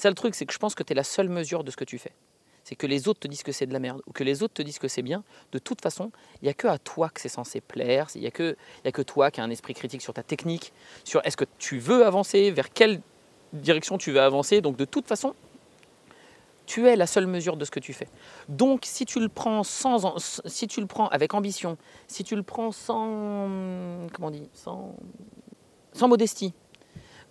C'est le truc, c'est que je pense que tu es la seule mesure de ce que tu fais. C'est que les autres te disent que c'est de la merde ou que les autres te disent que c'est bien. De toute façon, il n'y a que à toi que c'est censé plaire. Il n'y a, que, a que toi qui as un esprit critique sur ta technique, sur est-ce que tu veux avancer, vers quelle direction tu veux avancer. Donc de toute façon, tu es la seule mesure de ce que tu fais. Donc si tu le prends sans, si avec ambition, si tu le prends sans, comment on dit, sans, sans modestie,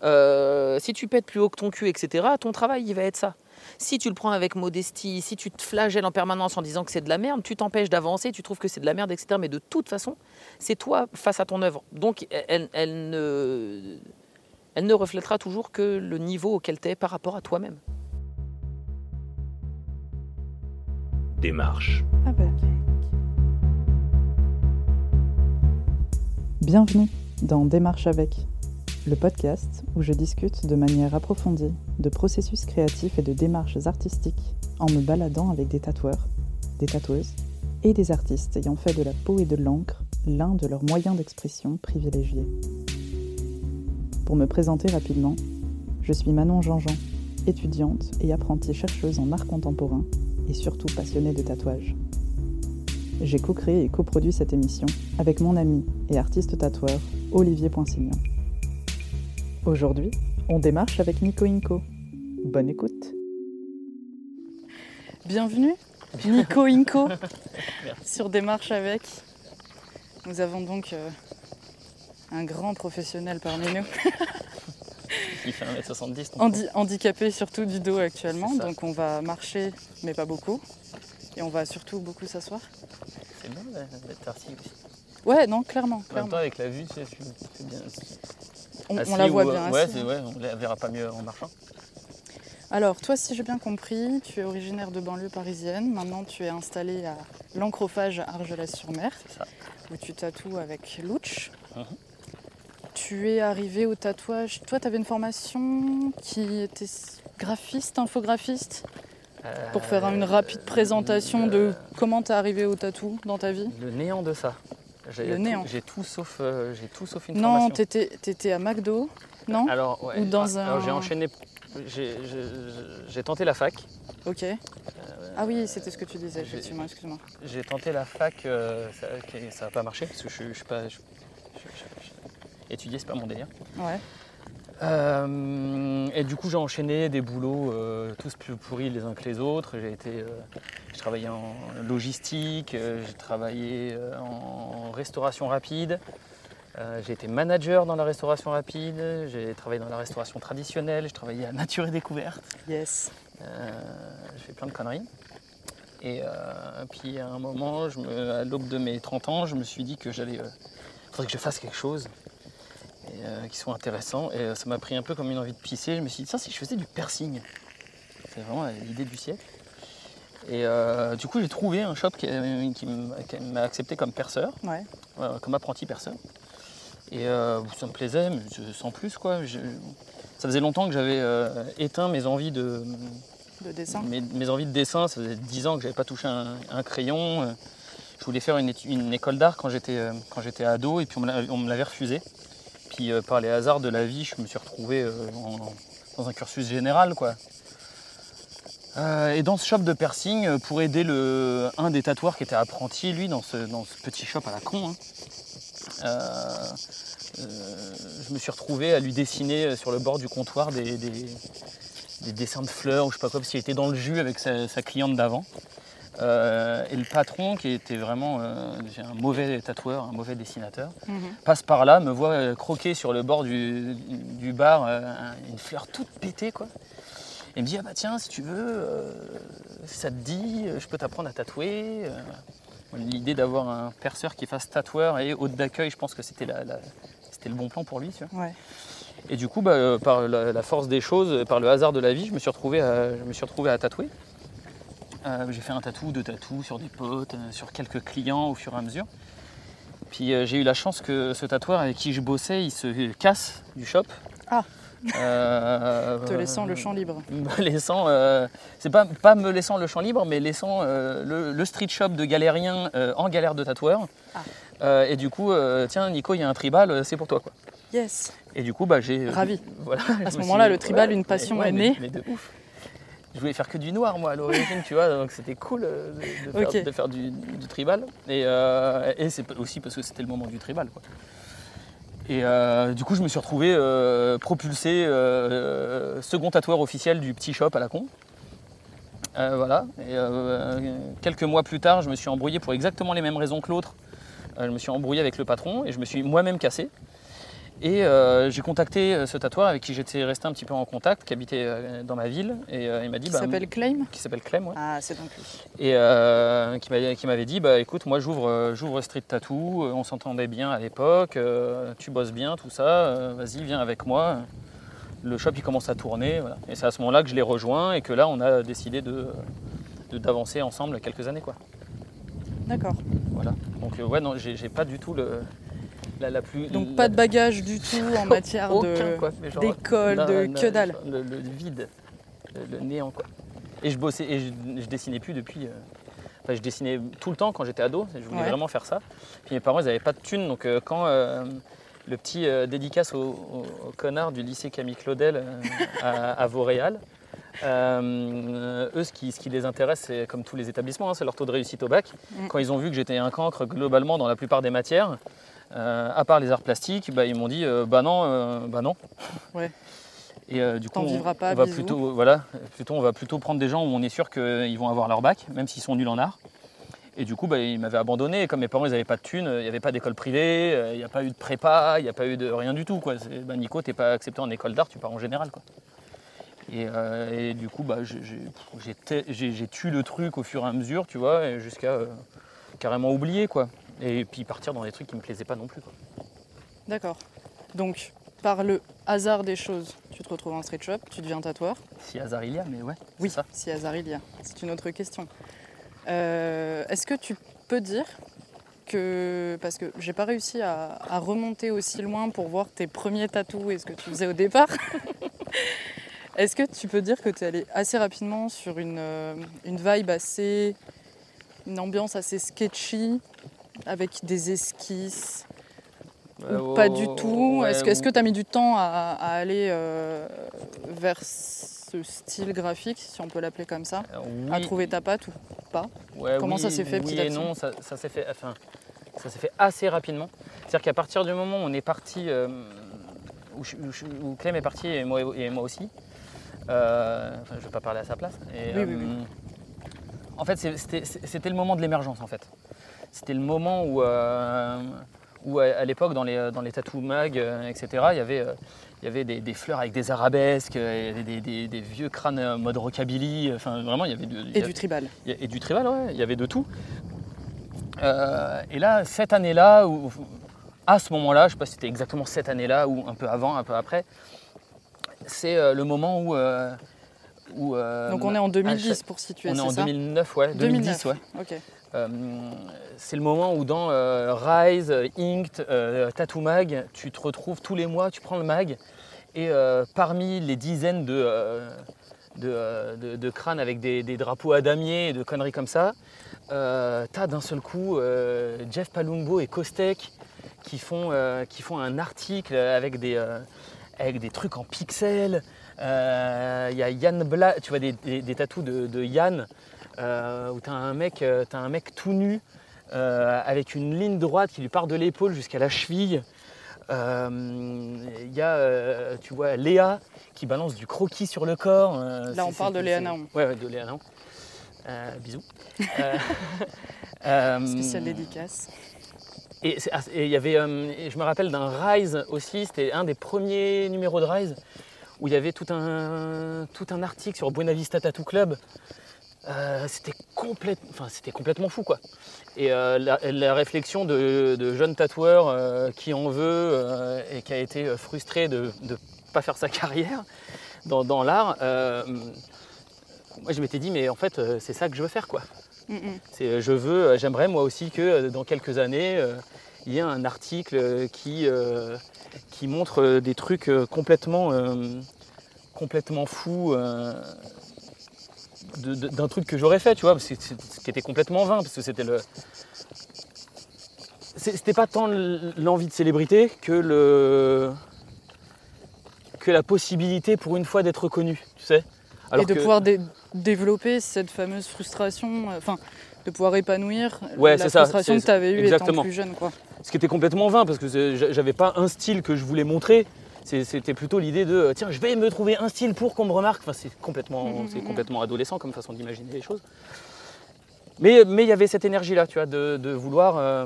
euh, si tu pètes plus haut que ton cul, etc., ton travail, il va être ça. Si tu le prends avec modestie, si tu te flagelles en permanence en disant que c'est de la merde, tu t'empêches d'avancer, tu trouves que c'est de la merde, etc. Mais de toute façon, c'est toi face à ton œuvre. Donc, elle, elle, ne, elle ne reflètera toujours que le niveau auquel tu es par rapport à toi-même. Démarche. Ah bah. Bienvenue dans Démarche avec le podcast où je discute de manière approfondie de processus créatifs et de démarches artistiques en me baladant avec des tatoueurs, des tatoueuses et des artistes ayant fait de la peau et de l'encre l'un de leurs moyens d'expression privilégiés. Pour me présenter rapidement, je suis Manon Jean-Jean, étudiante et apprentie chercheuse en art contemporain et surtout passionnée de tatouage. J'ai co-créé et coproduit cette émission avec mon ami et artiste tatoueur Olivier Poinsignon. Aujourd'hui, on démarche avec Nico Inco. Bonne écoute. Bienvenue, Nico Inco, sur Démarche avec. Nous avons donc euh, un grand professionnel parmi nous. Il fait 1m70. handicapé surtout du dos actuellement, donc on va marcher, mais pas beaucoup. Et on va surtout beaucoup s'asseoir. C'est bon d'être assis aussi. Ouais, non, clairement. En clairement. même temps, avec la vue, c'est bien. On, on la voit bien ouais, ouais, on la verra pas mieux en marchant. Alors, toi, si j'ai bien compris, tu es originaire de banlieue parisienne. Maintenant, tu es installé à l'Ancrophage Argelès-sur-Mer, où tu tatoues avec Louch. Tu es arrivé au tatouage. Toi, tu avais une formation qui était graphiste, infographiste, pour faire une rapide présentation de comment tu es arrivé au tatou dans ta vie? Le néant de ça. J'ai Le tout- néant. J'ai tout sauf, euh, j'ai tout sauf une Non, formation. tu étais, à McDo, non Alors, ouais, Ou dans alors, un- j'ai enchaîné. J'ai j'ai- j'ai tenté la fac. Ok. Ah oui, c'était ce que tu disais, effectivement, excuse-moi. J'ai tenté la fac, euh, ça n'a pas marché parce que je, je suis pas. je- je- étudier, c'est pas mon délire. Ouais. Euh, et du coup, j'ai enchaîné des boulots euh, tous plus pourris les uns que les autres. J'ai été, euh, j'ai travaillé en logistique, j'ai travaillé en restauration rapide. j'ai été manager dans la restauration rapide, j'ai travaillé dans la restauration traditionnelle, j'ai travaillé à Nature et Découverte. Yes. J'ai fait plein de conneries. Et puis à un moment, je me- à l'aube de mes 30 ans, je me suis dit que j'allais, faudrait que je fasse quelque chose et, euh, qui soit intéressant. Et euh, ça m'a pris un peu comme une envie de pisser. Je me suis dit, ça, si je faisais du piercing, c'est vraiment l'idée du siècle. Et euh, du coup, j'ai trouvé un shop qui, qui m'a accepté comme perceur, Ouais. euh, comme apprenti perceur. Et ça me plaisait, mais je- sans plus quoi. Je- ça faisait longtemps que j'avais éteint mes envies de, De dessin. mes, mes envies de dessin, ça faisait 10 ans que j'avais pas touché un, un crayon. Je voulais faire une, une école d'art quand j'étais ado et puis on me l'avait refusé. Puis euh, par les hasards de la vie, je me suis retrouvé euh, dans un cursus général quoi. Euh, et dans ce shop de piercing, pour aider un des tatoueurs qui était apprenti, lui, dans ce, petit shop à la con, hein, je me suis retrouvé à lui dessiner sur le bord du comptoir des, des- des dessins de fleurs ou je sais pas quoi, parce qu'il était dans le jus avec sa cliente d'avant. Euh, et le patron, qui était vraiment euh, un mauvais tatoueur, un mauvais dessinateur, Mhm. passe par là, me voit euh, croquer sur le bord du, du bar euh, un- une fleur toute pétée, quoi. Et me dit, ah bah tiens, si tu veux, ça te dit, je peux t'apprendre à tatouer. L'idée d'avoir un perceur qui fasse tatoueur et hôte d'accueil, je pense que c'était la- la- c'était le bon plan pour lui. tu vois. Ouais. Et du coup, bah, par la, la force des choses, par le hasard de la vie, je me suis retrouvé à, je me suis retrouvé à tatouer. Euh, j'ai fait un tatou, deux tatous sur des potes, euh, sur quelques clients au fur et à mesure. Puis euh, j'ai eu la chance que ce tatoueur avec qui je bossais, il se casse du shop. Ah. Te laissant le champ libre. me laissant, c'est pas, pas me laissant le champ libre, mais laissant le, le street shop de galérien en galère de tatoueur. Ah. Et du coup, tiens Nico, il y a un tribal, c'est pour toi quoi. Yes. Et du coup, bah, j'ai. Ravi. Voilà, À ce me moment-là, le tribal, ouais, une passion ouais, est mais- née. mais de ouf. Je voulais faire que du noir moi à l'origine, tu vois, donc c'était cool euh, de, de faire, Ok. de faire du, du tribal. Et, euh, et c'est aussi parce que c'était le moment du tribal. Quoi. Et euh, du coup, je me suis retrouvé euh, propulsé second tatoueur officiel du petit shop à la con. Voilà. Et quelques mois plus tard, je me suis embrouillé pour exactement les mêmes raisons que l'autre. Je me suis embrouillé avec le patron et je me suis moi-même cassé. Et euh, j'ai contacté euh, ce tatoueur avec qui j'étais resté un petit peu en contact, qui habitait euh, dans ma ville. Et euh, il m'a dit Qui bah, s'appelle Claim qui s'appelle Clem, ouais. Ah, c'est donc lui. et qui m'avait dit bah écoute moi j'ouvre j'ouvre Street Tattoo, on s'entendait bien à l'époque, tu bosses bien tout ça, vas-y viens avec moi. Le shop il commence à tourner, voilà. et c'est à ce moment-là que je l'ai rejoint et que là on a décidé de de- d'avancer ensemble quelques années quoi. D'accord. Voilà. Donc ouais non j'ai j'ai pas du tout le la, la plus Donc la- pas de bagage du tout en matière de. d'école, de que dalle. Le, le vide, le, le néant quoi. Et je bossais et je, je dessinais plus depuis. euh, enfin, je dessinais tout le temps quand j'étais ado. Je voulais Ouais. vraiment faire ça. Puis mes parents ils n'avaient pas de thunes donc euh, quand euh, le petit dédicace au, au- au connard du lycée Camille Claudel à, à Vauréal. euh, eux, ce qui, ce qui les intéresse, c'est comme tous les établissements, hein, c'est leur taux de réussite au bac. Quand ils ont vu que j'étais un cancre globalement dans la plupart des matières, à part les arts plastiques, bah, ils m'ont dit euh, bah non, euh, bah non. Ouais. Et euh, du coup, on, vivras pas, on va plutôt, voilà, plutôt, on va plutôt prendre des gens où on est sûr qu'ils vont avoir leur bac, même s'ils sont nuls en art. Et du coup, bah, ils m'avaient abandonné. Et comme mes parents, ils n'avaient pas de thunes, il n'y avait pas d'école privée, euh, il n'y a pas eu de prépa, il n'y a pas eu de rien du tout. Quoi. Bah, Nico, tu n'es pas accepté en école d'art, tu pars en général. Quoi. Et, euh, et du coup, bah, j'ai, tué le truc au fur et à mesure, tu vois, jusqu'à euh, carrément oublier. Quoi. Et puis partir dans des trucs qui ne me plaisaient pas non plus. D'accord. Donc, par le hasard des choses, tu te retrouves en street shop, tu deviens tatoueur. Si hasard il y a, mais ouais. Oui, ça. si hasard il y a. C'est une autre question. Euh, Est-ce que tu peux dire que, parce que j'ai pas réussi à, à remonter aussi loin pour voir tes premiers tatous et ce que tu faisais au départ, est-ce que tu peux dire que tu es allé assez rapidement sur une, euh, une vibe assez. une ambiance assez sketchy, avec des esquisses ou pas du tout? Est-ce que est tu as mis du temps à, à aller euh, vers ce style graphique, si on peut l'appeler comme ça? À trouver ta patte ou Ouais, Comment oui, ça s'est fait Oui petit à et petit? non, ça, ça s'est fait, enfin, ça fait assez rapidement. C'est-à-dire qu'à partir du moment où on est parti, euh, où, je- où Clem est parti et moi, et moi aussi, euh, enfin, je ne vais pas parler à sa place. et, Oui, oui, oui. En fait, c'était le moment de l'émergence en fait. C'était le moment où, euh, où à, l'époque, dans les, dans les tattoo mag, euh, etc., il y avait, euh, il y avait des, des fleurs avec des arabesques, euh, et des, des- des vieux crânes euh, mode rockabilly. Enfin, vraiment, il y avait de, y Et avait- du tribal. a- et du tribal, ouais, il y avait de tout. Euh, et là, cette année-là, ou à ce moment-là, je ne sais pas si c'était exactement cette année-là ou un peu avant, un peu après, c'est euh, le moment où. euh, où, euh, Donc on est en 2010 H- pour situer, on est en ça? 2009, ouais, 2010, 2009. ouais. Ok. Euh, c'est le moment où dans euh, Rise, Inked, euh, Tattoo Mag, tu te retrouves tous les mois, tu prends le mag, et parmi les dizaines de, crânes avec des, drapeaux à damier et de conneries comme ça, t'as d'un seul coup Jeff Palumbo et Kostek qui font, un article avec des, trucs en pixels. Il y a Yann Bla, tu vois des, des, des tatous de, de Yann euh, où tu as un mec, euh, t'as un mec tout nu euh, avec une ligne droite qui lui part de l'épaule jusqu'à la cheville. Il y a, tu vois, Léa qui balance du croquis sur le corps. Là, on parle de Léa Naon. Ouais, ouais, de Léa Naon. Bisous. Euh, euh, Spécial dédicace. et c'est- ah, il y avait, je me rappelle d'un Rise aussi, c'était un des premiers numéros de Rise où il y avait tout un, tout un article sur Buena Vista Tattoo Club. Euh, c'était complète- enfin, c'était complètement fou quoi. Et euh, la, la réflexion de, de jeunes tatoueurs euh, qui en veut et qui a été frustré de ne pas faire sa carrière dans, dans l'art, moi je m'étais dit mais en fait c'est ça que je veux faire quoi. Mm. C'est, je veux, j'aimerais moi aussi que dans quelques années, il y ait un article qui, qui montre des trucs complètement, complètement fous d'un truc que j'aurais fait, tu vois, parce que qui était complètement vain, parce que c'était le. C'était pas tant l'envie de célébrité que le que la possibilité pour une fois d'être reconnu, tu sais. et de pouvoir développer cette fameuse frustration, euh, enfin, de pouvoir épanouir ouais, la ça, frustration que tu avais eue étant plus jeune. Quoi. Ce qui était complètement vain, parce que j'avais pas un style que je voulais montrer. C'était plutôt l'idée de euh, tiens, je vais me trouver un style pour qu'on me remarque. Enfin, c'est complètement, mm. complètement adolescent comme façon d'imaginer les choses. Mais il y avait cette énergie-là, tu vois, de, vouloir. Euh,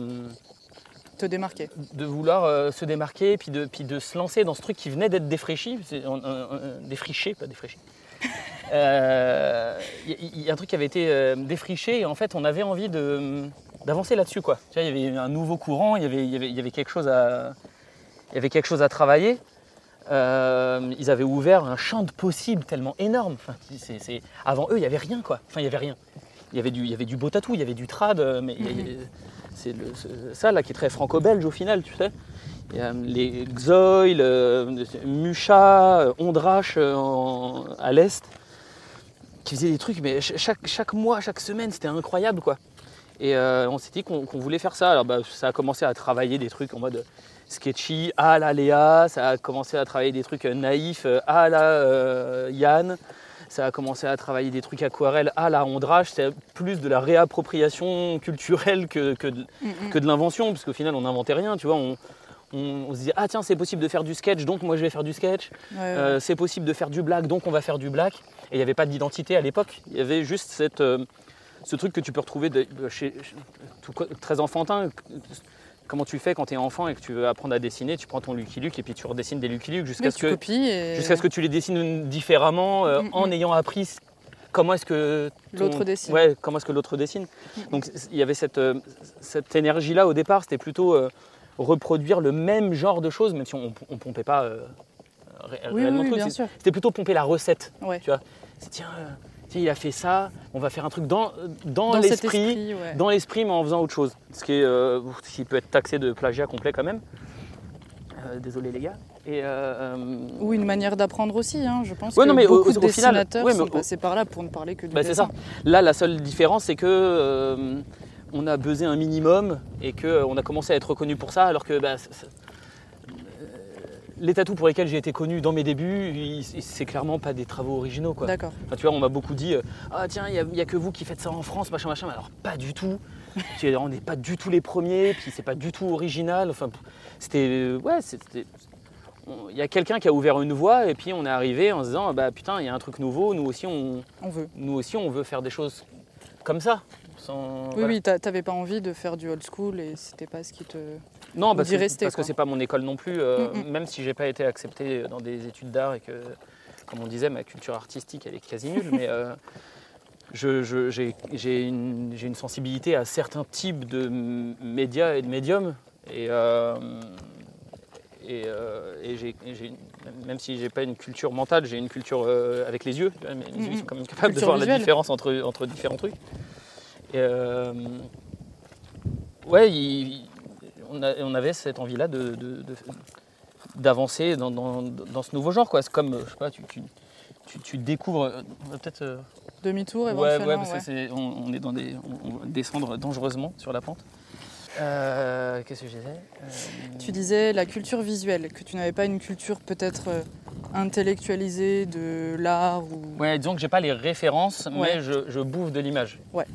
te démarquer. De vouloir euh, se démarquer, puis de, puis de se lancer dans ce truc qui venait d'être défraîchi. défriché, pas défraîchi. Il y, a un truc qui avait été défriché et en fait on avait envie d'avancer là-dessus. Quoi. il y avait un nouveau courant, il y avait, y avait, quelque, chose à, il y avait quelque chose à travailler. Euh, ils avaient ouvert un champ de possibles tellement énorme. Avant eux, il n'y avait rien, quoi. Enfin, il avait rien. Il y avait du, beau tatou, il y avait du trad, euh, mais c'est ça là qui est très franco-belge au final, tu sais. A les Xoil, Mucha, Ondrache à l'est, qui faisaient des trucs, mais chaque, mois, chaque semaine, c'était incroyable, quoi. Et euh, on s'est dit qu'on voulait faire ça. Alors bah, ça a commencé à travailler des trucs en mode sketchy. À la Léa, ça a commencé à travailler des trucs naïfs. À la euh, Yann, ça a commencé à travailler des trucs aquarelles. À la Ondrage, c'est plus de la réappropriation culturelle que, que de, de l'invention, parce qu'au final on n'inventait rien, tu vois. On, on, se disait ah tiens c'est possible de faire du sketch donc moi je vais faire du sketch. Euh, c'est possible de faire du black donc on va faire du black. Et il n'y avait pas d'identité à l'époque. Il y avait juste cette, euh, ce truc que tu peux retrouver chez, très enfantin comment tu fais quand tu es enfant et que tu veux apprendre à dessiner Tu prends ton Lucky Luke et puis tu redessines des Lucky Luke jusqu'à ce, que, jusqu'à ce que tu les dessines différemment euh, mm, mm, en mm. ayant appris comment est-ce que l'autre dessine. Ouais, comment est-ce que l'autre dessine. Donc il y avait cette, euh, cette énergie-là au départ, c'était plutôt euh, reproduire le même genre de choses, même si on ne pompait pas réellement oui, C'était plutôt pomper la recette. Tu vois tiens, il a fait ça, on va faire un truc dans, dans, l'esprit, dans l'esprit, mais en faisant autre chose. Ce qui, est, euh, qui peut être taxé de plagiat complet quand même. Euh, désolé les gars. Et euh, Ou une manière d'apprendre aussi, hein. je pense que non, mais beaucoup de dessinateurs sont passés par là pour ne parler que du bah, C'est ça. Là, la seule différence, c'est que on a buzzé un minimum et qu'on a commencé à être reconnu pour ça, alors que bah, les tatous pour lesquels j'ai été connu dans mes débuts, c'est clairement pas des travaux originaux. Quoi. D'accord. tu vois, on m'a beaucoup dit euh, Ah, tiens, il n'y a, que vous qui faites ça en France, machin, machin. Alors, pas du tout. on n'est pas du tout les premiers, puis c'est pas du tout original. Enfin, c'était. Ouais, c'était. Il y a quelqu'un qui a ouvert une voie et puis on est arrivé en se disant bah putain il y a un truc nouveau, nous aussi on, on veut. Nous aussi on veut faire des choses comme ça. oui, oui, t'avais pas envie de faire du old school et c'était pas ce qui te. Non, parce, que, rester, parce que c'est pas mon école non plus, euh, mm, mm. même si j'ai pas été accepté dans des études d'art et que, comme on disait, ma culture artistique elle est quasi nulle, mais euh, j'ai une, sensibilité à certains types de médias et de médiums. Et, euh, et, même si j'ai pas une culture mentale, j'ai une culture avec les yeux. Mes yeux sont quand même capables de voir la différence entre, entre différents trucs. Et, ouais, il, on, avait cette envie-là d'avancer dans, ce nouveau genre. C'est comme, je sais pas, tu, découvres euh, peut-être... Euh, Demi-tour éventuellement. Ouais, parce on, est dans des, on, va descendre dangereusement sur la pente. Euh, qu'est-ce que je disais? Tu disais la culture visuelle, que tu n'avais pas une culture peut-être intellectualisée de l'art ou... Ouais, disons que j'ai pas les références, mais je, je bouffe de l'image. Ouais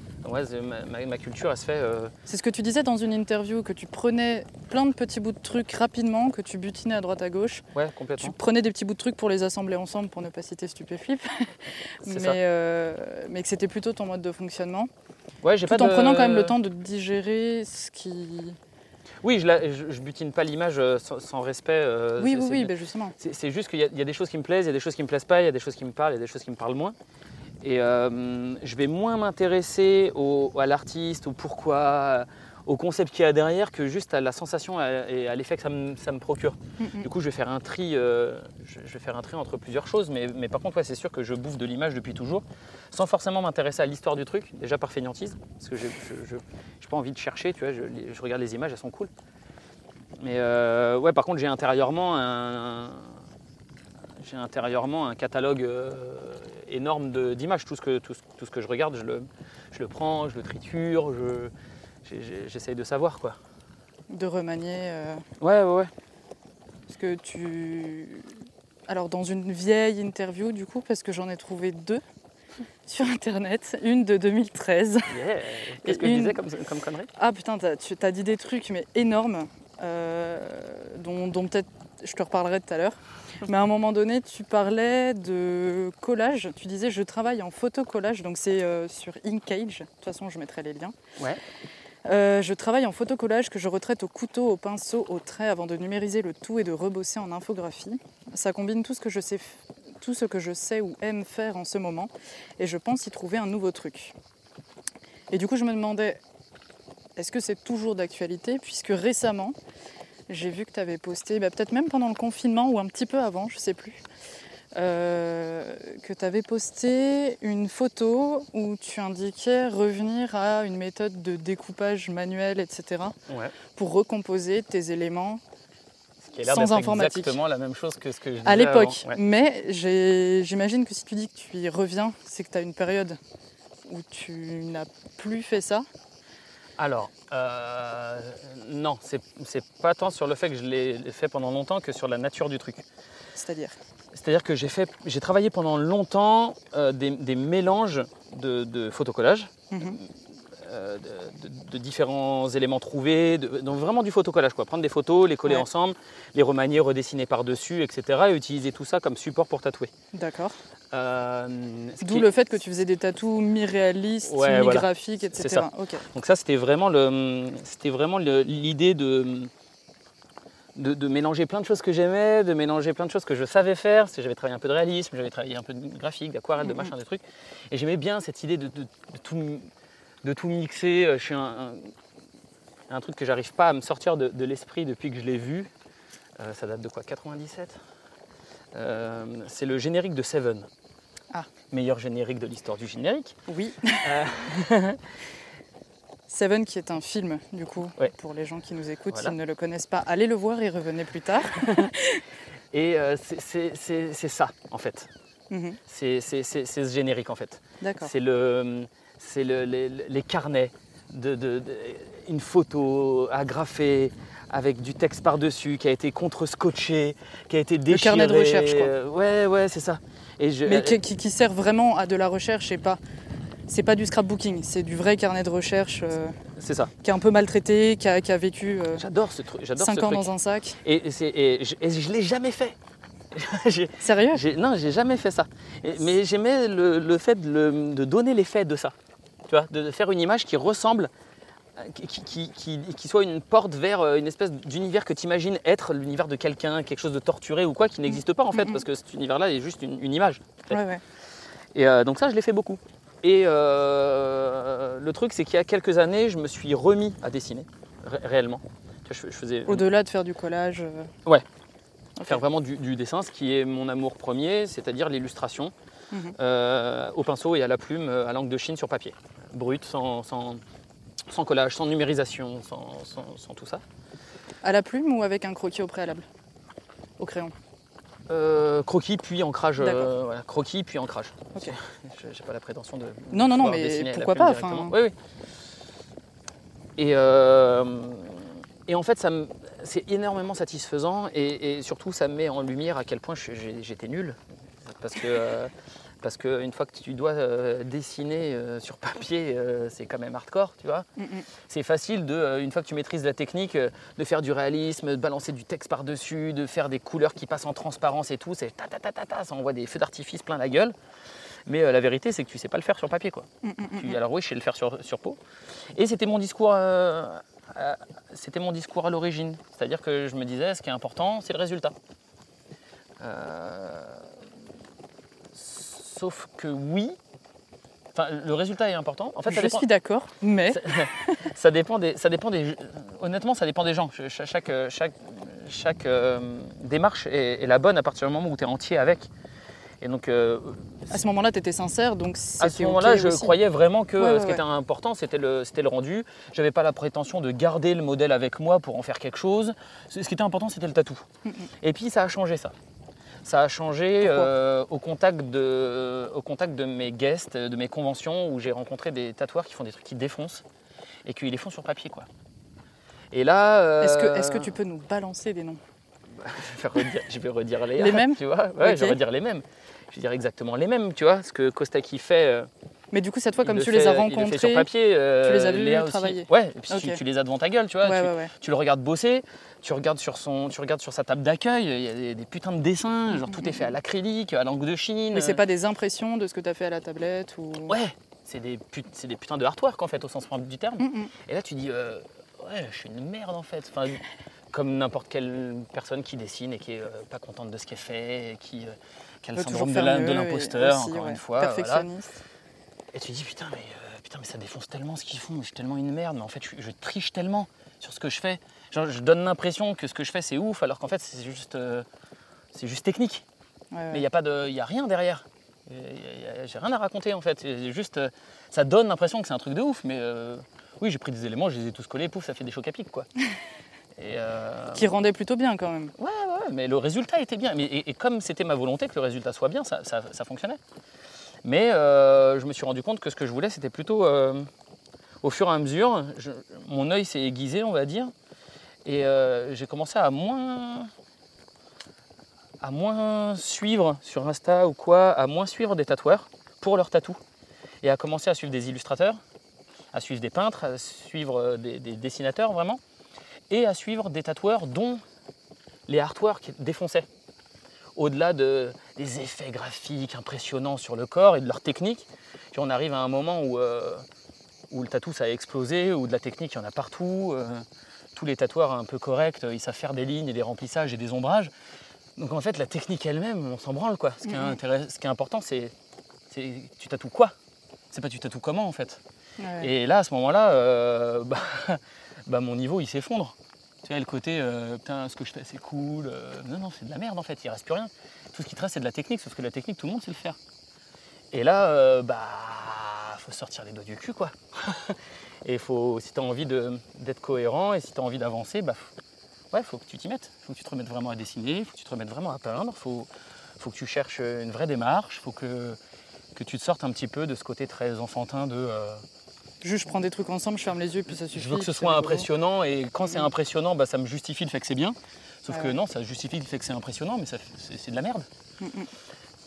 ma, culture, elle se fait. Euh, C'est ce que tu disais dans une interview, que tu prenais plein de petits bouts de trucs rapidement, que tu butinais à droite à gauche. Ouais, complètement. Tu prenais des petits bouts de trucs pour les assembler ensemble, pour ne pas citer Stupéflip. mais, euh, mais que c'était plutôt ton mode de fonctionnement. Ouais, j'ai Tout en prenant quand même le temps de digérer ce qui. Oui, je, je, butine pas l'image euh, sans, respect. oui, oui, oui, ben justement. C'est juste qu'il y, y, a des choses qui me plaisent, il y a des choses qui me plaisent pas, il y a des choses qui me parlent, il y a des choses qui me parlent moins. Et euh, je vais moins m'intéresser à l'artiste, au pourquoi, au concept qu'il y a derrière, que juste à la sensation et à l'effet que ça me, procure. Du coup, je vais faire un tri, euh, je vais faire un tri entre plusieurs choses, mais, par contre, c'est sûr que je bouffe de l'image depuis toujours, sans forcément m'intéresser à l'histoire du truc, déjà par fainéantise, parce que je n'ai pas envie de chercher, tu vois, je, regarde les images, elles sont cool. Mais euh, ouais, par contre, j'ai intérieurement un, j'ai intérieurement un catalogue euh, énorme d'images. Tout, ce que, tout, ce que je regarde, je le, je le prends, je le triture, j'essaye de savoir quoi. De remanier. Euh, ouais, ouais, ouais. Parce que tu. Alors dans une vieille interview du coup, parce que j'en ai trouvé deux sur internet, une de 2013. Yeah. Qu'est-ce que Et je une- disais comme, comme connerie? Ah putain, t'as, tu as dit des trucs mais énormes, euh, dont, dont peut-être je te reparlerai tout à l'heure. Mais à un moment donné, tu parlais de collage. Tu disais je travaille en photocollage, donc c'est euh, sur Inkage. De toute façon, je mettrai les liens. Ouais. Euh, je travaille en photocollage que je retraite au couteau, au pinceau, au trait avant de numériser le tout et de rebosser en infographie. Ça combine tout ce que je sais, tout ce que je sais ou aime faire en ce moment et je pense y trouver un nouveau truc. Et du coup, je me demandais, est-ce que c'est toujours d'actualité Puisque récemment, j'ai vu que tu avais posté, bah, peut-être même pendant le confinement ou un petit peu avant, je sais plus, euh, que tu avais posté une photo où tu indiquais revenir à une méthode de découpage manuel, etc., Ouais. pour recomposer tes éléments Sans informatique. exactement la même chose que ce que je disais à l'époque. Ouais. Mais j'imagine que si tu dis que tu y reviens, c'est que tu as une période où tu n'as plus fait ça. Alors, euh, non, c'est pas tant sur le fait que je l'ai fait pendant longtemps que sur la nature du truc. C'est-à-dire? C'est-à-dire que j'ai travaillé pendant longtemps euh, des, des mélanges de, de photocollage, Mhm. Euh, de, de- de différents éléments trouvés, de- donc vraiment du photocollage, quoi. Prendre des photos, les coller Ouais. ensemble, les remanier, redessiner par-dessus, etc. et utiliser tout ça comme support pour tatouer. D'accord. Euh, D'où qui- le fait que tu faisais des tatous mi-réalistes, Ouais, voilà. mi-graphiques, etc. C'est ça. Ok. Donc ça, c'était vraiment le, c'était vraiment le- l'idée de, de, de mélanger plein de choses que j'aimais, de mélanger plein de choses que je savais faire. J'avais travaillé un peu de réalisme, j'avais travaillé un peu de graphique, d'aquarelle, de Mhm. machin, des trucs. Et j'aimais bien cette idée de, de- de tout, de tout mixer. Euh, Je suis un, un, un truc que j'arrive pas à me sortir de, de l'esprit depuis que je l'ai vu. Euh, ça date de quoi 97 Euh, C'est le générique de Seven. Ah. Meilleur générique de l'histoire du générique. Oui. Euh, Seven, qui est un film, du coup, Ouais. pour les gens qui nous écoutent, Voilà. s'ils ne le connaissent pas, allez le voir et revenez plus tard. Et c'est- ça, en fait. Mhm. C'est ce générique, en fait. D'accord. C'est le, c'est le- les, les carnets, de, de- de- une photo agrafée avec du texte par-dessus qui a été contre-scotché, qui a été déchiré. carnet de recherche, quoi. Euh, Ouais, ouais, c'est ça. Et je, Mais qui, qui- qui sert vraiment à de la recherche et pas. C'est pas du scrapbooking, c'est du vrai carnet de recherche euh, c'est ça. qui est un peu maltraité, qui a, qui a vécu J'adore ce truc. J'adore 5 ce ans truc. dans un sac. Et, et c'est- et je, je l'ai jamais fait. Sérieux? non, j'ai jamais fait ça. Mais j'aimais le, le fait de, le- de donner l'effet de ça. Tu vois, de faire une image qui ressemble, qui, qui- qui- qui soit une porte vers euh, une espèce d'univers que tu imagines être l'univers de quelqu'un, quelque chose de torturé ou quoi, qui n'existe pas en fait, parce que cet univers-là est juste une, une image. fait. Ouais, ouais. Et euh, donc ça, je l'ai fait beaucoup. Et euh, le truc, c'est qu'il y a quelques années, je me suis remis à dessiner, ré- réellement. Je, je faisais Au-delà de faire du collage. Ouais. faire vraiment du, du dessin, ce qui est mon amour premier, c'est-à-dire l'illustration Mhm. euh, au pinceau et à la plume, euh, à l'encre de Chine sur papier, brut, sans, sans, sans collage, sans numérisation, sans, sans- tout ça. À la plume ou avec un croquis au préalable? Au crayon? Euh, croquis puis ancrage, euh, voilà, croquis puis ancrage. J'ai pas la prétention de. Non, non, non, mais pourquoi pas, enfin- Oui, oui. Et, et en fait, c'est énormément satisfaisant et, et surtout, ça me met en lumière à quel point j'étais nul. Parce que, euh, parce que une fois que tu dois euh, dessiner euh, sur papier, euh, c'est quand même hardcore, tu vois. Mm, mm. C'est facile, de, une fois que tu maîtrises la technique, de faire du réalisme, de balancer du texte par-dessus, de faire des couleurs qui passent en transparence et tout. C'est ta ta ta ta ta, ça envoie des feux d'artifice plein la gueule. Mais la vérité, c'est que tu sais pas le faire sur papier, quoi. Mm, Tu- alors oui, je sais le faire sur, sur peau. Et c'était mon discours, à- c'était mon discours à l'origine. C'est-à-dire que je me disais, ce qui est important, c'est le résultat. Euh, sauf que oui, enfin, le résultat est important. En fait, ça Je dépend, suis d'accord, mais. ça dépend des, ça dépend des, honnêtement, ça dépend des gens. Ch- Chaque, chaque, chaque euh, démarche est, est la bonne à partir du moment où tu es entier avec. Et donc, euh, À ce moment-là, tu étais sincère, donc à ce moment-là, je aussi. croyais vraiment que Ouais, euh, ouais, ce qui ouais. était important, c'était le, c'était le rendu. J'avais pas la prétention de garder le modèle avec moi pour en faire quelque chose. Ce ce qui était important, c'était le tatou. Mm, mm. Et puis, ça a changé ça. Ça a changé euh, au, contact de, au contact de mes guests, de mes conventions, où j'ai rencontré des tatoueurs qui font des trucs qui défoncent et qui les font sur papier. quoi. Et là. Est-ce que, euh, est-ce que tu peux nous balancer des noms? Je, vais redire, je vais redire les, Les mêmes? tu vois? Ouais, je vais redire les mêmes. Je vais dire exactement les mêmes, tu vois. Ce que Kostaki fait. Mais du coup, cette fois, comme le tu les as fait- il le fait rencontrés, sur papier. euh, tu les as vus travailler. Ouais, et puis tu, les as devant ta gueule, tu vois. ouais, tu, ouais, ouais. tu le regardes bosser, tu regardes sur son, tu regardes sur sa table d'accueil, il y a des, des putains de dessins, genre tout est fait à l'acrylique, à l'encre de Chine. Mais c'est pas des impressions de ce que tu as fait à la tablette ou. Ouais, c'est des, put- c'est des putains de artwork en fait au sens propre du terme. Mm, mm. Et là tu dis, euh, ouais, je suis une merde en fait. Enfin, comme n'importe quelle personne qui dessine et qui est euh, pas contente de ce qu'elle fait, et qui, euh, qui a le syndrome de l'imposteur, encore ouais, une fois. voilà. Et tu dis putain mais, euh, putain mais ça défonce tellement ce qu'ils font, je suis tellement une merde, mais en fait je, je triche tellement sur ce que je fais. Genre, je donne l'impression que ce que je fais c'est ouf alors qu'en fait c'est juste, euh, c'est juste technique. Ouais, ouais. Mais il n'y a, pas de- y a rien derrière. J'ai rien à raconter en fait. Juste, euh, ça donne l'impression que c'est un truc de ouf, mais euh, oui j'ai pris des éléments, je les ai tous collés, pouf ça fait des chocs à pic quoi. Et, euh, Qui rendait plutôt bien quand même. Ouais, ouais, ouais, mais le résultat était bien. Mais, et, et comme c'était ma volonté que le résultat soit bien, ça, ça- ça fonctionnait. Mais euh, je me suis rendu compte que ce que je voulais, c'était plutôt euh, au fur et à mesure, mon œil s'est aiguisé, on va dire, et euh, j'ai commencé à moins, suivre sur Insta ou quoi, à moins suivre des tatoueurs pour leurs tatous, et à commencer à suivre des illustrateurs, à suivre des peintres, à suivre des dessinateurs vraiment, et à suivre des tatoueurs dont les artworks défonçaient. Au-delà de, des effets graphiques impressionnants sur le corps et de leur technique, puis on arrive à un moment où, euh, où le tatou ça a explosé, où de la technique il y en a partout, euh, tous les tatoueurs un peu corrects, ils savent faire des lignes et des remplissages et des ombrages. Donc en fait la technique elle-même, on s'en branle quoi. Ce qui est, ce qui est important c'est, c'est tu tatoues quoi? C'est pas tu tatoues comment en fait? Ouais. Et là, à ce moment-là, euh, bah, bah, mon niveau, il s'effondre. Tu vois, le côté, euh, putain, ce que je fais, c'est cool. euh, non, non, c'est de la merde, en fait, il reste plus rien. Tout ce qui te reste, c'est de la technique, sauf que la technique, tout le monde sait le faire. Et là, euh, bah, faut sortir les doigts du cul, quoi. et faut, si tu as envie d'être cohérent et si tu envie d'avancer, bah, ouais, faut que tu t'y mettes. faut que tu te remettes vraiment à dessiner, faut que tu te remettes vraiment à peindre, faut, faut que tu cherches une vraie démarche, faut que, que tu te sortes un petit peu de ce côté très enfantin de... Juste, je prends des trucs ensemble, je ferme les yeux, puis ça suffit. je veux que ce soit impressionnant et quand c'est impressionnant, bah, ça me justifie le fait que c'est bien. Sauf Ouais, que non, ça justifie le fait que c'est impressionnant, mais c'est de la merde. Mm, mm.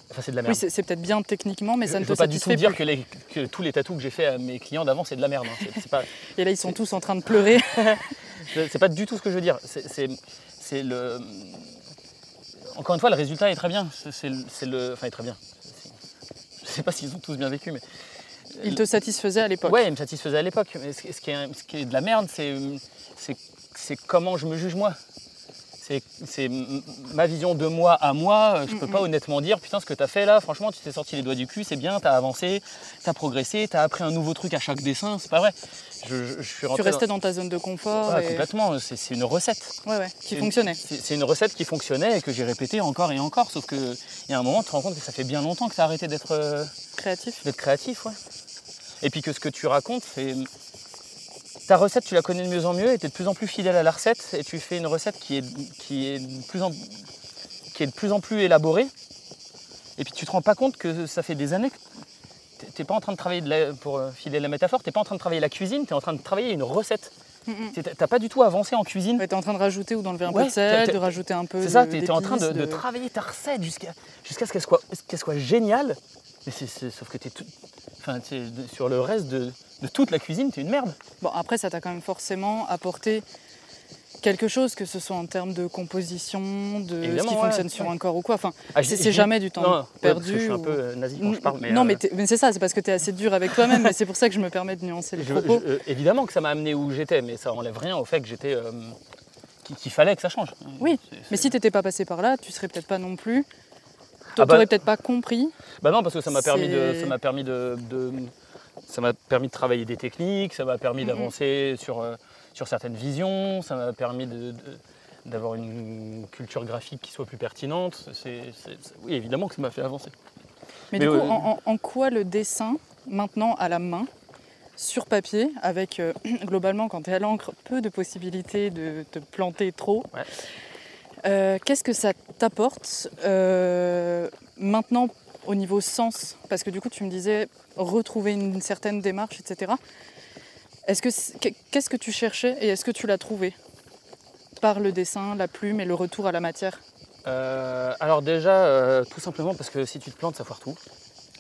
Enfin, c'est de la Oui, merde. c'est c'est peut-être bien techniquement, mais je ça ne ne te pas du tout dire que, les- que tous les tatous que j'ai fait à mes clients d'avant, c'est de la merde. hein. Pas, Et là, ils sont tous en train de pleurer. c'est pas du tout ce que je veux dire. C'est- le. Encore une fois, le résultat est très bien. C'est- C'est le, c'est le- Enfin, est très bien. Je sais pas s'ils ont tous bien vécu, mais. Ils te satisfaisaient à l'époque. Ouais, il me satisfaisait à l'époque. Ce, ce qui est, de la merde, c'est comment je me juge moi. C'est, ma vision de moi à moi. Je peux pas honnêtement dire, putain, ce que tu as fait là, franchement, tu t'es sorti les doigts du cul, c'est bien, tu as avancé, tu as progressé, tu as appris un nouveau truc à chaque dessin. C'est pas vrai. Je, je- je suis Tu restais dans ta zone de confort. et- complètement. C'est, c'est une recette. Ouais, ouais, qui fonctionnait. C'est, une recette qui fonctionnait et que j'ai répétée encore et encore. Sauf qu'il y a un moment, tu te rends compte que ça fait bien longtemps que tu as arrêté d'être. euh, Créatif. d'être créatif, ouais. Et puis que ce que tu racontes, c'est. Ta recette, tu la connais de mieux en mieux et tu es de plus en plus fidèle à la recette et tu fais une recette qui est, qui est, de, plus en, qui est de plus en plus élaborée. Et puis tu te rends pas compte que ça fait des années que t'es- t'es pas en train de travailler, de la- pour euh, filer la métaphore, t'es pas en train de travailler la cuisine, tu es en train de travailler une recette. Mm, mm. T'es- T'as pas du tout avancé en cuisine. Ouais, t'es en train de rajouter ou d'enlever un Ouais, peu de sel, t'es- de rajouter un peu C'est ça, de- tu es, en train de, travailler ta recette jusqu'à jusqu'à ce qu'elle soit, qu'elle soit géniale. Mais c'est, c'est- sauf que tu es tout. Enfin, t'es de- sur le reste de, de toute la cuisine, tu es une merde. Bon, après, ça t'a quand même forcément apporté quelque chose, que ce soit en termes de composition, de ce qui ouais, fonctionne sur un corps ou quoi. Enfin, Ah, c'est jamais du temps Non, perdu. je suis un peu euh, nazi quand je parle. Mais, non, euh, mais, t'es- mais c'est ça, c'est parce que tu es assez dur avec toi-même, mais c'est pour ça que je me permets de nuancer les je- propos. je- euh, évidemment que ça m'a amené où j'étais, mais ça enlève rien au fait que j'étais. euh, qu'il, fallait que ça change. Oui, Mais si t'étais pas passé par là, tu serais peut-être pas non plus. Ah T'aurais bah- peut-être pas compris. Bah non, parce que ça m'a permis de, ça m'a permis de, de- ça m'a permis de travailler des techniques, ça m'a permis Mhm. d'avancer sur, euh, sur certaines visions, ça m'a permis d'avoir une culture graphique qui soit plus pertinente. C'est, oui, évidemment que ça m'a fait avancer. Mais, Mais du coup, en, en- en quoi le dessin, maintenant à la main, sur papier, avec euh, globalement, quand tu es à l'encre, peu de possibilités de te planter trop, Ouais. euh, qu'est-ce que ça t'apporte euh, maintenant au niveau sens Parce que du coup, tu me disais retrouver une certaine démarche, etc. Est-ce que qu'est-ce que tu cherchais et est-ce que tu l'as trouvé par le dessin, la plume et le retour à la matière? Euh, alors déjà, euh, tout simplement parce que si tu te plantes, ça foire tout.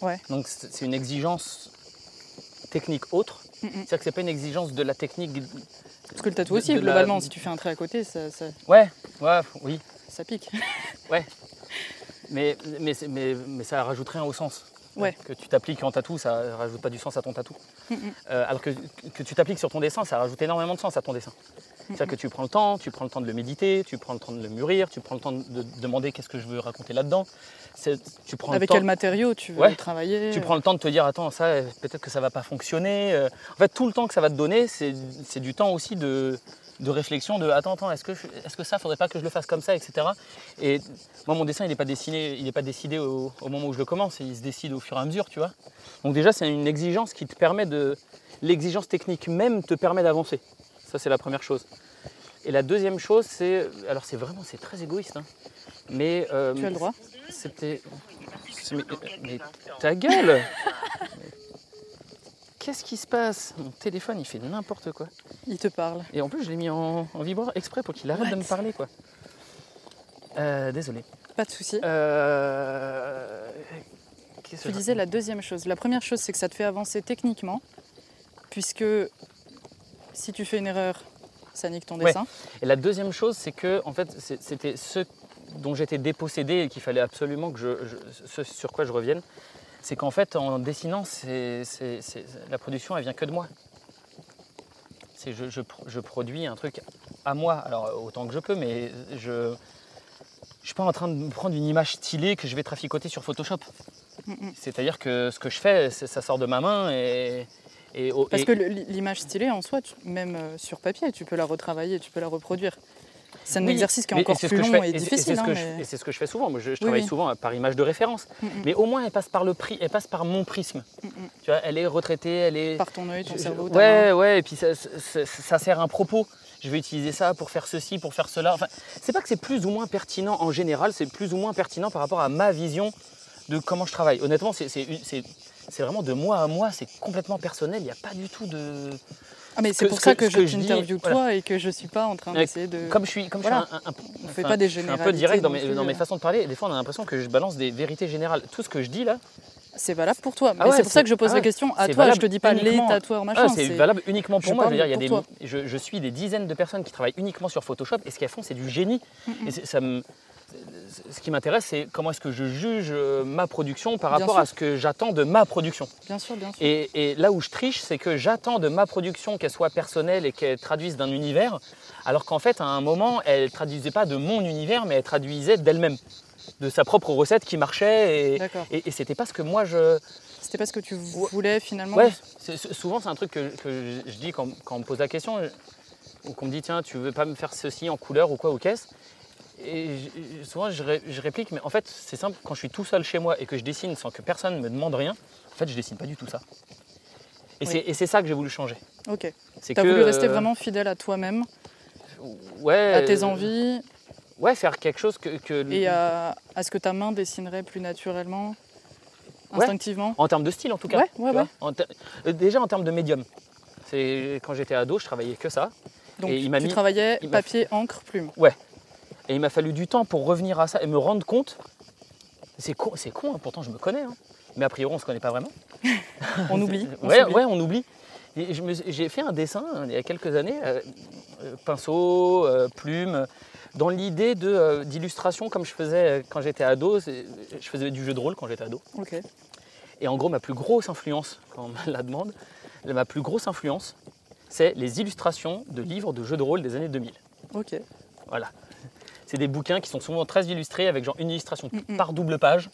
Ouais. Donc c'est une exigence technique autre. Mm. C'est-à-dire que c'est pas une exigence de la technique. Parce que le tatou De- aussi, la- globalement, si tu fais un trait à côté, ça, ça, Ouais, ouais, oui. ça pique. Mais, mais, mais, mais ça rajoute rien au sens. Ouais. Que tu t'appliques en tatou, ça rajoute pas du sens à ton tatou. Mm, mm. Euh, alors que, que tu t'appliques sur ton dessin, ça rajoute énormément de sens à ton dessin. C'est-à-dire que tu prends le temps, tu prends le temps de le méditer, tu prends le temps de le mûrir, tu prends le temps de, de demander qu'est-ce que je veux raconter là-dedans. Tu prends Avec le temps, quel matériau tu veux Ouais. travailler tu prends le temps de te dire attends ça euh, peut-être que ça va pas fonctionner. Euh, En fait tout le temps que ça va te donner c'est du temps aussi de, de réflexion de attends attends est-ce que je- est-ce que ça faudrait pas que je le fasse comme ça etc. Et moi mon dessin il n'est pas dessiné il est pas décidé au, au moment où je le commence il se décide au fur et à mesure tu vois. Donc déjà c'est une exigence qui te permet de l'exigence technique même te permet d'avancer. Ça c'est la première chose. Et la deuxième chose c'est alors c'est vraiment c'est très égoïste hein, mais euh, Tu as le droit. c'était. mais ta gueule Qu'est-ce qui se passe? Mon téléphone, il fait n'importe quoi. Il te parle. Et en plus, je l'ai mis en, en vibreur exprès pour qu'il arrête de me parler, quoi. Euh, désolé. Pas de souci. Euh... Tu je disais la deuxième chose. La première chose, c'est que ça te fait avancer techniquement, puisque si tu fais une erreur, ça nique ton Ouais. dessin. Et la deuxième chose, c'est que en fait, c'était ce dont j'étais dépossédé et qu'il fallait absolument que je, je- ce sur quoi je revienne. C'est qu'en fait, en dessinant, c'est, c'est- c'est- la production, elle vient que de moi. C'est je, je pro- je produis un truc à moi, alors autant que je peux, mais je je suis pas en train de me prendre une image stylée que je vais traficoter sur Photoshop. C'est-à-dire que ce que je fais, ça sort de ma main et, Parce et- que l'image stylée en soi, tu- même euh, sur papier, tu peux la retravailler, tu peux la reproduire. C'est un Oui, exercice qui est mais- encore plus long fais- et difficile. c'est ce hein, que je- mais- et c'est ce que je fais souvent. Moi, je, je travaille oui. souvent par image de référence. Mm, mm. Mais au moins, elle passe par le prix, elle passe par mon prisme. Mm. Tu vois, elle est retraitée, elle est. Par ton œil, ton Je- cerveau, ouais, ouais, et puis ça, ça- ça sert un propos. Je vais utiliser ça pour faire ceci, pour faire cela. Enfin, c'est pas que c'est plus ou moins pertinent en général, c'est plus ou moins pertinent par rapport à ma vision de comment je travaille. Honnêtement, c'est vraiment de moi à moi, c'est complètement personnel. Il n'y a pas du tout de. Ah, mais ce c'est pour ça que- que, que je voilà. toi et que je suis pas en train d'essayer de. Comme je suis, comme Voilà. je suis un, un- On fait enfin, pas des je suis un peu direct dans mes, dans mes euh. façons de parler. Et des fois, on a l'impression que je balance des vérités générales. Tout ce que je dis là, C'est valable pour toi. Ah ouais, c'est pour ça que je pose ah la question à toi. Je te dis pas les tatoueurs, machin. Ah, c'est valable uniquement pour je moi. Je, parle veux dire, il y a des, pour toi. je, je suis des dizaines de personnes qui travaillent uniquement sur Photoshop et ce qu'elles font, c'est du génie. Et c'est- ça me- ce qui m'intéresse, c'est comment est-ce que je juge euh, ma production par Bien rapport sûr. à ce que j'attends de ma production. Bien sûr, bien sûr. Et, et là où je triche, c'est que j'attends de ma production qu'elle soit personnelle et qu'elle traduise d'un univers, alors qu'en fait, à un moment, elle traduisait pas de mon univers, mais elle traduisait d'elle-même, de sa propre recette qui marchait. Et, D'accord. et, et c'était pas ce que moi je. C'était pas ce que tu voulais finalement? Ouais, souvent c'est un truc que, que je je dis quand, quand on me pose la question, ou qu'on me dit tiens, tu veux pas me faire ceci en couleur ou quoi ou qu'est-ce? Et souvent je, ré- je réplique, mais en fait c'est simple, quand je suis tout seul chez moi et que je dessine sans que personne me demande rien, en fait je dessine pas du tout ça. Et Oui. c'est- ça que j'ai voulu changer. Ok. C'est T'as que, voulu rester euh, vraiment fidèle à toi-même, ouais, à tes euh, envies Ouais, faire quelque chose que. que- et à, à ce que ta main dessinerait plus naturellement, Ouais. instinctivement. En termes de style en tout cas. Ouais, ouais, ouais. En euh, déjà en termes de médium. Quand j'étais ado, je travaillais que ça. Donc Et il m'a tu mis- travaillais il papier, encre, plume. Et il m'a fallu du temps pour revenir à ça et me rendre compte. C'est con, c'est con hein, pourtant je me connais. hein. Mais a priori, on se connaît pas vraiment. On oublie. on ouais, ouais, on oublie. Et je me suis- J'ai fait un dessin hein, il y a quelques années, euh, euh, pinceau, euh, plume, dans l'idée de, euh, d'illustration comme je faisais quand j'étais ado. Je faisais du jeu de rôle quand j'étais ado. Ok. Et en gros, ma plus grosse influence, quand on me la demande, ma plus grosse influence, c'est les illustrations de livres de jeux de rôle des années 2000. Ok. Voilà. C'est des bouquins qui sont souvent très illustrés avec genre une illustration Mm, mm. par double page.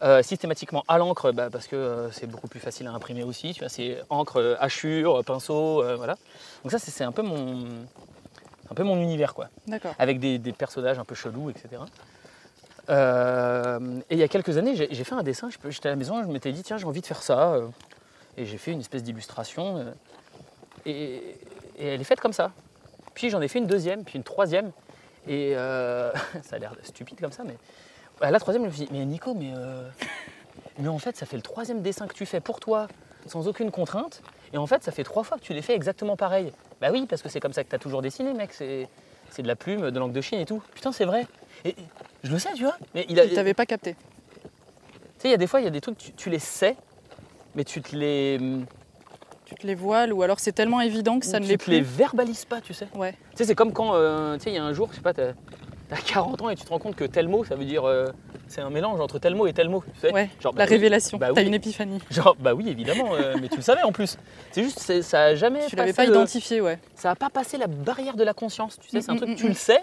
euh, systématiquement à l'encre bah, parce que euh, c'est beaucoup plus facile à imprimer aussi. Tu vois, c'est encre, euh, hachure, pinceau, euh, voilà. Donc ça c'est un peu mon, un peu mon univers quoi, D'accord. avec des, des personnages un peu chelous, etc. Et il y a quelques années, j'ai fait un dessin. J'étais à la maison, je m'étais dit tiens j'ai envie de faire ça, et j'ai fait une espèce d'illustration. et, et elle est faite comme ça. Puis j'en ai fait une deuxième, puis une troisième. Et euh, ça a l'air stupide comme ça, mais à la troisième, je me suis dit, mais Nico, mais, euh, mais en fait, ça fait le troisième dessin que tu fais pour toi, sans aucune contrainte. Et en fait, ça fait trois fois que tu les fais exactement pareil. Bah oui, parce que c'est comme ça que tu as toujours dessiné, mec. c'est- c'est de la plume, de langue de Chine et tout. Putain, c'est vrai. Et, je le sais, tu vois. Mais il a, Tu t'avais pas capté. tu sais, il y a des fois, il y a des trucs, tu, tu les sais, mais tu te les, Tu te les voiles ou alors c'est tellement évident que ça ne tu l'est te les plus. verbalises pas, tu sais. Ouais. Tu sais, c'est comme quand, euh, tu sais, il y a un jour, je sais pas, t'as as 40 ans et tu te rends compte que tel mot, ça veut dire, euh, c'est un mélange entre tel mot et tel mot. Tu sais. Ouais. Genre, bah La oui. révélation. Bah T'as oui. une épiphanie. Genre, bah oui, évidemment, euh, mais tu le savais en plus. C'est juste, ça a jamais. Tu l'avais pas le- identifié, ouais. Ça a pas passé la barrière de la conscience. Tu sais, c'est un Mm, truc mm, tu mm. le sais,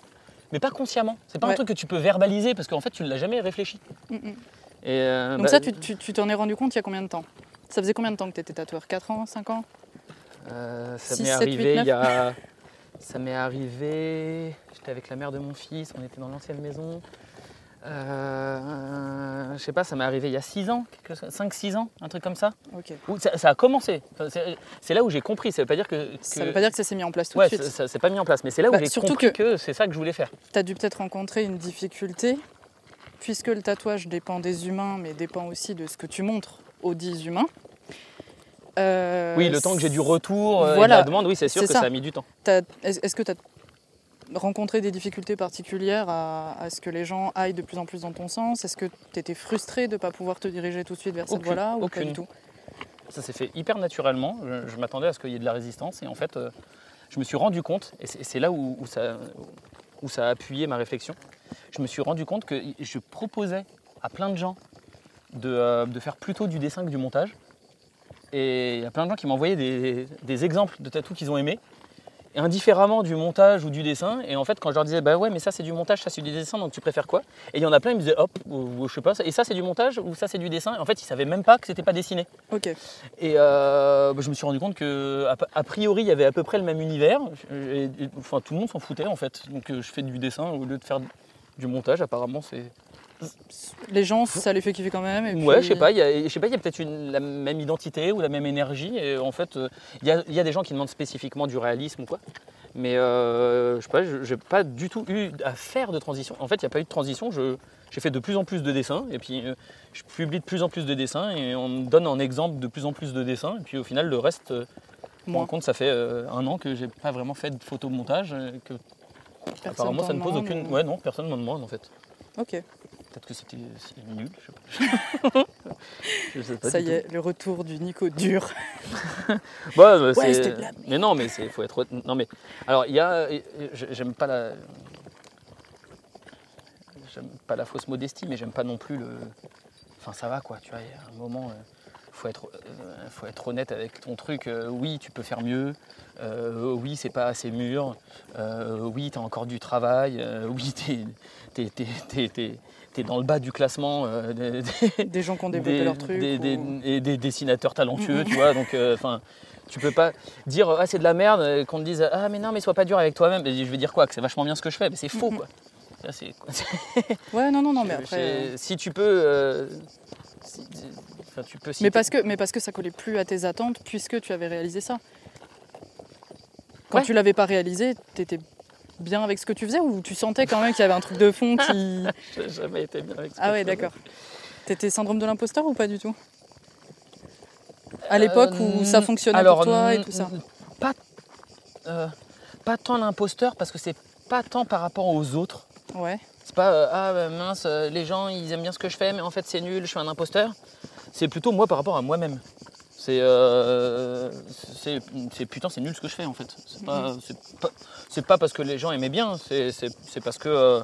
mais pas consciemment. C'est pas un truc que tu peux verbaliser parce qu'en fait, tu ne l'as jamais réfléchi. Mm, mm. Et euh, Donc bah, ça, tu tu- tu t'en es rendu compte il y a combien de temps? Ça faisait combien de temps que tu étais tatoueur? 4 ans? 5 ans? Euh, ça m'est arrivé il y a. Ça m'est arrivé. J'étais avec la mère de mon fils, on était dans l'ancienne maison. Euh, je sais pas, ça m'est arrivé il y a 6 ans, 5-6 ans, un truc comme ça. Où ça, ça a commencé. C'est- là où j'ai compris. Ça veut pas dire que. Ça veut pas dire que ça s'est mis en place tout Ouais, de suite. ça, s'est pas mis en place, mais c'est là où Bah, j'ai compris que- que, c'est ça que je voulais faire. Tu as dû peut-être rencontrer une difficulté, puisque le tatouage dépend des humains, mais dépend aussi de ce que tu montres aux dits humains. Euh, Oui, le temps que j'ai du retour, euh, et de Voilà, la demande, oui, c'est sûr que ça. ça a mis du temps. Est-ce que tu as rencontré des difficultés particulières à, à ce que les gens aillent de plus en plus dans ton sens? Est-ce que tu étais frustré de ne pas pouvoir te diriger tout de suite vers cette voie-là ou pas du tout? Ça s'est fait hyper naturellement. Je, je m'attendais à ce qu'il y ait de la résistance et en fait, euh, je me suis rendu compte, et c'est c'est là où, où ça, où ça a appuyé ma réflexion, je me suis rendu compte que je proposais à plein de gens de, euh, de faire plutôt du dessin que du montage. Et il y a plein de gens qui m'envoyaient des, des exemples de tatous qu'ils ont aimés, indifféremment du montage ou du dessin. Et en fait, quand je leur disais, bah ouais, mais ça c'est du montage, ça c'est du dessin, donc tu préfères quoi? Et il y en a plein, ils me disaient, hop, ou, ou je sais pas, et ça c'est du montage ou ça c'est du dessin? Et en fait, ils savaient même pas que c'était pas dessiné. Ok. Et euh, bah, je me suis rendu compte que a, a priori il y avait à peu près le même univers. Et- et- enfin, tout le monde s'en foutait en fait. Donc euh, je fais du dessin au lieu de faire du montage. Apparemment, c'est. Les gens, ça les fait kiffer quand même. Et Ouais, puis- je sais pas. Il y a, je sais pas. Il y a peut-être une- la même identité ou la même énergie. Et en fait, euh, il y, a, il y a des gens qui demandent spécifiquement du réalisme ou quoi. Mais euh, je sais pas. je- J'ai pas du tout eu à faire de transition. En fait, il n'y a pas eu de transition. Je j'ai fait de plus en plus de dessins et puis euh, je publie de plus en plus de dessins et on me donne en exemple de plus en plus de dessins et puis au final le reste euh, je me Moi, rends compte, ça fait un an que j'ai pas vraiment fait de photomontage, que personne apparemment ça ne pose aucune. ou- Ouais, non, personne m'en demande en fait. Ok, Peut-être que c'était nul, je sais pas. je sais pas ça y est, le retour du Nico dur. tout. Bah, bah, Ouais, c'est- c'était de la Mais non, mais c'est faut être. honnête. Non mais alors il y a, j'aime pas la. J'aime pas la fausse modestie, mais j'aime pas non plus le. Enfin ça va quoi, tu vois. Il y a un moment. euh, faut être, euh, faut être honnête avec ton truc. Euh, oui, tu peux faire mieux. Euh, oui, c'est pas assez mûr. Oui, tu as encore du travail. Oui, tu es, dans le bas du classement euh, des, des- Des gens qui ont développé des, leur truc. ou- et des dessinateurs talentueux, Mhm. tu vois. Donc, euh, enfin, tu peux pas dire ah c'est de la merde, euh, qu'on te dise ah mais non mais sois pas dur avec toi-même. Et je vais dire quoi que c'est vachement bien ce que je fais, mais c'est faux Mhm. quoi. Ça, c'est- Ouais, non, non, non, mais après. si tu peux, si- enfin, tu peux. Mais parce, que, mais parce que ça collait plus à tes attentes puisque tu avais réalisé ça. Quand Ouais. tu l'avais pas réalisé, tu étais bien avec ce que tu faisais ou tu sentais quand même qu'il y avait un truc de fond qui. J'ai jamais été bien avec. ce Ah que ouais, d'accord. T'étais syndrome de l'imposteur ou pas du tout? À l'époque où ça Euh, fonctionnait alors, pour toi et tout ça Pas, euh, pas tant l'imposteur parce que c'est pas tant par rapport aux autres. Ouais. C'est pas euh, ah bah, mince, euh, les gens ils aiment bien ce que je fais, mais en fait c'est nul, je suis un imposteur. C'est plutôt moi par rapport à moi-même. C'est euh, c'est c'est- putain c'est nul ce que je fais en fait. C'est pas c'est pas, c'est pas parce que les gens aimaient bien, c'est parce que euh,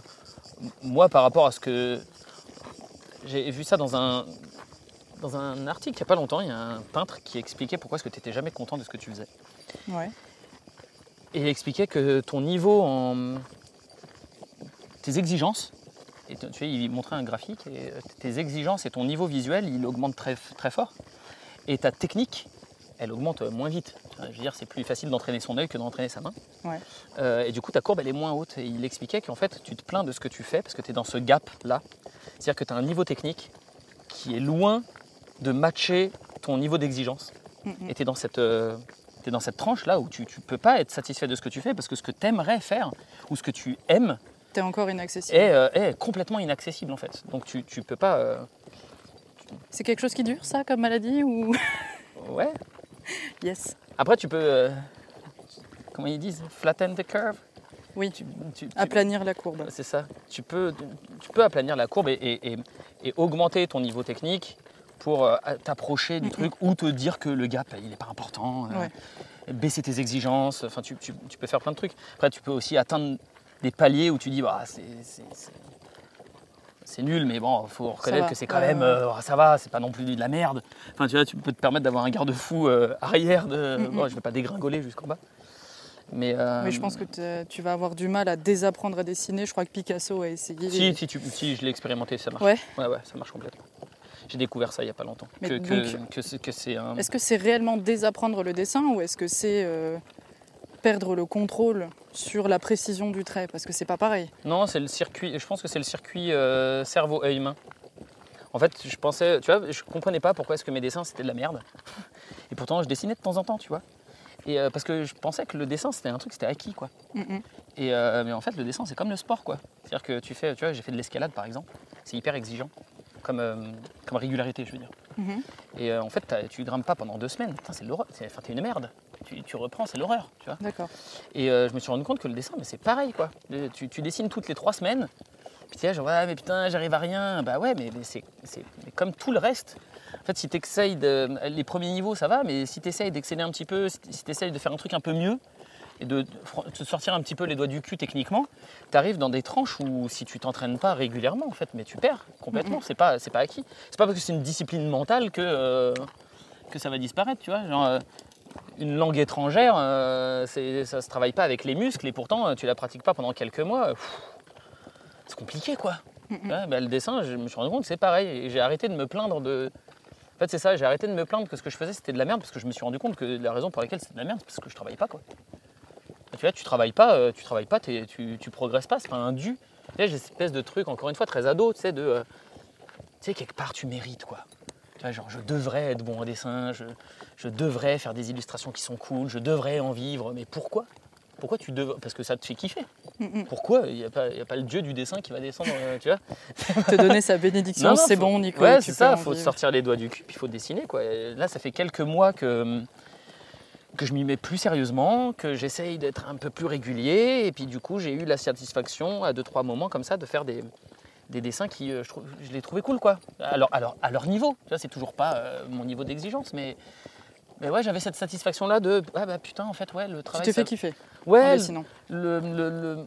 moi par rapport à ce que j'ai vu ça dans un dans un article il n'y a pas longtemps, il y a un peintre qui expliquait pourquoi est-ce que tu n'étais jamais content de ce que tu faisais. Ouais. Et il expliquait que ton niveau en. tes exigences, et tu sais, il montrait un graphique, et euh, tes exigences et ton niveau visuel, il augmente très, très fort. Et ta technique, elle augmente moins vite. Je veux dire, c'est plus facile d'entraîner son œil que d'entraîner sa main. Ouais. Euh, et du coup, ta courbe, elle est moins haute. Et il expliquait qu'en fait, tu te plains de ce que tu fais parce que tu es dans ce gap-là. C'est-à-dire que tu as un niveau technique qui est loin de matcher ton niveau d'exigence. Mhm. Et tu es dans cette. euh, dans cette tranche-là où tu ne peux pas être satisfait de ce que tu fais parce que ce que tu aimerais faire ou ce que tu aimes T'es encore inaccessible. est, euh, est complètement inaccessible en fait. Donc tu ne peux pas. euh, C'est quelque chose qui dure ça comme maladie ou? Ouais. Yes. Après, tu peux. euh, comment ils disent? Flatten the curve? Oui. Tu- tu- tu- Aplanir la courbe. c'est ça. Tu peux, tu peux aplanir la courbe et, et- et- et augmenter ton niveau technique pour euh, t'approcher du truc ou te dire que le gap il n'est pas important. euh, Ouais. Baisser tes exigences. Enfin, tu peux faire plein de trucs. Après, tu peux aussi atteindre des paliers où tu dis bah, c'est, c'est- nul, mais bon, faut reconnaître que c'est quand même, euh, ça va, c'est pas non plus de la merde. Enfin, tu vois, tu peux te permettre d'avoir un garde-fou euh, arrière. De, Mhm. bon, je vais pas dégringoler jusqu'en bas. Mais, euh, Mais je pense que tu vas avoir du mal à désapprendre à dessiner. Je crois que Picasso a essayé. Si, si, tu- si, je l'ai expérimenté, ça marche. Ouais. ouais, ouais, ça marche complètement. J'ai découvert ça il n'y a pas longtemps. Mais que, que- donc- que c'est, que c'est un. Est-ce que c'est réellement désapprendre le dessin ou est-ce que c'est euh, perdre le contrôle sur la précision du trait Parce que c'est pas pareil. Non, c'est le circuit. Je pense que c'est le circuit euh, cerveau-œil-main. En fait, je pensais, tu vois, je comprenais pas pourquoi est-ce que mes dessins c'était de la merde. Et pourtant, je dessinais de temps en temps, tu vois. Et euh, parce que je pensais que le dessin c'était un truc, c'était acquis, quoi. Et euh, mais en fait, le dessin c'est comme le sport, quoi. C'est-à-dire que tu fais, tu vois, j'ai fait de l'escalade par exemple. C'est hyper exigeant, comme euh, comme régularité, je veux dire. Mhm. Et en fait, tu grimpes pas pendant deux semaines. Putain, c'est l'horreur. C'est- Enfin, t'es une merde. Tu, tu reprends, c'est l'horreur, tu vois. D'accord. Et euh, je me suis rendu compte que le dessin, mais c'est pareil, quoi. Tu, tu dessines toutes les trois semaines. Puis tu es genre, ouais, mais putain, j'arrive à rien. Bah ouais, mais, mais c'est comme tout le reste. En fait, si tu essayes de. Les premiers niveaux, ça va, mais si tu essayes d'exceller un petit peu, si tu essayes de faire un truc un peu mieux, et de te sortir un petit peu les doigts du cul techniquement, tu arrives dans des tranches où si tu t'entraînes pas régulièrement, en fait, mais tu perds complètement. C'est pas, c'est pas acquis. C'est pas parce que c'est une discipline mentale que, euh, que ça va disparaître, tu vois. Genre, euh, une langue étrangère, euh, ça se travaille pas avec les muscles et pourtant euh, tu la pratiques pas pendant quelques mois. euh, c'est compliqué quoi. Ouais, bah, le dessin, je me suis rendu compte que c'est pareil et j'ai arrêté de me plaindre de. En fait, c'est ça, j'ai arrêté de me plaindre que ce que je faisais c'était de la merde parce que je me suis rendu compte que la raison pour laquelle c'était de la merde, c'est parce que je travaillais pas quoi. Tu vois, tu travailles pas, tu travailles pas, tu, tu progresses pas, c'est pas un dû. Tu sais, j'ai cette espèce de truc, encore une fois, très ado, tu sais, de. euh, tu sais, quelque part tu mérites quoi. Tu vois, genre, je devrais être bon en dessin, je, je devrais faire des illustrations qui sont cool, je devrais en vivre, mais pourquoi? Pourquoi tu devrais Parce que ça te fait kiffer. Mhm. Pourquoi Il n'y a, pas- il y a pas le dieu du dessin qui va descendre, euh, tu vois? Te donner sa bénédiction, c'est bon, Nico. Ouais, tu c'est ça, il faut vivre. sortir les doigts du cul, puis il faut dessiner. Quoi. Et là, ça fait quelques mois que, que je m'y mets plus sérieusement, que j'essaye d'être un peu plus régulier, et puis du coup, j'ai eu la satisfaction à deux, trois moments comme ça de faire des, des dessins qui, euh, je, trouve, je les trouvais cool, quoi. Alors, alors, à leur niveau, tu vois, c'est toujours pas euh, mon niveau d'exigence, mais, mais ouais, j'avais cette satisfaction-là de, ah bah putain, en fait, ouais, le Tu travail. t'es fait ça- kiffer Ouais, dessinant. le, le- le-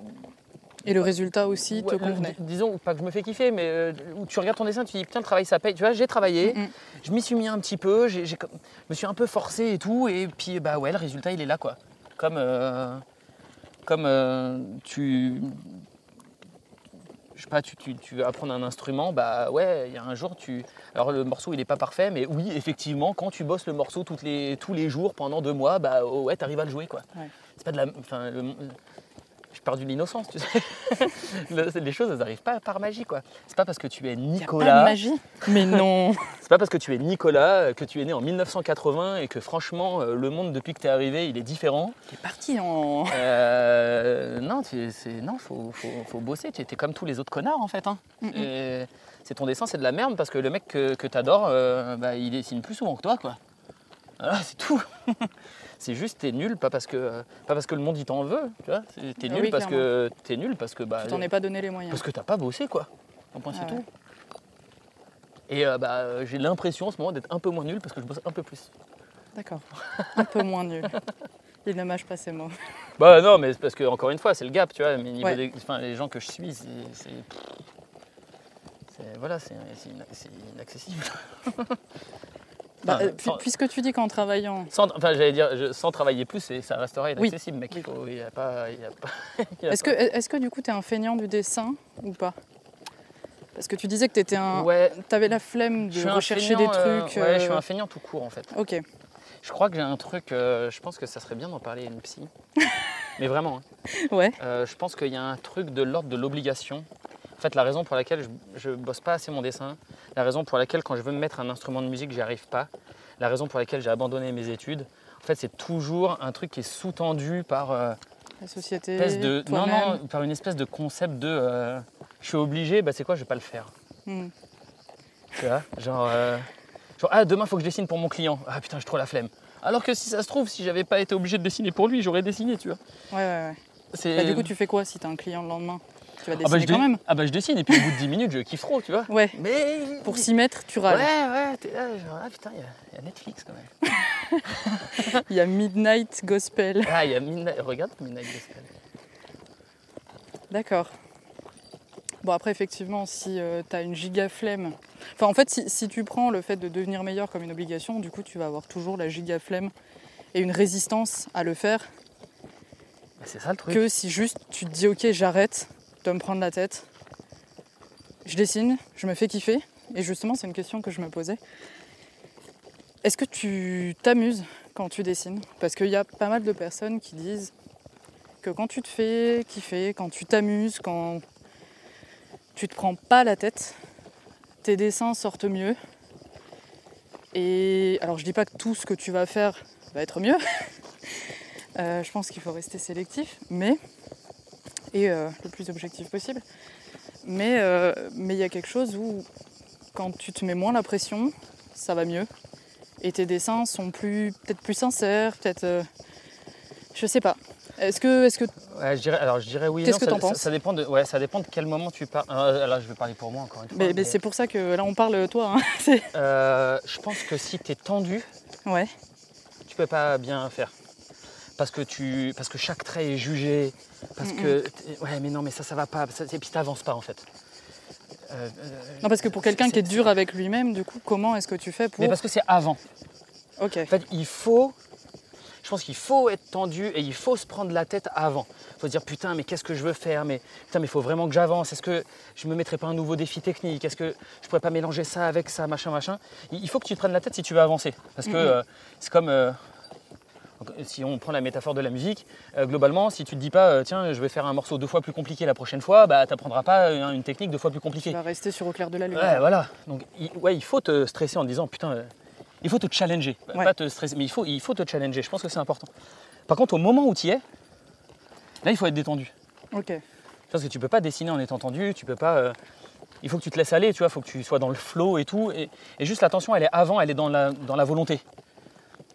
Et le résultat aussi te Ouais, convenait. disons, pas que je me fais kiffer, mais euh, où tu regardes ton dessin, tu dis putain, le travail ça paye. Tu vois, j'ai travaillé, je m'y suis mis un petit peu, je me suis un peu forcé et tout, et puis bah ouais, le résultat il est là quoi. Comme, euh, comme tu. Je sais pas, tu, tu, tu veux apprendre un instrument, bah ouais, il y a un jour tu. Alors le morceau il est pas parfait, mais oui, effectivement, quand tu bosses le morceau toutes les, tous les jours pendant deux mois, bah oh ouais, t'arrives à le jouer quoi. Ouais. C'est pas de la. Enfin, le- j'ai perdu l'innocence, tu sais. Le- les choses, elles n'arrivent pas par magie, quoi. C'est pas parce que tu es Y a pas de Nicolas, magie Mais non c'est pas parce que tu es Nicolas, euh, que tu es né en 1980 et que franchement, euh, le monde depuis que tu es arrivé, il est différent. T'es parti en. Euh, non, tu- c'est non, faut, faut, faut bosser. Tu es comme tous les autres connards, en fait. hein. C'est ton dessin, c'est de la merde parce que le mec que, que tu adores, il dessine plus souvent que toi, quoi. Voilà, c'est tout. c'est juste, t'es nul, pas parce que pas parce que le monde il t'en veut, tu vois. C'est- T'es Ah nul oui, parce que t'es nul parce que bah Tu t'en es pas donné les moyens. parce que t'as pas bossé quoi. Un point, c'est Ah ouais. tout. Et euh, bah, euh, j'ai l'impression en ce moment d'être un peu moins nul parce que je bosse un peu plus. D'accord. Un peu moins nul. Il ne mâche pas ses mots. Bah non, mais c'est parce que encore une fois, c'est le gap, tu vois. Mais niveau Ouais. des- enfin, les gens que je suis, c'est, voilà, c'est inaccessible. Bah, euh, sans- puisque tu dis qu'en travaillant. Sans, enfin, j'allais dire, je- sans travailler plus, ça restera Oui. inaccessible, mec. Oui. Il faut- il a pas, Est-ce que, est que du coup tu es un feignant du dessin ou pas? Parce que tu disais que tu étais un. Ouais, T'avais la flemme de rechercher des euh, trucs. ouais, je suis euh, un feignant tout court en fait. Ok. Je crois que j'ai un truc, euh, je pense que ça serait bien d'en parler à une psy. mais vraiment, hein. Ouais. Euh, je pense qu'il y a un truc de l'ordre de l'obligation. En fait, la raison pour laquelle je, ne bosse pas assez mon dessin, la raison pour laquelle quand je veux me mettre un instrument de musique, j'y arrive pas, la raison pour laquelle j'ai abandonné mes études, en fait, c'est toujours un truc qui est sous-tendu par, euh, La société. espèce de, non, non, par une espèce de concept de euh, je suis obligé, bah c'est quoi, je vais pas le faire. Hmm. Tu vois Genre, euh, genre, ah, demain, faut que je dessine pour mon client. Ah putain, j'ai trop la flemme. Alors que si ça se trouve, si j'avais pas été obligé de dessiner pour lui, j'aurais dessiné, tu vois. Ouais, ouais, ouais. Bah, du coup, tu fais quoi si t'as un client le lendemain? Tu vas ah bah, dessiner je quand même Ah bah je dessine et puis au bout de 10 minutes je kiffe trop, tu vois. Ouais. Mais. Pour s'y mettre, tu Ouais, râles. ouais, t'es là, genre, ah putain, il y a- il y, a Netflix quand même. Il y a Midnight Gospel. Ah, il y a Midnight. Regarde Midnight Gospel. D'accord. Bon, après, effectivement, si tu as une giga flemme. Enfin, en fait, si, si tu prends le fait de devenir meilleur comme une obligation, du coup, tu vas avoir toujours la giga flemme et une résistance à le faire Bah, c'est ça le truc. que si juste tu te dis, ok, j'arrête de me prendre la tête, je dessine, je me fais kiffer. Et justement, c'est une question que je me posais. Est-ce que tu t'amuses quand tu dessines? Parce qu'il y a pas mal de personnes qui disent que quand tu te fais kiffer, quand tu t'amuses, quand tu te prends pas la tête, tes dessins sortent mieux. Et alors je dis pas que tout ce que tu vas faire va être mieux. Euh, je pense qu'il faut rester sélectif, mais et euh, le plus objectif possible. Mais euh, mais il y a quelque chose où quand tu te mets moins la pression, ça va mieux. Et tes dessins sont plus peut-être plus sincères, peut-être euh, je sais pas. Est-ce que est-ce que Ouais, je dirais, alors je dirais oui. Qu'est-ce que t'en penses ça dépend de, ouais, ça dépend de quel moment tu parles. Euh, là, je vais parler pour moi encore une fois. mais, mais mais, c'est pour ça que là on parle toi. hein. Euh, je pense que si tu es tendu, ouais. tu peux pas bien faire. Parce que, tu, parce que chaque trait est jugé. Parce Mm, que. t'es- Ouais, mais non, mais ça, ça va pas. ça- et puis t'avances pas en fait. Euh, Non parce que pour quelqu'un qui est dur avec lui-même, du coup, comment est-ce que tu fais pour Mais parce que c'est avant. Ok. En fait, il faut. Je pense qu'il faut être tendu et il faut se prendre la tête avant. Il faut se dire putain, mais qu'est-ce que je veux faire? Mais putain, mais il faut vraiment que j'avance. Est-ce que je me mettrai pas un nouveau défi technique? Est-ce que je pourrais pas mélanger ça avec ça, machin, machin? Il faut que tu te prennes la tête si tu veux avancer. Parce que Mhm. euh, c'est comme. euh, si on prend la métaphore de la musique, euh, globalement, si tu te dis pas, euh, tiens, je vais faire un morceau deux fois plus compliqué la prochaine fois, bah, tu n'apprendras pas euh, une technique deux fois plus Tu compliquée. vas rester sur au clair de la lune. Ouais, voilà. Donc, il, ouais, il faut te stresser en disant, putain, euh, il faut te challenger. Pas- Ouais. Pas te stresser, mais il faut, il faut te challenger. Je pense que c'est important. Par contre, au moment où tu y es, là, il faut être détendu. Ok. Parce que tu peux pas dessiner en étant tendu, tu peux pas. euh, il faut que tu te laisses aller, tu vois, il faut que tu sois dans le flow et tout. Et, et juste l'attention, elle est avant, elle est dans la, dans la volonté.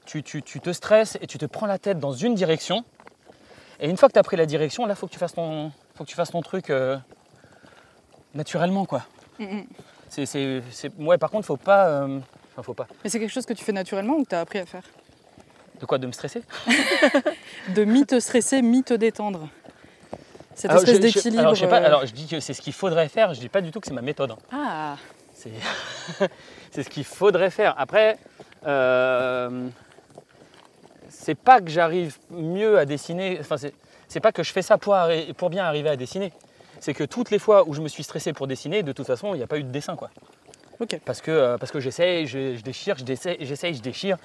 Tu, tu- tu te stresses et tu te prends la tête dans une direction. Et une fois que tu as pris la direction, là, il faut que tu fasses ton, faut que tu fasses ton truc euh, naturellement, quoi. Mhm. C'est, c'est, Ouais, par contre, faut pas. euh, Enfin, faut pas. Mais c'est quelque chose que tu fais naturellement ou que tu as appris à faire? De quoi De me stresser? De mi te stresser, mi te détendre. Cette Alors, espèce d'équilibre. Alors, je sais pas, euh, alors, je dis que c'est ce qu'il faudrait faire, je dis pas du tout que c'est ma méthode. hein. Ah, C'est, c'est ce qu'il faudrait faire. Après, euh, c'est pas que j'arrive mieux à dessiner, enfin, c'est, pas que je fais ça pour, pour bien arriver à dessiner. C'est que toutes les fois où je me suis stressé pour dessiner, de toute façon, il n'y a pas eu de dessin. Quoi. ok. Parce que, euh, parce que j'essaye, je, je déchire, j'essaye, je déchire.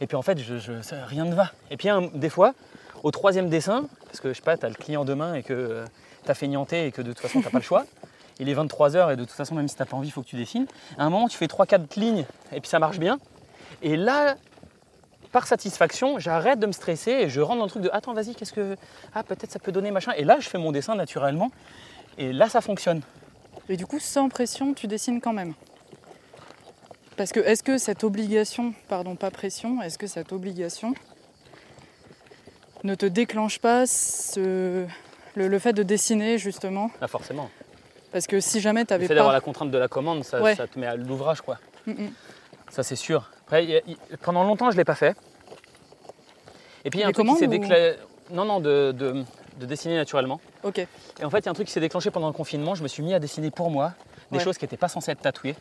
Et puis en fait, je, je- ça- rien ne va. Et puis un- des fois, au troisième dessin, parce que je sais pas, tu as le client demain et que tu as feignanté et que de toute façon, tu pas le choix. Il est 23h et de toute façon, même si tu pas envie, il faut que tu dessines. À un moment, tu fais 3-4 lignes et puis ça marche bien. Et là, par satisfaction, j'arrête de me stresser et je rentre dans le truc de attends, vas-y, qu'est-ce que. Ah, peut-être ça peut donner machin. Et là, je fais mon dessin naturellement. Et là, ça fonctionne. Et du coup, sans pression, tu dessines quand même. Parce que est-ce que cette obligation, pardon, pas pression, est-ce que cette obligation ne te déclenche pas ce- le, le fait de dessiner justement? Là, forcément. Parce que si jamais tu Le avais fait d'avoir pas. la contrainte de la commande, ça, Ouais. ça te met à l'ouvrage, quoi. Mm, mm. Ça, c'est sûr. Pendant longtemps, je ne l'ai pas fait. Et puis, il y a un truc qui s'est ou- déclaré. Non, non, de, de- de dessiner naturellement. Ok. Et en fait, il y a un truc qui s'est déclenché pendant le confinement. Je me suis mis à dessiner pour moi des Ouais. choses qui n'étaient pas censées être tatouées.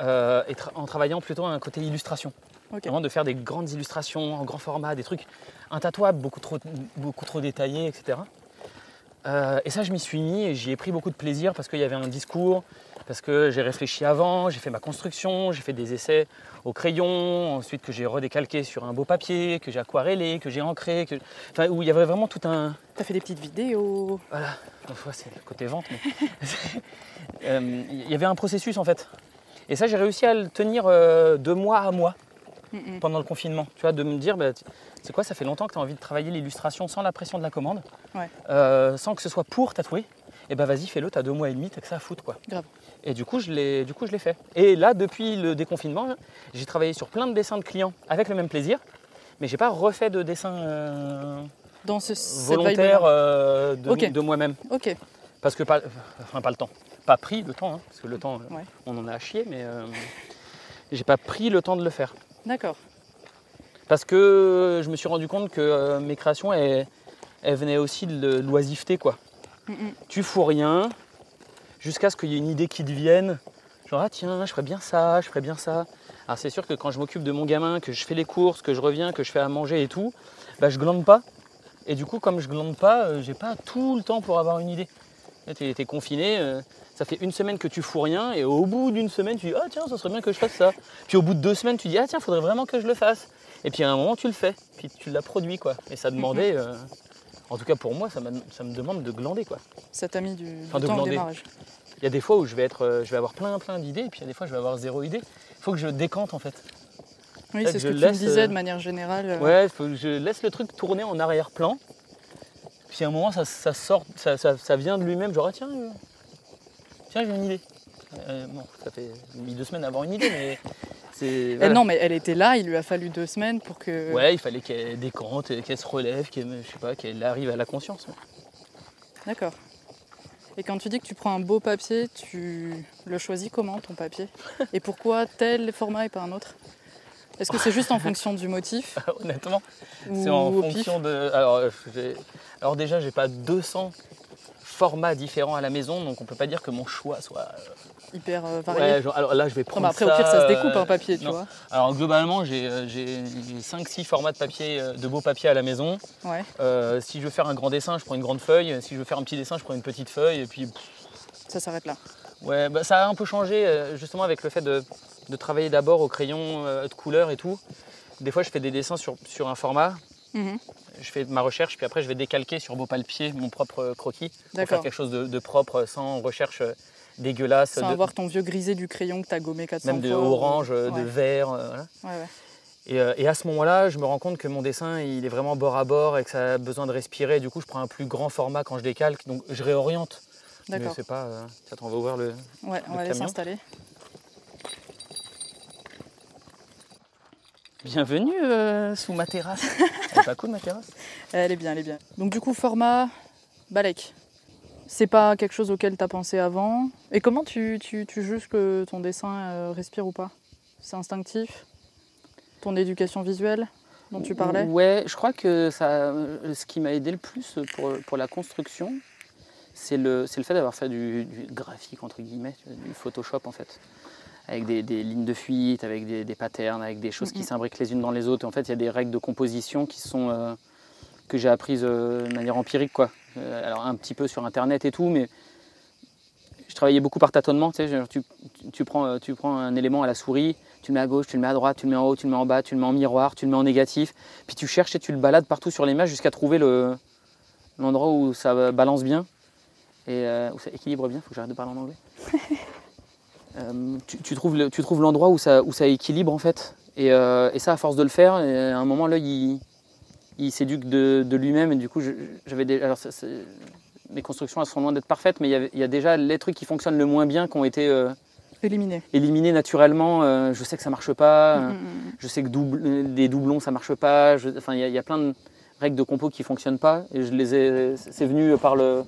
euh, et tra- en travaillant plutôt un côté illustration. Ok. Vraiment de faire des grandes illustrations en grand format, des trucs intatouables, beaucoup trop, beaucoup trop détaillés, etc. Euh, et ça, je m'y suis mis et j'y ai pris beaucoup de plaisir parce qu'il y avait un discours, parce que j'ai réfléchi avant, j'ai fait ma construction, j'ai fait des essais au crayon, ensuite que j'ai redécalqué sur un beau papier, que j'ai aquarellé, que j'ai ancré, que... Enfin, où il y avait vraiment tout un, T'as fait des petites vidéos. voilà, Une fois, c'est le côté vente, mais Euh, il y avait un processus en fait. Et ça, j'ai réussi à le tenir euh, de mois à mois Mm, mm. pendant le confinement. Tu vois, de me dire, bah, c'est quoi, ça fait longtemps que tu as envie de travailler l'illustration sans la pression de la commande, Ouais. euh, sans que ce soit pour tatouer? Et bah vas-y, fais-le, t'as deux mois et demi, t'as que ça à foutre quoi. Grave. Et du coup, je l'ai, du coup, je l'ai fait. Et là, depuis le déconfinement, j'ai travaillé sur plein de dessins de clients avec le même plaisir, mais j'ai pas refait de dessin euh, dans ce cette volontaire euh, de, moi-même. Ok. Parce que pas, enfin pas le temps, pas pris le temps, hein, parce que le temps, euh, Ouais. on en a à chier, mais euh, j'ai pas pris le temps de le faire. D'accord. Parce que je me suis rendu compte que mes créations, elles, elles venaient aussi de l'oisiveté, quoi. Mm, mm. Tu fous rien jusqu'à ce qu'il y ait une idée qui te vienne. Genre, ah tiens, je ferais bien ça, je ferais bien ça. Alors c'est sûr que quand je m'occupe de mon gamin, que je fais les courses, que je reviens, que je fais à manger et tout, bah, je glande pas. Et du coup, comme je glande pas, euh, j'ai pas tout le temps pour avoir une idée. Tu es, confiné, euh, ça fait une semaine que tu fous rien, et au bout d'une semaine, tu dis, ah tiens, ça serait bien que je fasse ça. Puis au bout de deux semaines, tu dis, ah tiens, faudrait vraiment que je le fasse. Et puis à un moment, tu le fais, puis tu l'as produit, quoi. Et ça demandait, euh, en tout cas pour moi, ça, ça me demande de glander, quoi. Ça t'a mis du, Enfin, temps au démarrage. Il y a des fois où je vais, être, euh, je vais avoir plein plein d'idées, et puis il y a des fois je vais avoir zéro idée. Il faut que je décante en fait. Oui, c'est ce que tu me disais euh, de manière générale. euh, Ouais, faut que je laisse le truc tourner en arrière-plan. Puis à un moment ça, ça sort, ça, ça- ça vient de lui-même, genre ah, tiens, euh, tiens j'ai une idée. Euh, bon, ça fait mis deux semaines à avoir une idée, mais voilà. Eh non, mais elle était là, il lui a fallu deux semaines pour que. Ouais, il fallait qu'elle décante, qu'elle se relève, qu'elle, je sais pas, qu'elle arrive à la conscience. D'accord. Et quand tu dis que tu prends un beau papier, tu le choisis comment ton papier? Et pourquoi tel format et pas un autre? Est-ce que c'est juste en fonction du motif? Honnêtement, ou c'est en fonction de. Alors, euh, alors déjà, j'ai pas 200 formats différents à la maison, donc on peut pas dire que mon choix soit. Euh, hyper euh, varié Ouais, genre, alors là, je vais prendre après, au pire, ça se découpe euh, un papier, tu non. vois. Alors globalement, j'ai euh, j'ai 5-6 formats de papier, euh, de beaux papiers à la maison. Ouais, Euh, si je veux faire un grand dessin, je prends une grande feuille. Si je veux faire un petit dessin, je prends une petite feuille. Et puis, pff, ça s'arrête là. ouais, bah, ça a un peu changé euh, justement avec le fait de, de travailler d'abord au crayon euh, de couleur et tout. Des fois, je fais des dessins sur, sur un format. Mhm. Je fais ma recherche, puis après, je vais décalquer sur beau papier mon propre euh, croquis pour faire quelque chose de, de propre, sans recherche euh, dégueulasse, Sans de- avoir ton vieux grisé du crayon que t'as gommé 400 même de fois. ou- orange, euh, Ouais. de vert. euh, voilà. Ouais, ouais. Et, euh, et à ce moment-là, je me rends compte que mon dessin, il est vraiment bord à bord et que ça a besoin de respirer. Du coup, je prends un plus grand format quand je décalque, donc je réoriente. Mais D'accord. c'est pas. euh, Attends, on va ouvrir le. Ouais, on va aller s'installer. Bienvenue euh, sous ma terrasse. c'est pas cool ma terrasse? Elle est bien, elle est bien. Donc du coup, format Balek. C'est pas quelque chose auquel t'as pensé avant. Et comment tu, tu, tu juges que ton dessin euh, respire ou pas? C'est instinctif? Ton éducation visuelle dont tu parlais? Ouais, je crois que ça, euh, ce qui m'a aidé le plus pour, pour la construction, c'est le, fait d'avoir fait du, du graphique, entre guillemets, tu du Photoshop en fait. Avec des, des lignes de fuite, avec des, des patterns, avec des choses qui s'imbriquent les unes dans les autres. En fait, il y a des règles de composition qui sont, euh, que j'ai apprises euh, de manière empirique. Quoi. Euh, alors un petit peu sur Internet et tout, mais je travaillais beaucoup par tâtonnement. Tu, sais, genre, tu, tu- tu prends, euh, tu prends un élément à la souris, tu le mets à gauche, tu le mets à droite, tu le mets en haut, tu le mets en bas, tu le mets en miroir, tu le mets en négatif. Puis tu cherches et tu le balades partout sur l'image jusqu'à trouver le- l'endroit où ça balance bien et euh, où ça équilibre bien. Faut que j'arrête de parler en anglais. Euh, tu, tu trouves le- tu trouves l'endroit où ça, où ça équilibre en fait. Et, euh, et ça, à force de le faire, et à un moment, l'œil, il, il s'éduque de, de lui-même. Et du coup, j'avais des, alors ça, mes constructions, elles sont loin d'être parfaites, mais il y, a déjà les trucs qui fonctionnent le moins bien, qui ont été euh, Éliminé. éliminés naturellement. Euh, je sais que ça marche pas. euh, Mm, mm, mm. je sais que double- des doublons, ça marche pas. Je- enfin, il y, a- il y a plein de règles de compo qui fonctionnent pas. Et je les ai, c'est venu par le,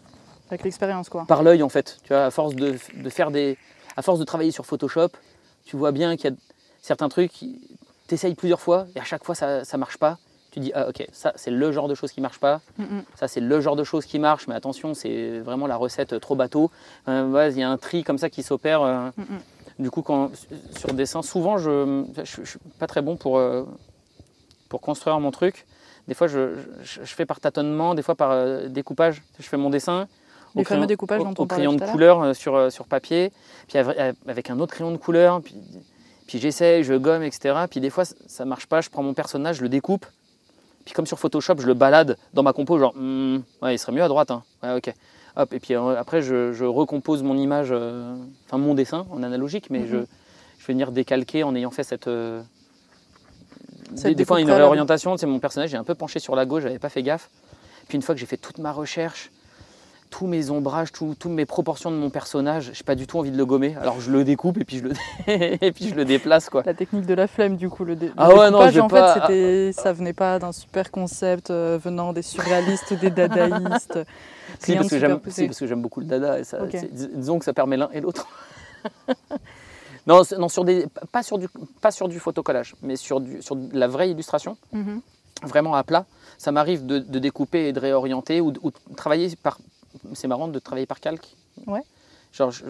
Avec l'expérience, quoi. par l'œil en fait. Tu vois, à force de, de faire des, à force de travailler sur Photoshop, tu vois bien qu'il y a certains trucs, tu essayes plusieurs fois et à chaque fois ça, ça marche pas. Tu dis ah ok, ça c'est le genre de choses qui marche pas. Mm, mm. Ça c'est le genre de choses qui marche, mais attention, c'est vraiment la recette trop bateau. Euh, ouais, Il y a un tri comme ça qui s'opère. euh, Mm, du coup, quand, sur dessin, souvent, je ne suis pas très bon pour, euh, pour construire mon truc. Des fois, je, je- je fais par tâtonnement, des fois par euh, découpage. Je fais mon dessin. Fameux au- on crayon tout de à couleur euh, sur, euh, sur papier, puis av- av- avec un autre crayon de couleur, puis, puis j'essaye, je gomme, etc. Puis des fois, ça marche pas, je prends mon personnage, je le découpe, puis comme sur Photoshop, je le balade dans ma compo, genre, Hmm, ouais, il serait mieux à droite, hein. ouais, ok. Hop, et puis euh, après, je, je recompose mon image, euh, enfin mon dessin en analogique, mais je, Mhm. je vais venir décalquer en ayant fait cette. euh, Cette des, des fois, une réorientation, c'est mon personnage, j'ai un peu penché sur la gauche, j'avais pas fait gaffe. Puis une fois que j'ai fait toute ma recherche, tous mes ombrages, tout- toutes mes proportions de mon personnage, j'ai pas du tout envie de le gommer. Alors je le découpe et puis je le, et puis je le déplace quoi. La technique de la flemme, du coup, le, dé- le Ah ouais, non, découpage, j'ai en pas- fait, c'était, ça venait pas d'un super concept euh, venant des surréalistes ou des dadaïstes. Si parce, que j'aime, si, parce que j'aime beaucoup le dada. Et ça, disons que ça permet l'un et l'autre. non, non sur des, pas, sur du, pas sur du photocollage, mais sur, du, sur la vraie illustration, Mhm. vraiment à plat. Ça m'arrive de, de découper et de réorienter ou, de- ou de travailler par. C'est marrant de travailler par calque. Ouais. Genre, je-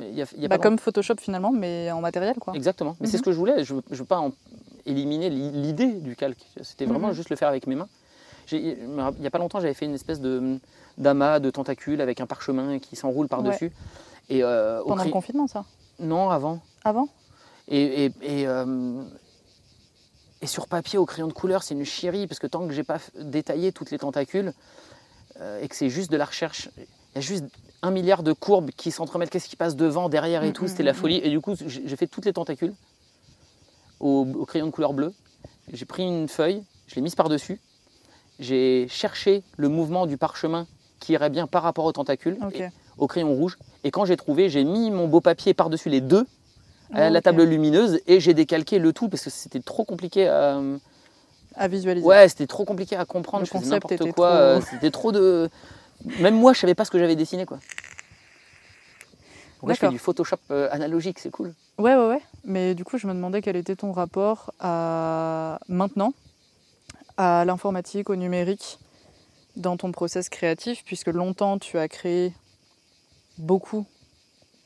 y a, il y a Bah, pas comme Photoshop finalement, mais en matériel, quoi. Exactement. Mais c'est Mhm. ce que je voulais. Je ne veux, pas en éliminer l'i- l'idée du calque. C'était vraiment Mhm. juste le faire avec mes mains. Il n'y a pas longtemps, j'avais fait une espèce de d'amas de tentacules avec un parchemin qui s'enroule par-dessus. Et, euh, Pendant le confinement, ça? Non, avant. Avant? Et, et, et, euh, et sur papier, au crayon de couleur, c'est une chierie, parce que tant que j'ai pas détaillé toutes les tentacules, et que c'est juste de la recherche, il y a juste un milliard de courbes qui s'entremêlent, qu'est-ce qui passe devant, derrière et Mm, tout, mm, c'était la mm, folie. Et du coup, j'ai fait toutes les tentacules au, au crayon de couleur bleue. J'ai pris une feuille, je l'ai mise par-dessus, j'ai cherché le mouvement du parchemin qui irait bien par rapport aux tentacules, et- au crayon rouge. Et quand j'ai trouvé, j'ai mis mon beau papier par-dessus les deux à Ah, la table lumineuse et j'ai décalqué le tout parce que c'était trop compliqué à À visualiser. ouais c'était trop compliqué à comprendre Le je faisais concept n'importe était quoi trop- euh, c'était trop de même moi je savais pas ce que j'avais dessiné quoi là, je fais du Photoshop euh, analogique c'est cool Ouais, ouais, ouais. Mais du coup, je me demandais quel était ton rapport à maintenant à l'informatique, au numérique, dans ton process créatif, puisque longtemps tu as créé beaucoup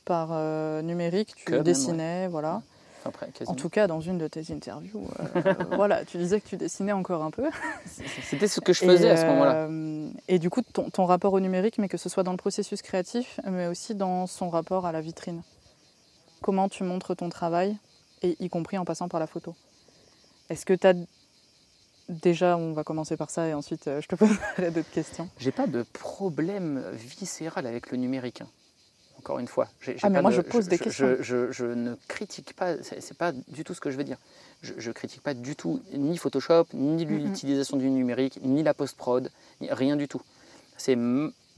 par euh, numérique, tu même, dessinais, voilà. Après En tout cas, dans une de tes interviews, euh, voilà, tu disais que tu dessinais encore un peu. c'était ce que je faisais Et, à ce moment-là euh, Et du coup, ton, ton rapport au numérique, mais que ce soit dans le processus créatif, mais aussi dans son rapport à la vitrine. Comment tu montres ton travail, et y compris en passant par la photo. Est-ce que tu as déjà, on va commencer par ça et ensuite euh, je te poserai d'autres questions. j'ai pas de problème viscéral avec le numérique hein. Encore une fois Ah, mais moi, de- je pose des je, questions. je- je ne critique pas c'est pas du tout ce que je veux dire je, je critique pas du tout ni Photoshop ni l'utilisation du numérique ni la post prod rien du tout c'est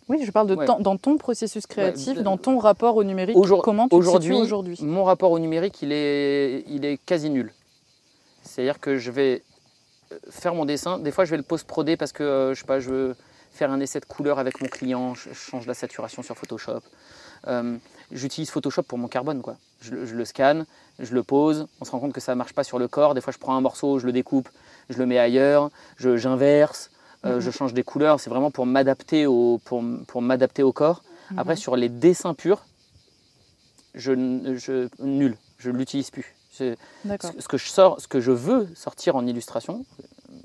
Oui, je parle de Ouais. dans ton processus créatif, dans ton rapport au numérique. Aujourd- comment tu aujourd'hui, aujourd'hui? mon rapport au numérique, il est, il est quasi nul. C'est-à-dire que je vais euh, faire mon dessin. Des fois, je vais le post-proder parce que euh, je sais pas, je veux faire un essai de couleur avec mon client. Je change la saturation sur Photoshop. Euh, J'utilise Photoshop pour mon carbone, quoi. Je, le- je le scanne, je le pose. On se rend compte que ça marche pas sur le corps. Des fois, je prends un morceau, je le découpe, je le mets ailleurs, j'inverse, euh, Mhm. je change des couleurs. C'est vraiment pour m'adapter au, pour, pour m'adapter au corps. Après, Mhm. sur les dessins purs, je, nul, je l'utilise plus. Ce, ce que je sors, ce que je veux sortir en illustration,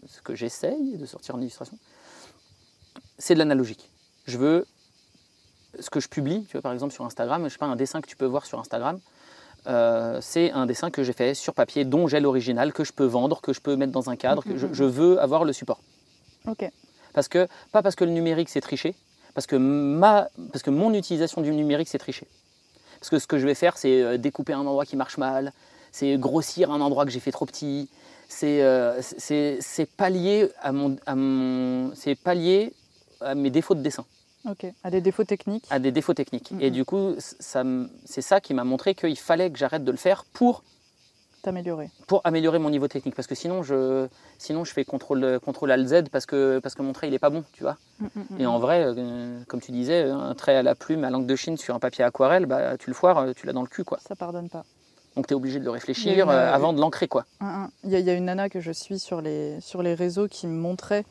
ce que j'essaye de sortir en illustration, c'est de l'analogique. Je veux ce que je publie, tu vois, par exemple sur Instagram, je sais pas un dessin que tu peux voir sur Instagram. euh, c'est un dessin que j'ai fait sur papier, dont j'ai l'original, que je peux vendre, que je peux mettre dans un cadre. que je, Mhm. je veux avoir le support. Ok. Parce que, pas parce que le numérique c'est triché, parce que, ma, parce que mon utilisation du numérique c'est tricher. Parce que ce que je vais faire, c'est euh, découper un endroit qui marche mal, c'est grossir un endroit que j'ai fait trop petit, c'est euh, pallier, à mon, à mon, c'est pallier à mes défauts de dessin, Ok. À des défauts techniques. à des défauts techniques. Et du coup, ça c'est ça qui m'a montré qu'il fallait que j'arrête de le faire pour T'améliorer. pour améliorer mon niveau technique parce que sinon je sinon je fais contrôle contrôle alt Z parce que parce que mon trait il est pas bon tu vois Mm, et en vrai euh, comme tu disais un trait à la plume à langue de Chine sur un papier aquarelle bah tu le foires euh, tu l'as dans le cul quoi Ça pardonne pas. donc tu es obligé de le réfléchir une, euh, euh, avant de l'ancrer quoi. Il y, y a une nana que je suis sur les, sur les réseaux qui me montrait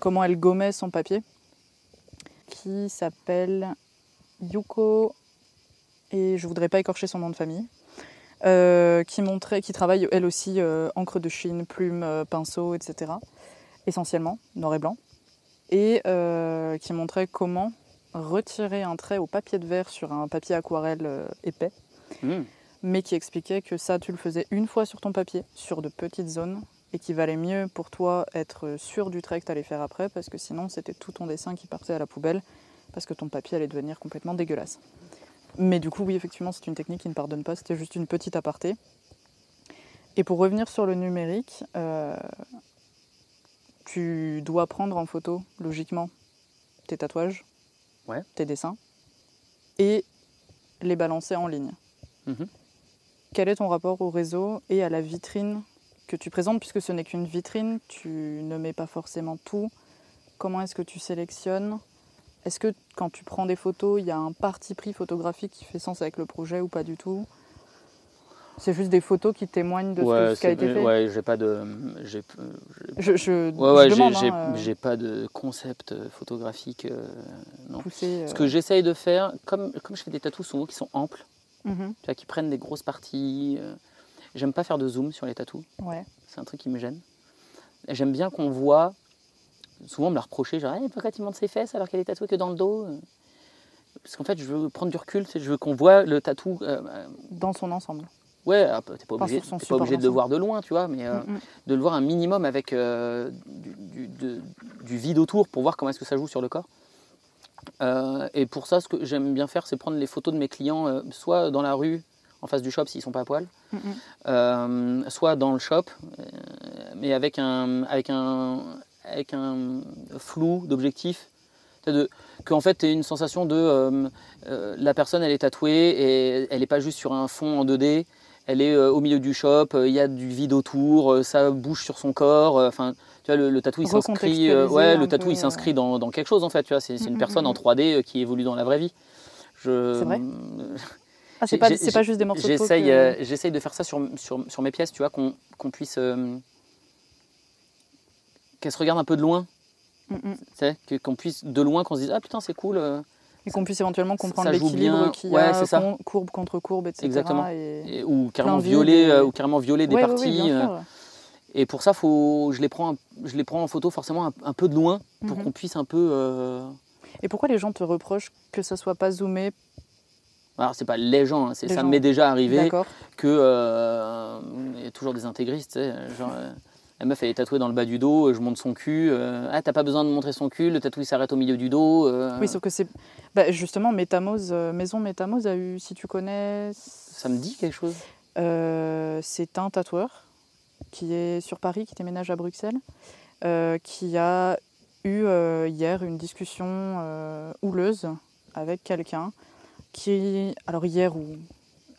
comment elle gommait son papier, qui s'appelle Yuko, et je voudrais pas écorcher son nom de famille, euh, qui montrait, qui travaille elle aussi euh, encre de Chine, plume, euh, pinceau, etc. Essentiellement noir et blanc, et qui montrait comment retirer un trait au papier de verre sur un papier aquarelle épais Mmh. mais qui expliquait que ça, tu le faisais une fois sur ton papier, sur de petites zones, et qu'il valait mieux pour toi être sûr du trait que tu allais faire après, parce que sinon, c'était tout ton dessin qui partait à la poubelle, parce que ton papier allait devenir complètement dégueulasse. Mais du coup, oui, effectivement, c'est une technique qui ne pardonne pas, c'était juste une petite aparté. Et pour revenir sur le numérique, euh, tu dois prendre en photo, logiquement, tes tatouages, Ouais. tes dessins, et les balancer en ligne. Mhm. Quel est ton rapport au réseau et à la vitrine que tu présentes, puisque ce n'est qu'une vitrine, tu ne mets pas forcément tout. Comment est-ce que tu sélectionnes? Est-ce que quand tu prends des photos, il y a un parti pris photographique qui fait sens avec le projet ou pas du tout? C'est juste des photos qui témoignent de ce, ouais, ce qui a été fait? ouais, j'ai pas de. J'ai, Je, je, ouais, ouais, je j'ai, demande, j'ai- hein, euh, j'ai pas de concept photographique. euh, non. pousser, Ce euh, que j'essaye de faire, comme, comme je fais des tatous souvent qui sont amples, tu vois, qui prennent des grosses parties, euh, j'aime pas faire de zoom sur les tatous. ouais. C'est un truc qui me gêne. J'aime bien qu'on voit, souvent on me l'a reproché, genre Eh, pourquoi tu montres ses fesses alors qu'elle est tatouée que dans le dos Parce qu'en fait, je veux prendre du recul, je veux qu'on voit le tatou. euh, euh, Dans son ensemble. ouais, ah, t'es pas obligé, pas obligé de le voir de loin, tu vois, mais euh, Mhm. de le voir un minimum avec euh, du, du- de- du vide autour pour voir comment est-ce que ça joue sur le corps. Euh, et pour ça, ce que j'aime bien faire, c'est prendre les photos de mes clients, euh, soit dans la rue, en face du shop s'ils sont pas à poil, Mhm. euh, soit dans le shop, euh, mais avec un, avec un, avec un flou d'objectif. Qu'en fait, tu une sensation de euh, la personne, elle est tatouée et elle n'est pas juste sur un fond en 2D, elle est au milieu du shop, il y a du vide autour, ça bouge sur son corps. Enfin, tu vois, le, le tatou, il s'inscrit. euh, ouais, le tatou, peu, il s'inscrit dans, dans quelque chose en fait. Tu vois, c'est une Mhm, personne en mhm. 3D euh, qui évolue dans la vraie vie. Je, C'est vrai Ah, c'est pas, pas juste des morceaux de J'essaye, que- euh, j'essaye de faire ça sur, sur, sur mes pièces, tu vois, qu'on qu'on puisse. euh, qu'elles se regardent un peu de loin, tu sais, que- qu'on puisse de loin, qu'on se dise Ah putain, c'est cool. euh, Et qu'on puisse éventuellement comprendre l'équilibre y Ouais, a, ça. courbe contre courbe, etc. Exactement. Et... et- ou, carrément violer, euh, ou carrément violer des Ouais, parties. ouais, bien euh, et pour ça, faut, je, les prends, je les prends en photo forcément un, un peu de loin pour Mhm. qu'on puisse un peu. euh, Et pourquoi les gens te reprochent que ça soit pas zoomé Alors, c'est pas les gens, hein, c'est- Les ça gens. m'est déjà arrivé. D'accord. que euh, il y a toujours des intégristes, tu sais, genre euh, la meuf elle est tatouée dans le bas du dos, je monte son cul, euh, ah t'as pas besoin de montrer son cul, le tatou il s'arrête au milieu du dos. euh, Oui, sauf que c'est. Bah, justement, Métamose, euh, Maison Métamose a eu, si tu connais. Ça me dit quelque chose Euh, c'est un tatoueur qui est sur Paris, qui déménage à Bruxelles, euh, qui a eu euh, hier une discussion euh, houleuse avec quelqu'un qui, alors hier ou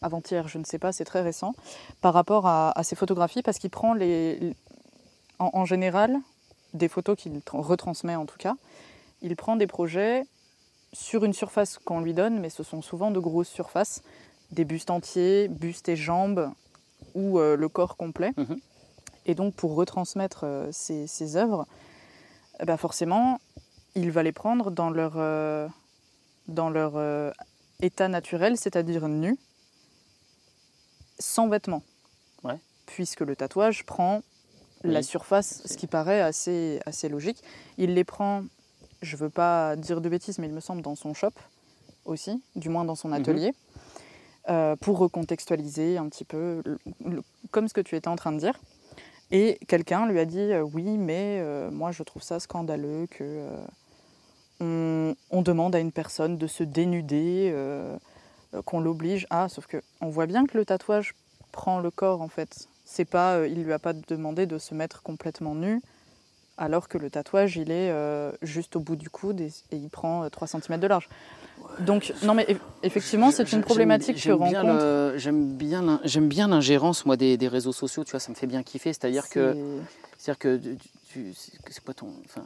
avant-hier, je ne sais pas, c'est très récent, par rapport à, à ses photographies, parce qu'il prend les, en, en général des photos qu'il tra- retransmet en tout cas, il prend des projets sur une surface qu'on lui donne, mais ce sont souvent de grosses surfaces, des bustes entiers, bustes et jambes, ou euh, le corps complet. Mhm. Et donc pour retransmettre euh, ces, ces œuvres, eh ben forcément, il va les prendre dans leur, dans leur euh, état naturel, c'est-à-dire nu, sans vêtements. Ouais. Puisque le tatouage prend la surface, ce qui paraît assez, assez logique. Il les prend, je veux pas dire de bêtises, mais il me semble dans son shop aussi, du moins dans son atelier, euh, pour recontextualiser un petit peu, le- le- comme ce que tu étais en train de dire. Et quelqu'un lui a dit euh, oui, mais euh, moi je trouve ça scandaleux que on, on demande à une personne de se dénuder, euh, euh, qu'on l'oblige à. Sauf que on voit bien que le tatouage prend le corps en fait. C'est pas, euh, il lui a pas demandé de se mettre complètement nu, alors que le tatouage il est euh, juste au bout du coude et, et il prend euh, 3 cm de large. Donc non mais eff- effectivement c'est une problématique que je j'aime bien rencontre. J'aime bien, l'in- j'aime bien l'ingérence moi des, des réseaux sociaux, tu vois, ça me fait bien kiffer. C'est-à-dire que, C'est- c'est-à-dire que tu, tu- c'est c'est quoi ton, enfin,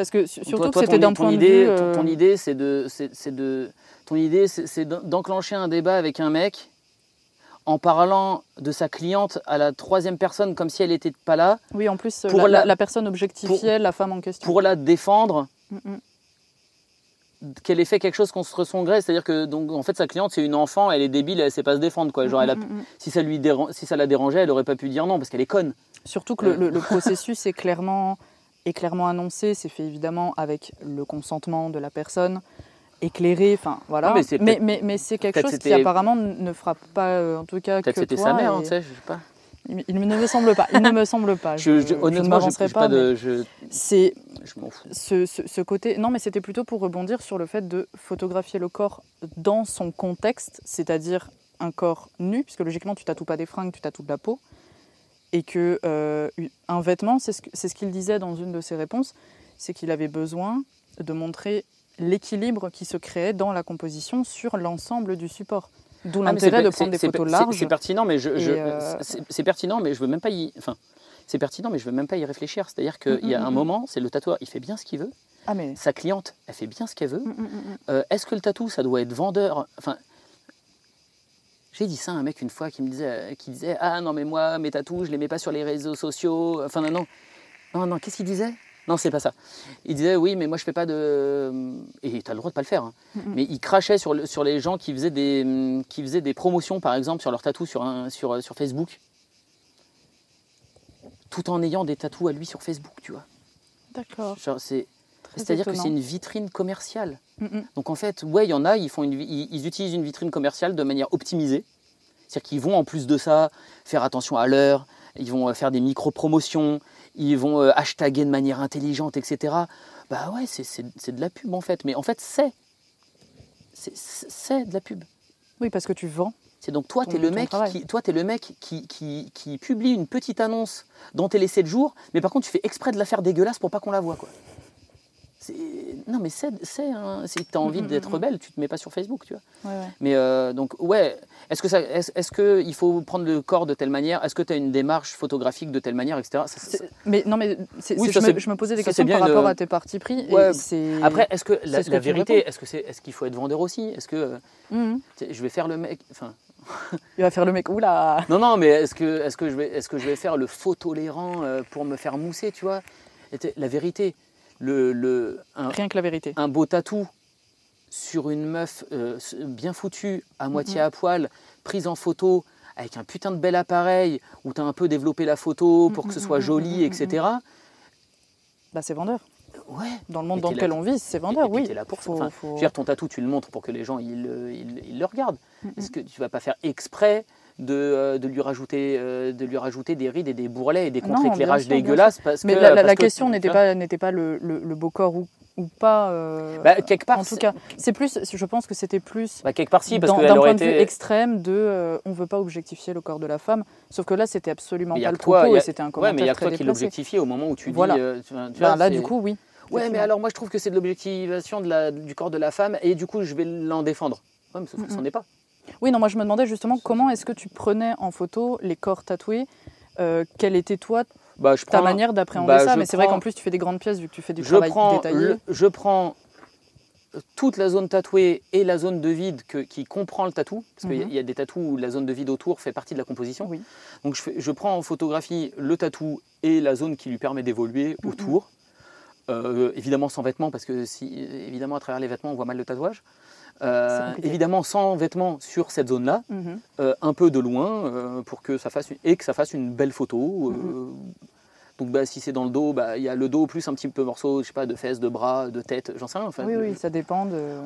Parce que su- surtout toi, que c'était d'un point idée, de vue. ton, euh, ton idée, c'est de, c'est de, ton idée, c'est c'est d'en- d'enclencher un débat avec un mec en parlant de sa cliente à la troisième personne comme si elle n'était pas là, Oui, en plus, pour la, la- la- la personne objectifiait la femme en question. pour la défendre, Mm, mm. qu'elle ait fait quelque chose contre son gré. C'est-à-dire que donc en fait sa cliente c'est une enfant, elle est débile, elle sait pas se défendre quoi. Genre elle a- Mm, mm. si ça lui déran- si ça la dérangeait, elle aurait pas pu dire non parce qu'elle est conne. Surtout que le, le- le processus est clairement, est clairement annoncé, c'est fait évidemment avec le consentement de la personne, éclairé, enfin voilà. Ah, mais c'est mais, mais, mais c'est quelque chose qui apparemment ne frappe pas, euh, en tout cas, que c'était sa mère, hein, et- tu sais, je sais pas. il, il ne me semble pas. Il ne me semble pas. Je, Je, je- ne honnêtement, je m'avancerai pas, pas. de, je, C'est je m'en fous. ce, ce- ce côté. Non, mais c'était plutôt pour rebondir sur le fait de photographier le corps dans son contexte, c'est-à-dire un corps nu, puisque logiquement tu tatoues pas des fringues, tu tatoues de la peau, et que euh, un vêtement, c'est ce qu'il disait dans une de ses réponses, c'est qu'il avait besoin de montrer l'équilibre qui se créait dans la composition sur l'ensemble du support. D'où Ah, l'intérêt de prendre des photos larges. C'est pertinent, mais je, euh, c'est- pertinent, mais je veux même pas y. Enfin, c'est pertinent, mais je veux même pas y réfléchir. C'est-à-dire qu'il y a Mm, mm, un mm. moment, c'est le tatoueur, il fait bien ce qu'il veut. Ah mais. Sa cliente, elle fait bien ce qu'elle veut. Mm, Euh, Est-ce que le tatou, ça doit être vendeur? Enfin, j'ai dit ça à un mec une fois qui me disait, qui disait ah non mais moi mes tatous, je les mets pas sur les réseaux sociaux. Enfin non non non non. Qu'est-ce qu'il disait? Non, c'est pas ça. Il disait oui, mais moi je fais pas de. Et tu as le droit de pas le faire. hein. Mhm. Mais il crachait sur, le- sur les gens qui faisaient des qui faisaient des promotions par exemple sur leurs tatous sur un, sur sur Facebook, tout en ayant des tatous à lui sur Facebook, tu vois. D'accord. Genre, c'est c'est-à-dire que c'est une vitrine commerciale. Mm, mm. Donc en fait, ouais, il y en a, ils, font une, vi- ils, ils utilisent une vitrine commerciale de manière optimisée. C'est-à-dire qu'ils vont en plus de ça faire attention à l'heure, ils vont euh, faire des micro-promotions, ils vont euh, hashtaguer de manière intelligente, etc. Bah ouais, c'est- de la pub en fait. Mais en fait, c'est. c'est- de la pub. Oui, parce que tu vends. C'est donc toi, tu es le mec, qui, toi, es le mec qui, qui, qui publie une petite annonce dans Télé 7 jours, mais par contre, tu fais exprès de la faire dégueulasse pour pas qu'on la voie. Quoi. Non, mais c'est. un- Si tu as envie Mm, mm, d'être mm. rebelle, tu te mets pas sur Facebook, tu vois. Ouais, ouais. Mais euh, donc, ouais, est-ce que ça, est-ce, que il faut prendre le corps de telle manière? Est-ce que tu as une démarche photographique de telle manière, etc. Ça, ça- C'est- Mais non, mais Oui, ça, je, me, je me posais des questions par rapport une- à tes partis pris. Ouais. Après, est-ce que la, ce que vérité, est-ce que c'est, est-ce qu'il faut être vendeur aussi? Est-ce que euh, je vais faire le mec Enfin, il va faire le mec. Oula non, non, mais est-ce que, est-ce que je vais, est-ce que je vais faire le faux tolérant euh, pour me faire mousser, tu vois? La vérité, le, le, un, Rien que la vérité. un beau tatou sur une meuf euh, bien foutue, à moitié à poil, prise en photo, avec un putain de bel appareil, où tu as un peu développé la photo pour que ce soit joli, etc. Bah, c'est vendeur. Ouais. Dans le monde dans lequel on vit, c'est vendeur, et oui. là pour ça. Faut- Enfin, faut- dire, ton tatou, tu le montres pour que les gens ils, le- ils- ils le regardent. Est-ce que tu vas pas faire exprès de, euh, de, lui rajouter, euh, de lui rajouter des rides et des bourrelets et des bien contre-éclairages dégueulasses parce Mais que, la, la- parce la que- question n'était pas, n'était pas le, le- le beau corps ou, ou pas. euh, Bah, quelque part, en tout cas, c'est plus. Je pense que c'était plus. Bah, quelque part, si, parce d'un point de vue extrême de euh, on veut pas objectifier le corps de la femme sauf que là c'était absolument Mais pas le toi, propos a- et c'était un Ouais, commentaire mais il y a très toi qui l'objectifie au moment où tu Voilà. dis. euh, tu vois, là du coup oui Ouais, mais alors moi je trouve que c'est de l'objectivation du corps de la femme et du coup je vais l'en défendre. Ouais, mais sauf que Mhm. c'en est pas. Oui non moi je me demandais justement comment est-ce que tu prenais en photo les corps tatoués euh, quelle était toi Bah, je ta prends, manière d'appréhender bah, ça? mais c'est vrai qu'en plus tu fais des grandes pièces vu que tu fais du je travail prends, détaillé le- je prends toute la zone tatouée et la zone de vide que- qui comprend le tatou, parce qu'il y a- Mhm. y a des tatous où la zone de vide autour fait partie de la composition. Oui. Donc je prends en photographie le tatou et la zone qui lui permet d'évoluer Mhm. autour. Euh, évidemment sans vêtements, parce que si, évidemment à travers les vêtements on voit mal le tatouage. Euh, évidemment sans vêtements sur cette zone-là, Mhm. euh, un peu de loin euh, pour que ça fasse une, et que ça fasse une belle photo. Mhm. Donc bah, si c'est dans le dos, bah, il y a le dos plus un petit peu morceau, je sais pas, de fesses, de bras, de tête, j'en sais rien. Enfin, oui oui ça dépend de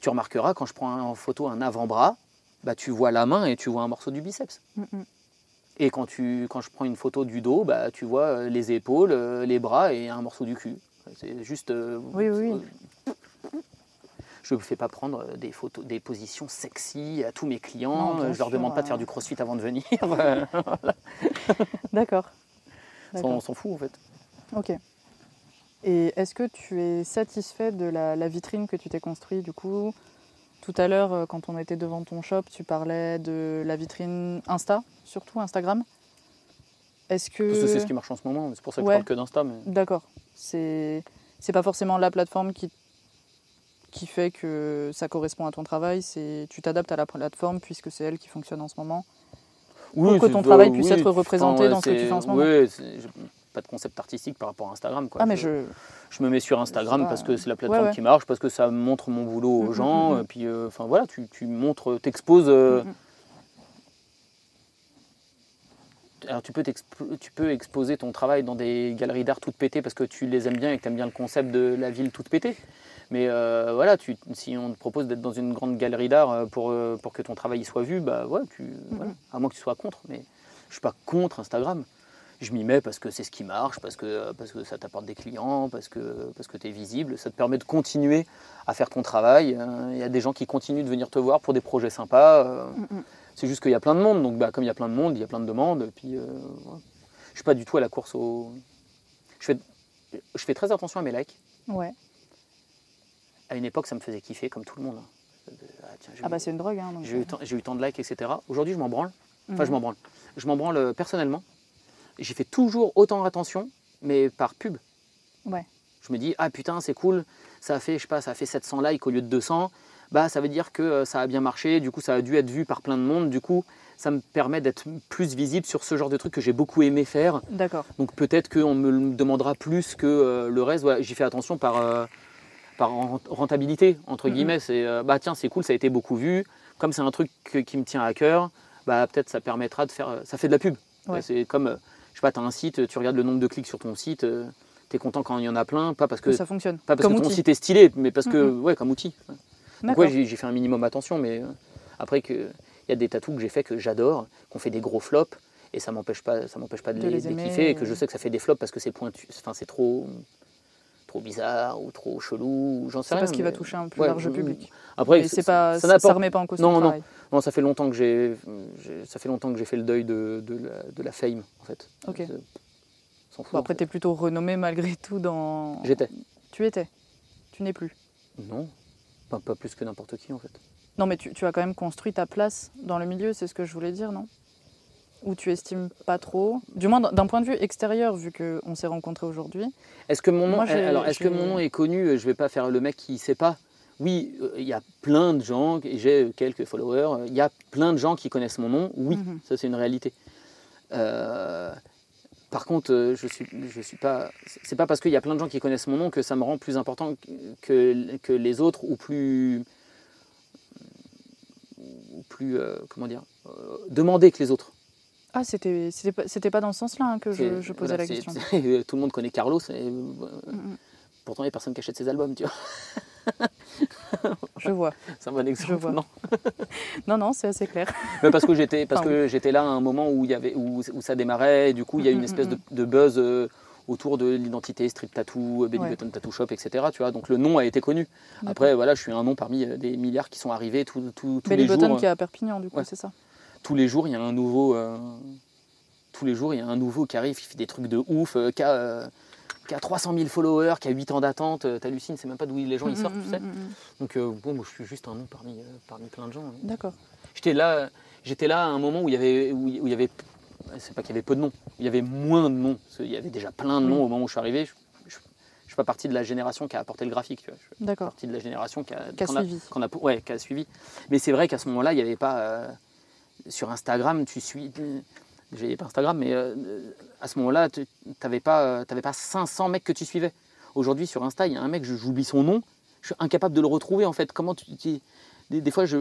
tu remarqueras quand je prends en photo un avant-bras, bah, tu vois la main et tu vois un morceau du biceps. Mhm. Et quand, tu, quand je prends une photo du dos, bah, tu vois les épaules, les bras et un morceau du cul. C'est juste. Oui, oui, oui. Je ne fais pas prendre euh, des photos, des positions sexy à tous mes clients. bien je leur sûr, demande pas de euh. faire du crossfit avant de venir. d'accord on s'en fout en fait. Ok. Et est-ce que tu es satisfait de la, la vitrine que tu t'es construite du coup? Tout à l'heure, euh, quand on était devant ton shop, tu parlais de la vitrine Insta, surtout Instagram. Est-ce que... Parce que c'est ce qui marche en ce moment. C'est pour ça que Ouais. je parle que d'Insta. Mais... D'accord. C'est c'est pas forcément la plateforme qui qui fait que ça correspond à ton travail. C'est tu t'adaptes à la plateforme puisque c'est elle qui fonctionne en ce moment. Oui, que c'est- ton travail puisse oui, être représenté dans ce que tu fais en ce moment. Oui, pas de concept artistique par rapport à Instagram. Quoi. Ah mais je je me mets sur Instagram parce que c'est la plateforme ouais. qui marche, parce que ça montre mon boulot aux Mm, mm, gens. mm. Et puis, euh, enfin voilà, tu, tu montres, t'exposes. euh, mm. Alors tu peux, tu peux exposer ton travail dans des galeries d'art toutes pétées parce que tu les aimes bien et que tu aimes bien le concept de la ville toute pétée. Mais euh, voilà, tu, si on te propose d'être dans une grande galerie d'art euh, pour, euh, pour que ton travail soit vu, bah ouais, tu, voilà. à moins que tu sois contre. Mais je suis pas contre Instagram. Je m'y mets parce que c'est ce qui marche, parce que, parce que ça t'apporte des clients, parce que, parce que tu es visible. Ça te permet de continuer à faire ton travail. Il y a des gens qui continuent de venir te voir pour des projets sympas. Mm, mm. c'est juste qu'il y a plein de monde, donc bah, comme il y a plein de monde, il y a plein de demandes. Puis, euh, voilà. Je suis pas du tout à la course au. Je fais, je fais très attention à mes likes. Ouais. À une époque, ça me faisait kiffer comme tout le monde. hein. Ah, tiens, j'ai Ah eu- bah c'est une drogue. Hein, j'ai eu, tant- j'ai eu tant de likes, etc. Aujourd'hui, je m'en branle. Enfin, Mhm. je m'en branle. Je m'en branle euh, personnellement. J'y fais toujours autant attention, mais par pub. Ouais. Je me dis, ah putain, c'est cool, ça a fait, je sais pas, ça a fait 700 likes au lieu de 200. Bah, ça veut dire que euh, ça a bien marché, du coup, ça a dû être vu par plein de monde. Du coup, ça me permet d'être plus visible sur ce genre de truc que j'ai beaucoup aimé faire. D'accord. Donc peut-être qu'on me le demandera plus que euh, le reste. Ouais, J'y fais attention par, euh, par rent- rentabilité, entre Mhm. guillemets. C'est euh, bah tiens, c'est cool, ça a été beaucoup vu. Comme c'est un truc que- qui me tient à cœur, bah peut-être ça permettra de faire. euh, Ça fait de la pub. Ouais. C'est comme, euh, je sais pas, tu as un site, tu regardes le nombre de clics sur ton site, tu es content quand il y en a plein, pas parce que, ça fonctionne. pas parce Comme que ton site est stylé, mais parce que, Mhm. ouais, comme outil. Donc ouais, j'ai fait un minimum attention, mais euh, après que il y a des tatous que j'ai fait que j'adore, qu'on fait des gros flops, et ça m'empêche pas, ça m'empêche pas de, De les, les kiffer, et et- que je sais que ça fait des flops parce que c'est pointu, enfin c'est trop, trop bizarre ou trop chelou, ou j'en sais C'est rien. parce qu'il va toucher un plus ouais, large mm, public. Après, c'est pas, ça ça, remet pas en cause Non, ton non. travail. non, ça fait longtemps que j'ai, ça fait longtemps que j'ai fait le deuil de, de la, de la fame en fait. Ok. C'est- fout. Bon, après, tu es plutôt renommé malgré tout dans. J'étais. Tu étais. Tu n'es plus. Non, pas, pas plus que n'importe qui en fait. Non, mais tu, tu as quand même construit ta place dans le milieu, c'est ce que je voulais dire, non? Ou tu estimes pas trop Du moins, d'un point de vue extérieur, vu qu'on s'est rencontrés aujourd'hui. Est-ce que mon nom, Moi, j'ai- alors est-ce que mon nom est connu Je vais pas faire le mec qui sait pas? Oui, euh, il y a plein de gens et j'ai quelques followers. euh, Il y a plein de gens qui connaissent mon nom. Oui, Mhm. ça c'est une réalité. Euh, par contre, euh, je suis, je suis pas. C'est pas parce qu'il y a plein de gens qui connaissent mon nom que ça me rend plus important que, que les autres ou plus ou plus euh, comment dire euh, demandé que les autres. Ah, c'était c'était pas, c'était pas dans ce sens-là hein, que je, je posais voilà, la question. c'est- tout le monde connaît Carlos. Et, euh, Mm, pourtant, il n'y a personne qui achète ses albums, tu vois. mm, Je vois. C'est un bon exemple. vois. Non? Non, non, c'est assez clair. Mais parce que j'étais parce Enfin, que j'étais là à un moment où il y avait où, où ça démarrait. Et du coup, il y a Mm, une mm, espèce mm, de, de buzz euh, autour de l'identité strip tattoo, Belly Ouais. Button Tattoo Shop, etc. Tu vois, donc le nom a été connu. Après, voilà, je suis un nom parmi euh, des milliards qui sont arrivés tout- tout- tous les Button jours. qui est à Perpignan, du coup, Ouais. c'est ça Tous les jours, il y a un nouveau. euh, tous les jours, il y a un nouveau qui arrive, qui fait des trucs de ouf, euh, qui, a, euh, qui a 300 000 followers, qui a 8 ans d'attente. euh, T'hallucines, c'est même pas d'où les gens ils Mm, sortent, mm, tu sais. mm, mm. Donc bon, moi, je suis juste un nom parmi, parmi plein de gens. hein. D'accord. J'étais là, j'étais là à un moment où il y avait, où il où il y avait, c'est pas qu'il y avait peu de noms, il y avait moins de noms. Qu'il y avait déjà plein de noms au moment où je suis arrivé. Je, je, suis pas partie de la génération qui a apporté le graphique. Tu vois. Je suis D'accord. partie de la génération qui a, Qui a suivi. a, ouais, qui a suivi. Mais c'est vrai qu'à ce moment-là, il n'y avait pas sur Instagram, tu suis. Avait pas Instagram, mais euh, à ce moment-là, tu n'avais pas, euh, t'avais pas 500 mecs que tu suivais. Aujourd'hui, sur Insta, il y a un mec, je- j'oublie son nom, je suis incapable de le retrouver en fait. Comment tu. tu- des, des fois, je,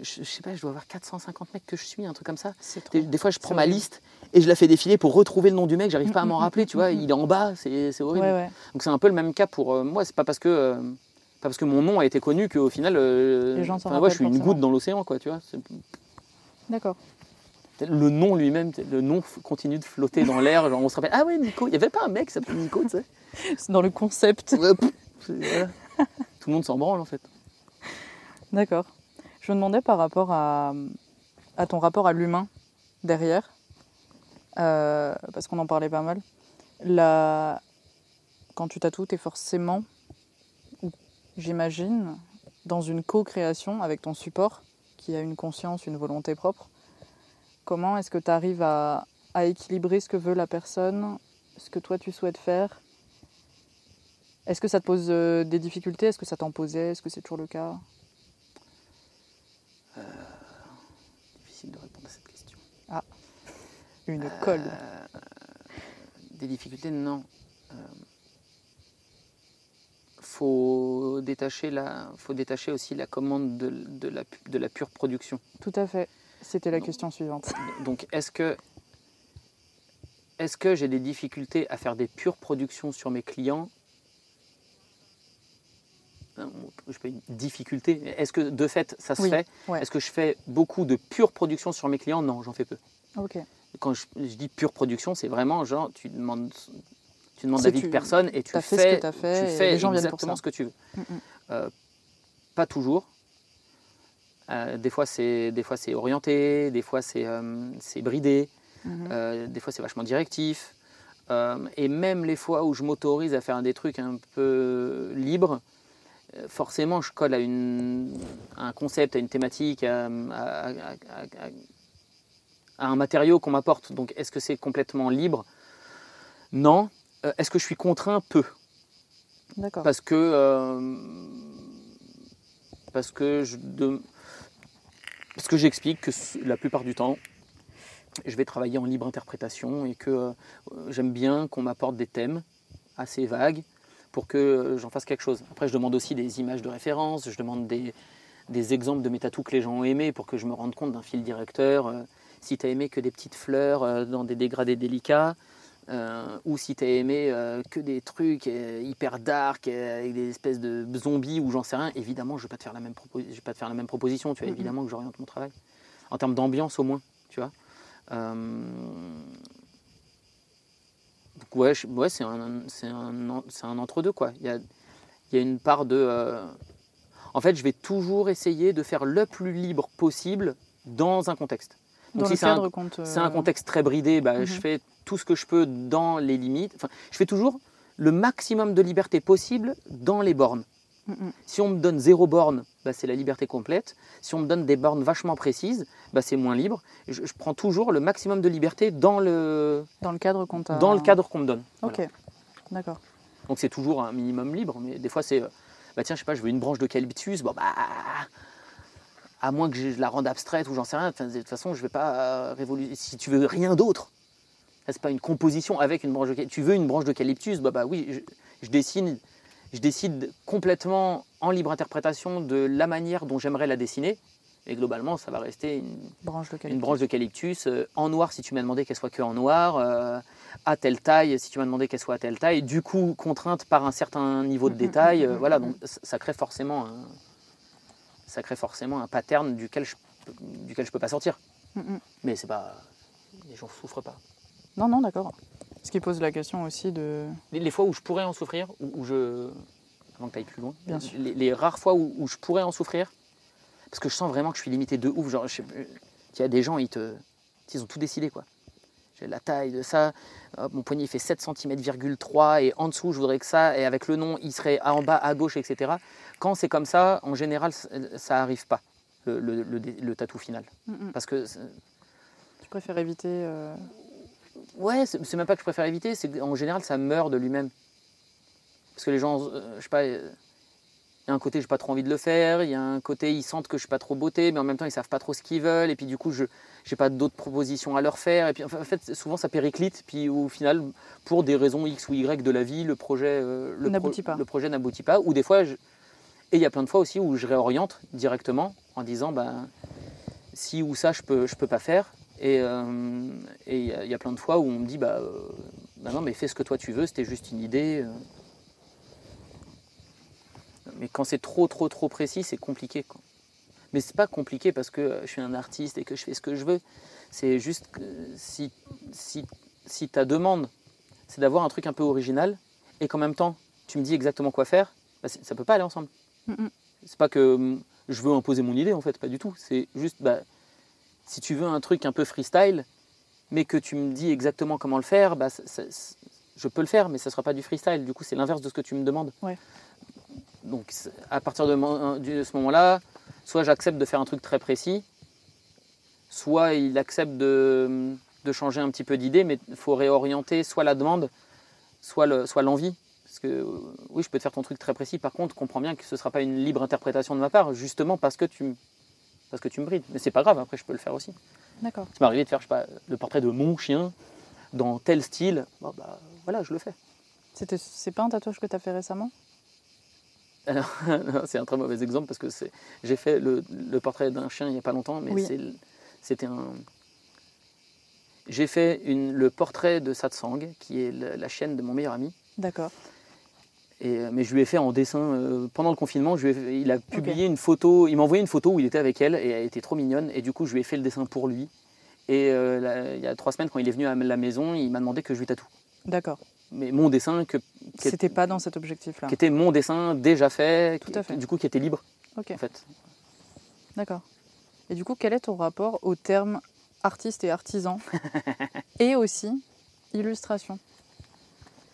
je, je sais pas, je dois avoir 450 mecs que je suis, un truc comme ça. Trop. Des, des fois, je prends ma liste et je la fais défiler pour retrouver le nom du mec. J'arrive pas à Mm, m'en mm, rappeler, mm, tu vois. mm, mm. Il est en bas, c'est horrible. Ouais, ouais. Donc c'est un peu le même cas pour euh, moi. C'est pas parce que euh, pas parce que mon nom a été connu qu'au final, euh, Les gens ouais, je suis une goutte dans l'océan, quoi. Tu vois. D'accord. Le nom lui-même, le nom continue de flotter dans l'air. Genre on se rappelle. Ah ouais, Nico. Il y avait pas un mec qui s'appelait Nico, tu sais. C'est dans le concept. Ouais, pff, c'est- voilà. Tout le monde s'en branle en fait. D'accord. Je me demandais par rapport à, à ton rapport à l'humain derrière, euh, parce qu'on en parlait pas mal. La... Quand tu tatoues, tu es forcément, j'imagine, dans une co-création avec ton support, qui a une conscience, une volonté propre. Comment est-ce que tu arrives à, à équilibrer ce que veut la personne, ce que toi tu souhaites faire? Est-ce que ça te pose euh, des difficultés? Est-ce que ça t'en posait? Est-ce que c'est toujours le cas? Difficile de répondre à cette question. Une colle. Euh, des difficultés, non. Faut détacher la, faut détacher aussi la commande de, de la, pu- de la pure production. Tout à fait. C'était la question suivante. Donc, est-ce que, est-ce que j'ai des difficultés à faire des pures productions sur mes clients? Non, Je une difficulté. Est-ce que de fait ça se Oui, fait? ouais. Est-ce que je fais beaucoup de pure production sur mes clients? Non, j'en fais peu. Ok. Quand je, je dis pure production, c'est vraiment genre tu demandes, tu demandes l'avis de personne et tu fait fais, ce que t'as fait tu et fais les gens exactement ce que tu veux. Mm, mm. Euh, pas toujours. Euh, des fois c'est des fois c'est orienté, des fois c'est euh, c'est bridé, euh, des fois c'est vachement directif. Et même les fois où je m'autorise à faire des trucs un peu libres, forcément, je colle à, une, à un concept, à une thématique, à, à- à- à- à un matériau qu'on m'apporte. Donc, est-ce que c'est complètement libre? Non. Euh, est-ce que je suis contraint? Peu. D'accord. Parce que, euh, parce que je de- parce que j'explique que la plupart du temps, je vais travailler en libre interprétation et que euh, j'aime bien qu'on m'apporte des thèmes assez vagues pour que j'en fasse quelque chose. Après, je demande aussi des images de référence, je demande des, des exemples de métatous que les gens ont aimés pour que je me rende compte d'un fil directeur. euh, si tu as aimé que des petites fleurs euh, dans des dégradés délicats, euh, ou si tu as aimé euh, que des trucs euh, hyper dark euh, avec des espèces de zombies ou j'en sais rien, évidemment, je ne vais pas te faire la même, je vais pas te faire la même proposition. Tu vois, évidemment que j'oriente mon travail. En termes d'ambiance, au moins, tu vois. Donc, ouais, je- ouais c'est un, entre-deux, quoi. Il y a, il y a une part de. En fait, je vais toujours essayer de faire le plus libre possible dans un contexte. Donc, Dans si c'est un- contexte très bridé, bah, je Mhm. fais tout ce que je peux dans les limites. Enfin, je fais toujours le maximum de liberté possible dans les bornes. Mm, mm. Si on me donne zéro borne, bah, c'est la liberté complète. Si on me donne des bornes vachement précises, bah, c'est moins libre. Je, je prends toujours le maximum de liberté dans le, Dans le cadre qu'on dans le cadre qu'on me donne. Ok, Voilà. d'accord. Donc c'est toujours un minimum libre, mais des fois c'est, euh, bah tiens, je sais pas, je veux une branche d'eucalyptus, bon bah, à moins que je la rende abstraite ou j'en sais rien, de toute façon je vais pas euh, révolutionner. Si tu veux rien d'autre, c'est pas une composition avec une branche d'eucalyptus. Tu veux une branche d'eucalyptus, bah bah oui, je, je dessine, je décide complètement en libre interprétation de la manière dont j'aimerais la dessiner. Et globalement, ça va rester une, Branche de d'eucalyptus euh, en noir si tu m'as demandé qu'elle soit que en noir, euh, à telle taille si tu m'as demandé qu'elle soit à telle taille, du coup contrainte par un certain niveau de Mhm, détail, mhm, euh, voilà, donc ça crée forcément un, ça crée forcément un pattern duquel je, duquel je peux pas sortir. Mm, mm. Mais c'est pas, les gens souffrent pas. Non, non, d'accord. Ce qui pose la question aussi de. Les, les fois où je pourrais en souffrir, où, où je, avant que tu ailles plus loin, Bien sûr. Les, les rares fois où, où je pourrais en souffrir, parce que je sens vraiment que je suis limité de ouf, genre, il y a des gens, ils te, ils ont tout décidé quoi. J'ai la taille de ça, mon poignet fait 7 cm, 3 et en dessous je voudrais que ça, et avec le nom il serait en bas à gauche, etc. Quand c'est comme ça, en général ça- ça arrive pas, le, le, le, dé- le tatou final. Mm, mm. Parce que, Tu préfères éviter. euh, ouais, c'est même pas que je préfère éviter, c'est qu'en général ça meurt de lui-même. Parce que les gens, euh, je sais pas, euh, il y a un côté j'ai pas trop envie de le faire, il y a un côté ils sentent que je suis pas trop beauté, mais en même temps ils savent pas trop ce qu'ils veulent, et puis du coup je j'ai pas d'autres propositions à leur faire, et puis en fait souvent ça périclite, puis au final pour des raisons X ou Y de la vie, le projet euh, le, N'aboutit pas. le projet n'aboutit pas, ou des fois je- et il y a plein de fois aussi où je réoriente directement en disant ben si ou ça je peux je peux pas faire, et euh, il y, a- il y a plein de fois où on me dit bah, euh, bah non mais fais ce que toi tu veux, c'était juste une idée. euh. Mais quand c'est trop, trop, trop précis, c'est compliqué. Quoi. Mais c'est pas compliqué parce que je suis un artiste et que je fais ce que je veux. C'est juste que si, si, si ta demande, c'est d'avoir un truc un peu original et qu'en même temps, tu me dis exactement quoi faire, bah, ça peut pas aller ensemble. Mm, mm. C'est pas que hum, je veux imposer mon idée, en fait, pas du tout. C'est juste, bah, si tu veux un truc un peu freestyle, mais que tu me dis exactement comment le faire, bah, je peux le faire, mais ça sera pas du freestyle. Du coup, c'est l'inverse de ce que tu me demandes. Ouais. Donc, à partir de, ce moment-là, soit j'accepte de faire un truc très précis, soit il accepte de, de changer un petit peu d'idée, mais il faut réorienter soit la demande, soit le- soit l'envie. Parce que oui, je peux te faire ton truc très précis, par contre, comprends bien que ce ne sera pas une libre interprétation de ma part, justement parce que tu, parce que tu me brides. Mais c'est pas grave, après je peux le faire aussi. D'accord. Ça m'est arrivé de faire, je sais pas, le portrait de mon chien dans tel style, Bon, bah, voilà, je le fais. C'est pas un tatouage que tu as fait récemment? Alors, c'est un très mauvais exemple parce que j'ai fait le, le portrait d'un chien il n'y a pas longtemps, mais Oui. c'était un. J'ai fait une- le portrait de Satsang, qui est le- la chienne de mon meilleur ami. D'accord. Et, euh, mais je lui ai fait en dessin euh, pendant le confinement. Je lui ai fait- il a publié une photo, il m'a envoyé une photo où il était avec elle et elle était trop mignonne. Et du coup, je lui ai fait le dessin pour lui. Et euh, là, il y a trois semaines, quand il est venu à la maison, il m'a demandé que je lui tatoue. D'accord. Mais mon dessin, que, C'était pas dans cet objectif-là. qui était mon dessin déjà fait, Tout à fait. du coup qui était libre Ok, en fait. d'accord. Et du coup, quel est ton rapport au terme artiste et artisan Et aussi illustration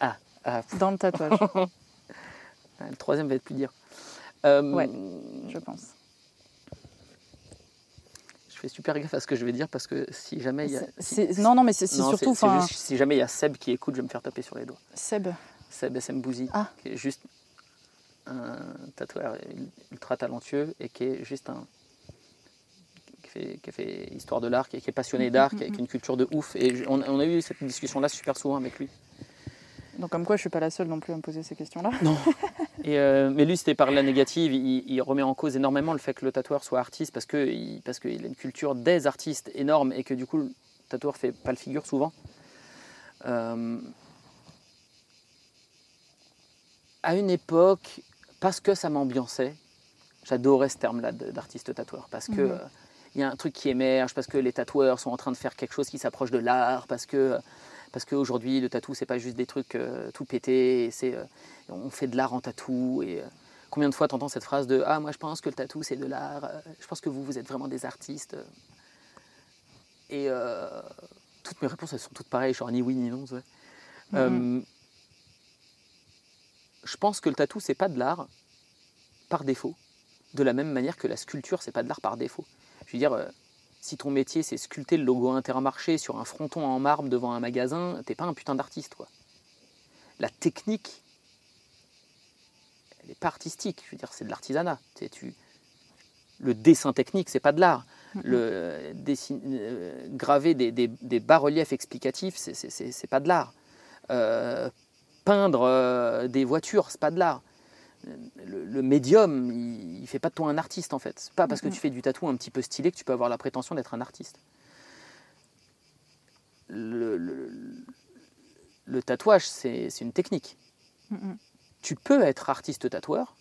Ah, pff, dans le tatouage? le troisième va être plus dur. Euh, Ouais. je pense. Je fais super gaffe à ce que je vais dire parce que si jamais il y a. Si- non, non, mais c'est surtout. juste, si jamais il y a Seb qui écoute, je vais me faire taper sur les doigts. Seb. Seb SM Bouzy, Ah. qui est juste un tatoueur ultra talentueux et qui est juste un. qui fait, qui a fait histoire de l'art, qui, est- qui est passionné d'art, qui a qui a une culture de ouf. Et on a eu cette discussion-là super souvent avec lui. Donc, comme quoi, je suis pas la seule non plus à me poser ces questions-là. Non. Et euh, mais lui, c'était par la négative. Il, il remet en cause énormément le fait que le tatoueur soit artiste parce que il, parce qu'il a une culture des artistes énorme et que du coup, le tatoueur fait pas le figure souvent. Euh, à une époque, parce que ça m'ambiançait, j'adorais ce terme-là d'artiste tatoueur parce que Mhm. euh, il y a un truc qui émerge, parce que les tatoueurs sont en train de faire quelque chose qui s'approche de l'art, parce que parce qu'aujourd'hui le tatou c'est pas juste des trucs euh, tout pétés, c'est euh, on fait de l'art en tatou et euh, combien de fois t'entends cette phrase de ah moi je pense que le tatou c'est de l'art, je pense que vous vous êtes vraiment des artistes et toutes mes réponses elles sont toutes pareilles, genre ni oui ni non. je pense que le tatou c'est pas de l'art par défaut, de la même manière que la sculpture c'est pas de l'art par défaut. Je veux dire, si ton métier c'est sculpter le logo Intermarché sur un fronton en marbre devant un magasin, t'es pas un putain d'artiste quoi. La technique, elle est pas artistique. Je veux dire, c'est de l'artisanat. Tu Le dessin technique, c'est pas de l'art. Le dessin- euh, graver des, des- des bas-reliefs explicatifs, c'est pas de l'art. Euh, peindre euh, des voitures, c'est pas de l'art. Le, le médium, il, il fait pas de toi un artiste en fait. Pas parce que tu fais du tatou un petit peu stylé que tu peux avoir la prétention d'être un artiste. Le, le- le tatouage, c'est une technique. Tu peux être artiste tatoueur.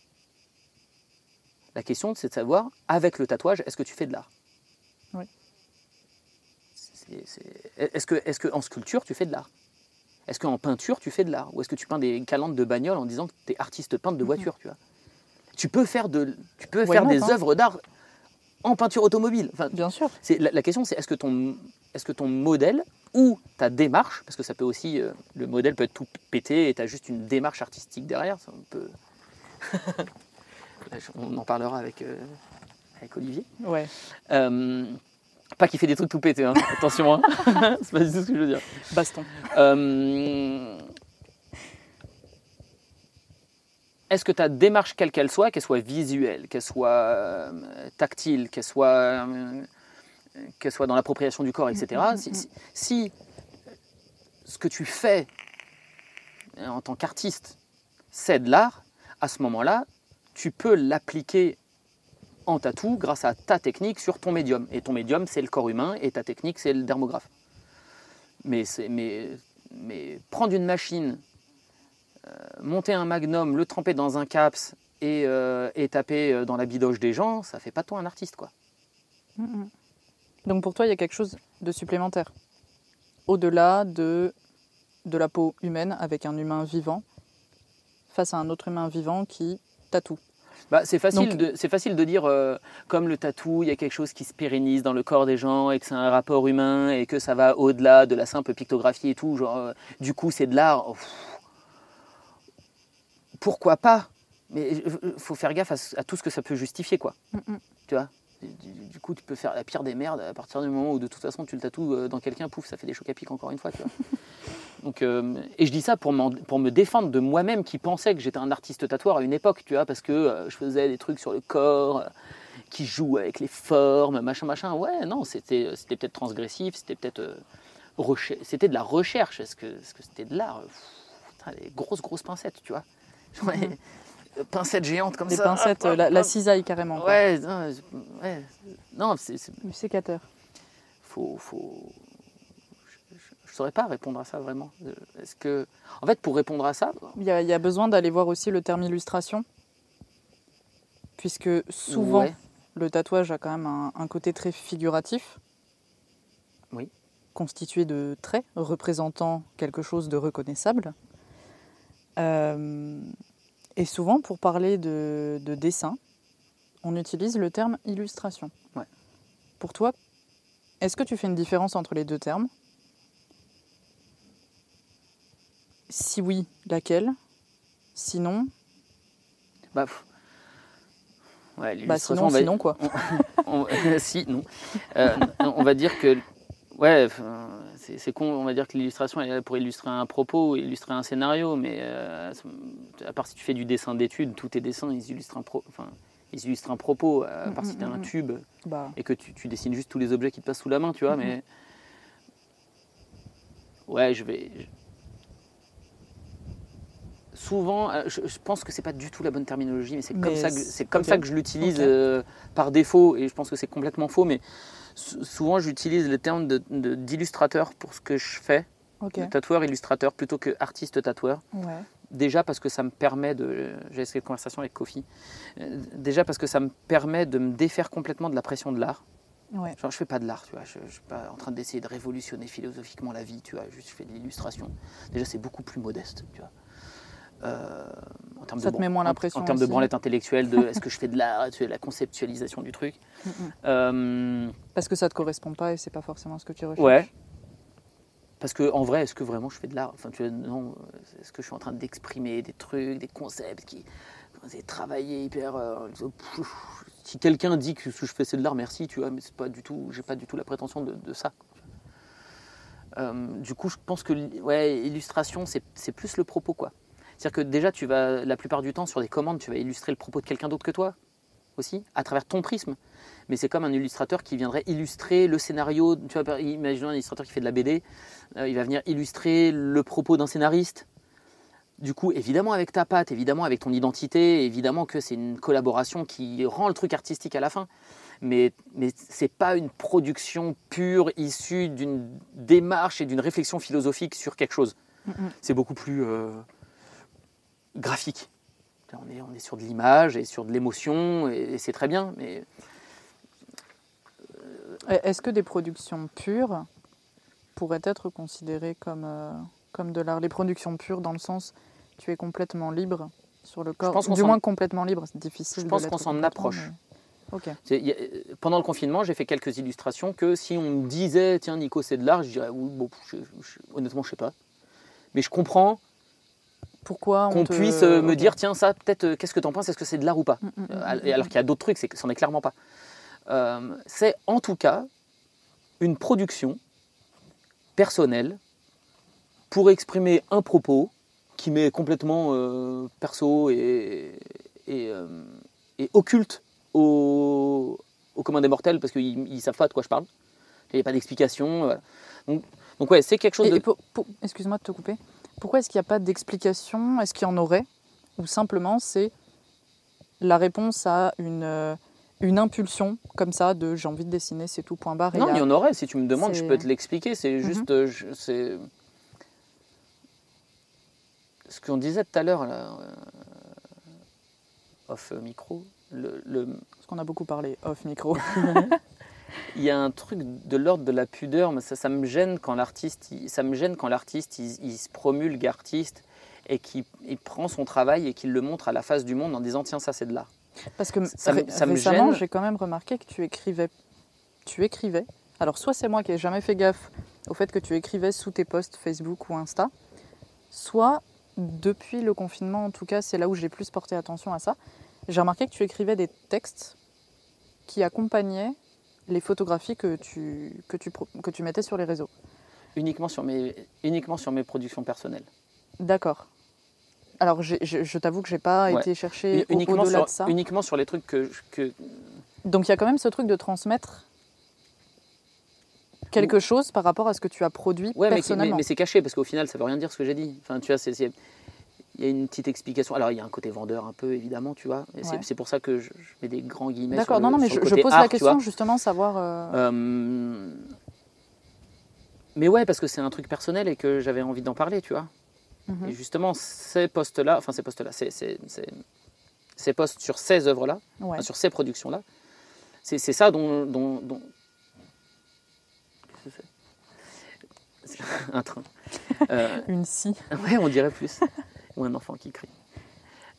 La question, c'est de savoir, avec le tatouage, est-ce que tu fais de l'art? Oui. Est-ce que, est que en sculpture, tu fais de l'art? Est-ce qu'en peinture, tu fais de l'art? Ou est-ce que tu peins des calandres de bagnole en disant que tu es artiste peintre de Mhm. voiture tu vois? Tu peux faire, de, tu peux faire des œuvres d'art en peinture automobile. Enfin, Bien sûr. la, la question, c'est est-ce que, ton, est-ce que ton modèle ou ta démarche, parce que ça peut aussi, euh, le modèle peut être tout pété et tu as juste une démarche artistique derrière, ça, on peut... Là, je- on en parlera avec, euh, avec Olivier. Ouais. Euh, pas qu'il fait des trucs tout pétés, hein. attention, hein. c'est pas du tout ce que je veux dire. Baston. Euh, Est-ce que ta démarche, quelle qu'elle soit, qu'elle soit visuelle, qu'elle soit euh, tactile, qu'elle soit, euh, qu'elle soit dans l'appropriation du corps, etc., Mm, mm, si, mm. si- si ce que tu fais en tant qu'artiste, c'est de l'art, à ce moment-là, tu peux l'appliquer en tatou grâce à ta technique sur ton médium. Et ton médium, c'est le corps humain, et ta technique, c'est le dermographe. Mais, mais, mais prendre une machine, euh, monter un magnum, le tremper dans un caps et, euh, taper euh, dans la bidoche des gens, ça fait pas toi un artiste, quoi. Donc pour toi, il y a quelque chose de supplémentaire. Au-delà de, de la peau humaine avec un humain vivant face à un autre humain vivant qui tatoue. Bah, c'est facile, Donc- de, c'est facile de dire, euh, comme le tatou, il y a quelque chose qui se pérennise dans le corps des gens et que c'est un rapport humain et que ça va au-delà de la simple pictographie et tout. Genre, euh, du coup, c'est de l'art. Oh. Pourquoi pas? Mais il faut faire gaffe à, tout ce que ça peut justifier, quoi. Tu vois? Du, coup, tu peux faire la pire des merdes à partir du moment où, de toute façon, tu le tatoues euh, dans quelqu'un, pouf, ça fait des chocs à pic encore une fois, tu vois. Donc, euh, et je dis ça pour, pour me défendre de moi-même qui pensais que j'étais un artiste tatoueur à une époque, tu vois, parce que euh, je faisais des trucs sur le corps, euh, qui jouent avec les formes, machin, machin. Ouais, non, c'était, peut-être transgressif, c'était peut-être. c'était de la recherche. Est-ce que, c'était de l'art? Putain, des grosses, grosses pincettes, tu vois. Genre, des pincettes géantes comme Des ça. pincettes, hop, hop, la, cisaille carrément. quoi. Ouais, non, ouais. non c'est, c'est- Du sécateur. faut, faut... Je ne saurais pas répondre à ça vraiment. Est-ce que, en fait, pour répondre à ça, Il y, a, il y a besoin d'aller voir aussi le terme illustration, puisque souvent ouais, le tatouage a quand même un, un côté très figuratif. Oui. Constitué de traits représentant quelque chose de reconnaissable. Euh, et souvent, pour parler de, de dessin, on utilise le terme illustration. Ouais. Pour toi, est-ce que tu fais une différence entre les deux termes? Si oui, laquelle? Sinon, bah, pff, Ouais, Bah l'illustration, sinon, on va- sinon quoi. on- si, non. Euh, on va dire que, ouais, c'est c'est con, on va dire que l'illustration elle est là pour illustrer un propos, illustrer un scénario, mais euh, à part si tu fais du dessin d'études, tous tes dessins, ils illustrent un, pro, enfin, ils illustrent un propos, à part Mm, si tu as mm, un mm. tube Bah, et que tu, tu dessines juste tous les objets qui te passent sous la main, tu vois, mais. Ouais, je vais. Souvent, euh, je, je pense que c'est pas du tout la bonne terminologie, mais c'est comme ça que c'est- c'est comme ok. ça que je l'utilise euh, par défaut, et je pense que c'est complètement faux. Mais sou- souvent, j'utilise le terme de- de- d'illustrateur pour ce que je fais, tatoueur illustrateur plutôt que artiste tatoueur. Ouais. Déjà parce que ça me permet de. J'ai cette conversation avec Kofi. Euh, Déjà parce que ça me permet de me défaire complètement de la pression de l'art. Ouais. Genre, je fais pas de l'art, tu vois. Je, je suis pas en train d'essayer de révolutionner philosophiquement la vie, tu vois. Juste, je fais de l'illustration. Déjà, c'est beaucoup plus modeste, tu vois. Euh, en termes Ça de te met moins la en- termes de branlette intellectuelle, de est-ce que je fais de l'art, tu sais, la conceptualisation du truc. Mm, mm. Euh, Parce que ça te correspond pas et c'est pas forcément ce que tu recherches. ouais. Parce que en vrai, est-ce que vraiment je fais de l'art? Enfin, tu vois, non. Est-ce que je suis en train d'exprimer des trucs, des concepts qui, c'est travailler hyper. euh, si quelqu'un dit que ce que je fais c'est de l'art, merci, tu vois, mais c'est pas du tout. J'ai pas du tout la prétention de, de ça. Euh, du coup, je pense que ouais, illustration, c'est c'est plus le propos, quoi. C'est-à-dire que déjà, tu vas la plupart du temps sur des commandes, tu vas illustrer le propos de quelqu'un d'autre que toi aussi, à travers ton prisme. Mais c'est comme un illustrateur qui viendrait illustrer le scénario. Tu vois, imaginons un illustrateur qui fait de la BD, euh, il va venir illustrer le propos d'un scénariste. Du coup, évidemment avec ta patte, évidemment avec ton identité, évidemment que c'est une collaboration qui rend le truc artistique à la fin. Mais, mais ce n'est pas une production pure issue d'une démarche et d'une réflexion philosophique sur quelque chose. Mm. C'est beaucoup plus euh, graphique. On est, on est sur de l'image et sur de l'émotion, et, et c'est très bien, mais Et Est-ce que des productions pures pourraient être considérées comme, euh, comme de l'art? Les productions pures dans le sens, tu es complètement libre sur le corps. du moins complètement libre, c'est difficile. Je pense qu'on s'en approche. mais- Ok. C'est- il y a- euh, pendant le confinement, j'ai fait quelques illustrations que si on me disait, tiens, Nico, c'est de l'art, je dirais, oui, bon, je- je- honnêtement, je sais pas. Mais je comprends Pourquoi on qu'on puisse euh, me dire, tiens, ça, peut-être, euh, qu'est-ce que tu en penses? Est-ce que c'est de l'art ou pas? Mm, mm, mm, Euh, mm, al-. Alors qu'il y a d'autres trucs, c'est que c'en est clairement pas. Euh, c'est en tout cas une production personnelle pour exprimer un propos qui m'est complètement perso et, et, et occulte au, au commun des mortels parce qu'ils ne savent pas de quoi je parle. Il n'y a pas d'explication. voilà. Donc, donc ouais, c'est quelque chose Et- de... Excuse-moi de te couper. Pourquoi est-ce qu'il n'y a pas d'explication? Est-ce qu'il y en aurait? Ou simplement c'est la réponse à une, euh, une impulsion comme ça de j'ai envie de dessiner, c'est tout, point barre. Non, il y en aurait. Si tu me demandes, je peux te l'expliquer. C'est juste, euh, c'est ce qu'on disait tout à l'heure là, euh, off micro. Le, le- Parce qu'on a beaucoup parlé off micro. il y a un truc de l'ordre de la pudeur, mais ça, ça me gêne quand l'artiste, ça me gêne quand l'artiste, il, il se promulgue artiste et qu'il il prend son travail et qu'il le montre à la face du monde en disant tiens ça c'est de l'art. Parce que Ça ré- ça me récemment, j'ai quand même remarqué que tu écrivais. Tu écrivais. Alors, soit c'est moi qui n'ai jamais fait gaffe au fait que tu écrivais sous tes posts Facebook ou Insta, soit depuis le confinement, en tout cas, c'est là où j'ai plus porté attention à ça. J'ai remarqué que tu écrivais des textes qui accompagnaient les photographies que tu, que tu, que tu mettais sur les réseaux. Uniquement sur mes, uniquement sur mes productions personnelles. D'accord. Alors, je, je t'avoue que j'ai pas Ouais. été chercher au-delà sur, de ça. uniquement sur les trucs que, que Donc il y a quand même ce truc de transmettre quelque chose par rapport à ce que tu as produit Ouais, mais, mais, personnellement. mais c'est caché parce qu'au final, ça veut rien dire ce que j'ai dit. Enfin, tu vois, c'est- il y a une petite explication. Alors, il y a un côté vendeur un peu, évidemment, tu vois. C'est, Ouais. c'est pour ça que je, je mets des grands guillemets. D'accord, sur non, le- non, mais je, pose art, la question justement, savoir. euh, Euh, Mais ouais, parce que c'est un truc personnel et que j'avais envie d'en parler, tu vois. mhm. Et justement, ces postes-là, enfin, ces postes-là, ces, ces, ces- ces postes sur ces œuvres-là, Ouais. enfin, sur ces productions-là, c'est, c'est ça dont. dont, dont- Qu'est-ce que c'est? C'est un train. Euh, Une scie. Ouais, on dirait plus. Ou un enfant qui crie.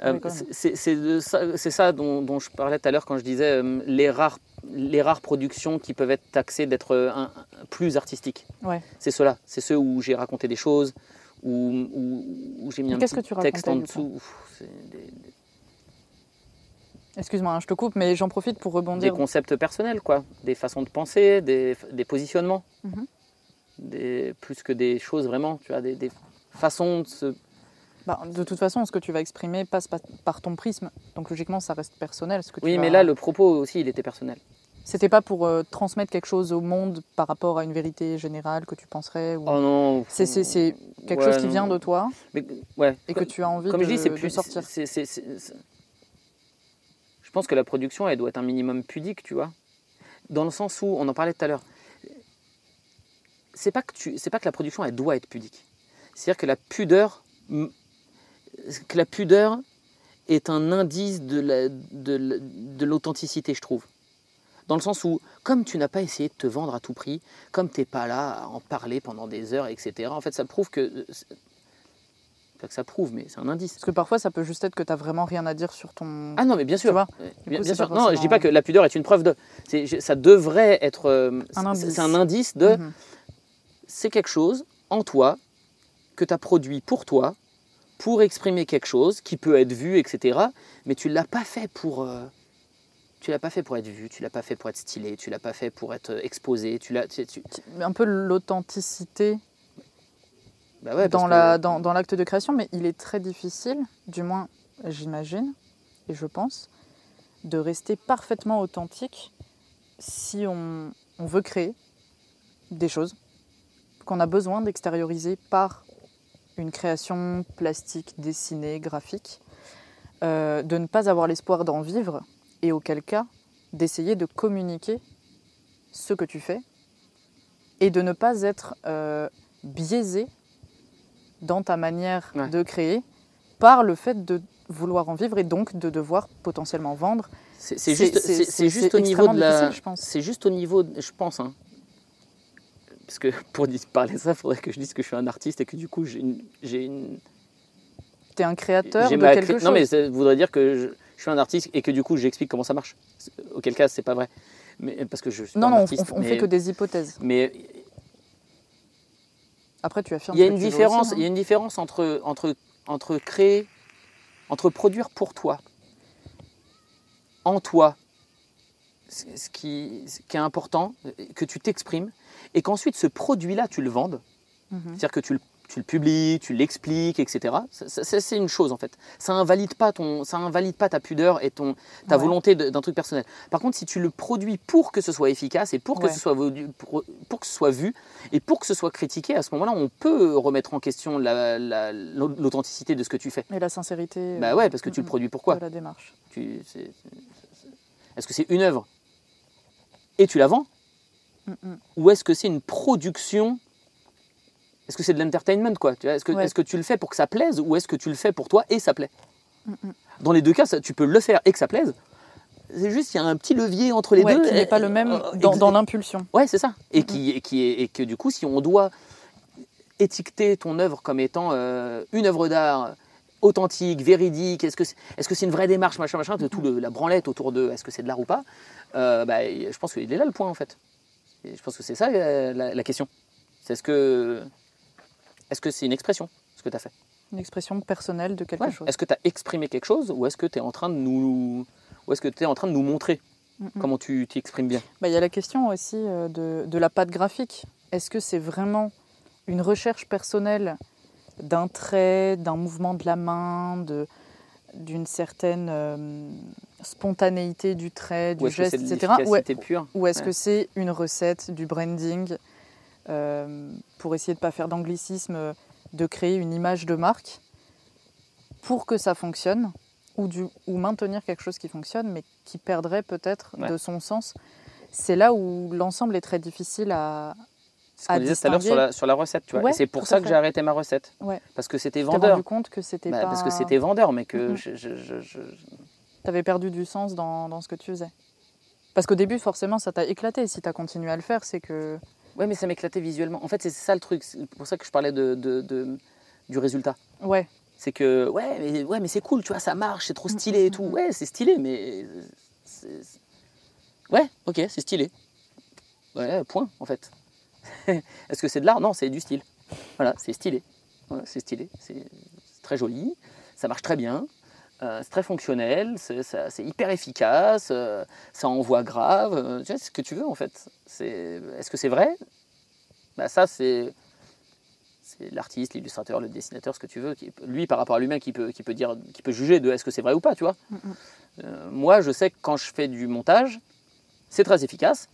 Euh, quand même. c'est ça, dont, dont je parlais tout à l'heure quand je disais euh, les, rares, les rares productions qui peuvent être taxées d'être euh, plus artistiques. Ouais. C'est ceux-là. C'est ceux où j'ai raconté des choses, où, où- où j'ai mis un Qu'est-ce petit que tu texte en dessous. Des- des- Excuse-moi, hein, je te coupe, mais j'en profite pour des rebondir. concepts personnels, quoi, des façons de penser, des, des positionnements, Mhm. des, plus que des choses vraiment, tu vois, des, des façons de se. Bah, de toute façon, ce que tu vas exprimer passe pa- par ton prisme. Donc logiquement, ça reste personnel. Ce que tu Oui, vas- mais là, le propos aussi, il était personnel. C'était pas pour euh, transmettre quelque chose au monde par rapport à une vérité générale que tu penserais ou... Oh non. C'est- quelque Ouais, chose qui non. vient de toi Mais, ouais. et que tu as envie Comme de, je dis, de plus. sortir. Je pense que la production, elle doit être un minimum pudique, tu vois. Dans le sens où, on en parlait tout à l'heure, c'est pas que tu, c'est pas que la production, elle doit être pudique. C'est-à-dire que la pudeur, que la pudeur est un indice de la- de la- de l'authenticité, je trouve. Dans le sens où, comme tu n'as pas essayé de te vendre à tout prix, comme tu n'es pas là à en parler pendant des heures, etc., en fait, ça prouve que. Pas que ça prouve, mais c'est un indice. Parce que parfois, ça peut juste être que tu n'as vraiment rien à dire sur ton. Ah non, mais bien sûr. vois, Euh, bien, coup, bien sûr. Non, je dis pas que la pudeur est une preuve de. ça devrait être. euh, c'est- un indice de. Mhm. C'est quelque chose en toi que tu as produit pour toi, pour exprimer quelque chose qui peut être vu, etc. Mais tu l'as pas fait pour. euh, tu l'as pas fait pour être vu, tu l'as pas fait pour être stylé, tu l'as pas fait pour être euh, exposé, tu l'as. tu- tu- Un peu l'authenticité bah ouais, dans que- la- dans- dans l'acte de création, mais il est très difficile, du moins j'imagine et je pense, de rester parfaitement authentique si on, on veut créer des choses qu'on a besoin d'extérioriser par une création plastique, dessinée, graphique, euh, de ne pas avoir l'espoir d'en vivre et auquel cas d'essayer de communiquer ce que tu fais et de ne pas être euh, biaisé dans ta manière Ouais. de créer par le fait de vouloir en vivre et donc de devoir potentiellement vendre. C'est juste, c'est- au niveau de la. difficile, je pense. C'est juste au niveau, je pense. hein. Parce que pour parler de ça, il faudrait que je dise que je suis un artiste et que du coup j'ai une, j'ai une, Tu es un créateur j'ai de ma quelque cré- chose. Non mais ça voudrait dire que je, je suis un artiste et que du coup j'explique comment ça marche. Auquel cas c'est pas vrai. Mais parce que je suis non, pas un non, on, artiste. on mais, fait que des hypothèses. mais Après, tu affirmes il y a une différence. Il y a hein. une différence entre entre entre créer, entre produire pour toi, en toi, ce qui, ce qui est important, que tu t'exprimes, et qu'ensuite ce produit-là tu le vendes. Mhm. C'est-à-dire que tu le, tu le publies, tu l'expliques, etc. C'est une chose en fait. Ça invalide pas ton, ça invalide pas ta pudeur et ton, ta Ouais. volonté d'un truc personnel. Par contre, si tu le produis pour que ce soit efficace et pour que Ouais. ce soit pour, pour que ce soit vu et pour que ce soit critiqué, à ce moment-là, on peut remettre en question la- la- l'authenticité de ce que tu fais. Et la sincérité Bah ouais, parce que tu le produis pourquoi de la démarche. Est-ce que c'est une œuvre et tu la vends Ou est-ce que c'est une production? Est-ce que c'est de l'entertainment quoi Est-ce que, Ouais. est-ce que tu le fais pour que ça plaise ou est-ce que tu le fais pour toi et ça plaît? Mhm. Dans les deux cas, ça- tu peux le faire et que ça plaise. C'est juste qu'il y a un petit levier entre les Ouais, deux. qui n'est pas le même euh, dans, l'impulsion. Ouais, c'est ça. Et, Mhm. qui, et, qui est, et que du coup, si on doit étiqueter ton œuvre comme étant euh, une œuvre d'art authentique, véridique, est-ce que c'est est -ce c'est une vraie démarche, machin, machin, de tout le- la branlette autour de est-ce que c'est de l'art ou pas, euh, bah, je pense qu'il est là le point en fait. Et je pense que c'est ça la, la question. C'est est-ce que est-ce que c'est une expression, ce que tu as fait? Une expression personnelle de quelque Ouais. chose. Est-ce que tu as exprimé quelque chose ou est-ce que tu es en train de nous ou est-ce que tu es en train de nous montrer? Comment tu t'exprimes bien? Bah, Il y a la question aussi euh, de, de la patte graphique. Est-ce que c'est vraiment une recherche personnelle d'un trait, d'un mouvement de la main, de- d'une certaine euh, spontanéité du trait, du Ou est-ce que geste, etc. Ou, ou est-ce Ouais. que c'est une recette, du branding, euh, pour essayer de ne pas faire d'anglicisme, de créer une image de marque pour que ça fonctionne, ou, du, ou maintenir quelque chose qui fonctionne, mais qui perdrait peut-être Ouais. de son sens. C'est là où l'ensemble est très difficile à. Ce qu'on disait tout à l'heure sur la, sur la recette, tu vois. Ouais, et c'est pour ça que j'ai arrêté ma recette. Ouais. Parce que c'était vendeur. rendu compte que c'était Bah, pas. Parce que c'était vendeur, mais que je, je- je- je- Tu avais perdu du sens dans, dans ce que tu faisais. Parce qu'au début, forcément, ça t'a éclaté. Si tu as continué à le faire, c'est que. Ouais, mais ça m'éclatait visuellement. En fait, c'est ça le truc. C'est pour ça que je parlais de, de- de- du résultat. Ouais, C'est que, ouais, mais, ouais, mais c'est cool, tu vois, ça marche, c'est trop stylé et tout. Ouais, c'est stylé, mais. Ouais, ok, c'est stylé. Ouais, point, en fait. Est-ce que c'est de l'art? Non, c'est du style. Voilà, c'est stylé. Voilà, c'est stylé. C'est très joli. Ça marche très bien. Euh, c'est très fonctionnel, c'est hyper efficace, euh, ça envoie grave. euh, tu sais, c'est ce que tu veux en fait. Est-ce que c'est vrai? Bah, Ça, c'est l'artiste, l'illustrateur, le dessinateur, ce que tu veux. Qui, lui, par rapport à lui-même, qui peut, qui, peut dire, qui peut juger de est-ce que c'est vrai ou pas, tu vois. Euh, moi, je sais que quand je fais du montage, c'est très efficace.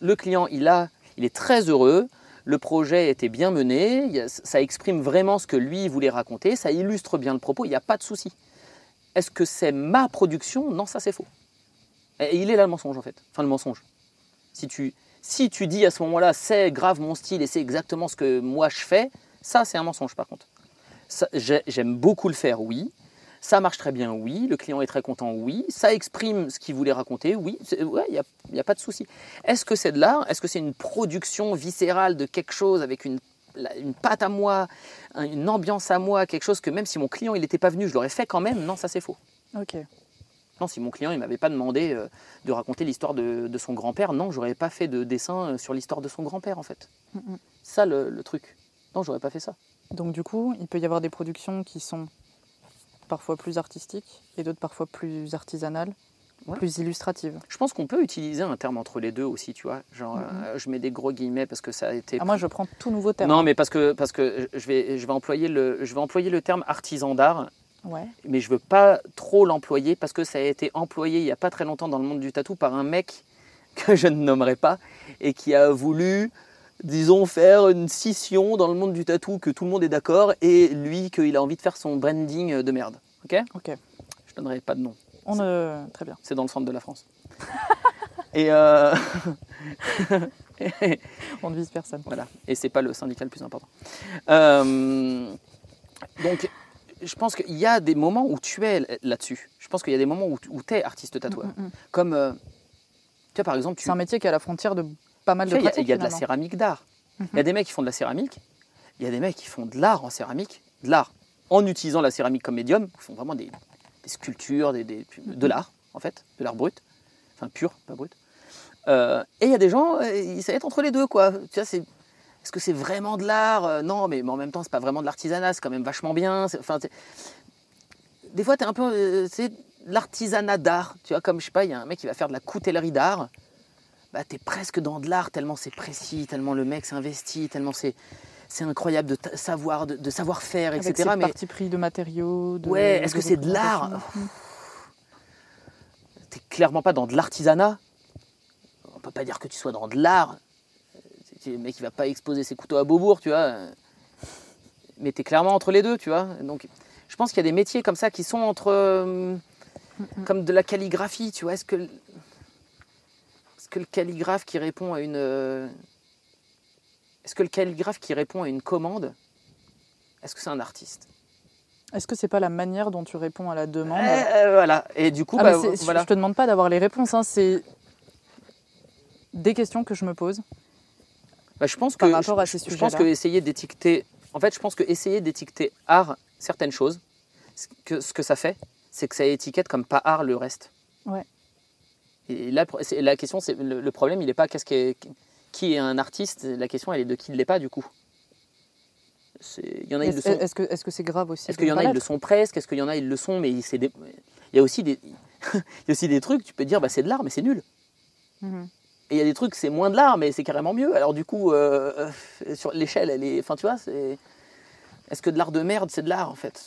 Le client, il, a, il est très heureux. Le projet était bien mené. ça exprime vraiment ce que lui voulait raconter. Ça illustre bien le propos. Il n'y a pas de souci. Est-ce que c'est ma production? Non, ça c'est faux. Et il est là le mensonge en fait. Enfin, le mensonge. Si tu, si tu dis à ce moment-là, c'est grave mon style et c'est exactement ce que moi je fais, ça c'est un mensonge par contre. J'aime beaucoup le faire, oui. Ça marche très bien, oui. Le client est très content, oui. Ça exprime ce qu'il voulait raconter, oui. C'est- Ouais, il n'y a, il y a pas de souci. Est-ce que c'est de l'art? Est-ce que c'est une production viscérale de quelque chose avec une, une patte à moi, un- une ambiance à moi, quelque chose que même si mon client il n'était pas venu, je l'aurais fait quand même? Non, ça c'est faux. Ok. Non, si mon client il m'avait pas demandé euh, de raconter l'histoire de, de son grand-père, non, j'aurais pas fait de dessin euh, sur l'histoire de son grand-père en fait. Mhm. Ça le, le truc. Non, j'aurais pas fait ça. Donc du coup, il peut y avoir des productions qui sont parfois plus artistiques et d'autres parfois plus artisanales, Ouais. plus illustratives. Je pense qu'on peut utiliser un terme entre les deux aussi, tu vois. Genre, Mhm. euh, je mets des gros guillemets parce que ça a été. Ah, moi, je prends tout nouveau terme. non, mais parce que parce que je vais je vais employer le je vais employer le terme artisan d'art, Ouais. mais je veux pas trop l'employer parce que ça a été employé il y a pas très longtemps dans le monde du tatou par un mec que je ne nommerai pas et qui a voulu disons faire une scission dans le monde du tatou que tout le monde est d'accord et lui qu'il a envie de faire son branding de merde. OK? Ok. Je donnerai pas de nom. On ne... Très bien. C'est dans le centre de la France. et euh, On ne vise personne. Voilà, et c'est pas le syndicat le plus important. Euh, donc, je pense qu'il y a des moments où tu es là-dessus. Je pense qu'il y a des moments où, tu es artiste tatoueur. Mm, mm, mm. Comme, euh, tu vois, par exemple, tu, C'est un métier qui est à la frontière de pas mal tu de vois, il y a- y, de la céramique d'art. Il y a Mhm. des mecs qui font de la céramique, il y a des mecs qui font de l'art en céramique, de l'art en utilisant la céramique comme médium, ils font vraiment des, des sculptures, des, des- de l'art, en fait, de l'art brut, enfin pur, pas brut. Euh, et il y a des gens, euh, ils- ça va être entre les deux, quoi. Tu vois, c'est. Est-ce que c'est vraiment de l'art? Euh, Non, mais, mais en même temps, c'est pas vraiment de l'artisanat, c'est quand même vachement bien. c'est- Enfin, c'est- des fois, tu es un peu. euh, c'est de l'artisanat d'art. Tu vois, comme je sais pas, il y a un mec qui va faire de la coutellerie d'art. Bah, tu es presque dans de l'art, tellement c'est précis, tellement le mec s'est investi, tellement c'est. C'est incroyable de savoir, de, de savoir-faire, Avec etc. ces Mais parti pris de matériaux. De, Ouais, est-ce que c'est de l'art t'es clairement pas dans de l'artisanat. On peut pas dire que tu sois dans de l'art. Le mec, il va pas exposer ses couteaux à Beaubourg, tu vois. Mais tu es clairement entre les deux, tu vois. Donc, je pense qu'il y a des métiers comme ça qui sont entre. euh, comme de la calligraphie, tu vois. Est-ce que, que le calligraphe qui répond à une. euh, Est-ce que le calligraphe qui répond à une commande, est-ce que c'est un artiste? Est-ce que c'est pas la manière dont tu réponds à la demande? Euh, Voilà. Et du coup, Ah, bah, voilà. Je te demande pas d'avoir les réponses, hein, c'est des questions que je me pose. Bah, je pense que par rapport je, à ces je pense que essayer d'étiqueter, en fait, je pense que essayer d'étiqueter art certaines choses, ce que ce que ça fait, c'est que ça étiquette comme pas art le reste. Ouais. Et là, la question, c'est le, le problème, il n'est pas qu'est-ce qui est, qui est un artiste. La question, elle est de qui ne l'est pas du coup. C'est- Il y en a, ils le Est-ce sont. est-ce que est-ce que c'est grave aussi Est-ce qu'il y en a, ils le sont presque Est-ce qu'il y en a, ils le sont, mais des- il y a aussi des, il y a aussi des trucs. Tu peux dire, bah, c'est de l'art, mais c'est nul. Mhm. Et il y a des trucs, c'est moins de l'art, mais c'est carrément mieux. Alors du coup, euh, euh, sur l'échelle, elle est. Enfin, tu vois, c'est. Est-ce que de l'art de merde, c'est de l'art en fait?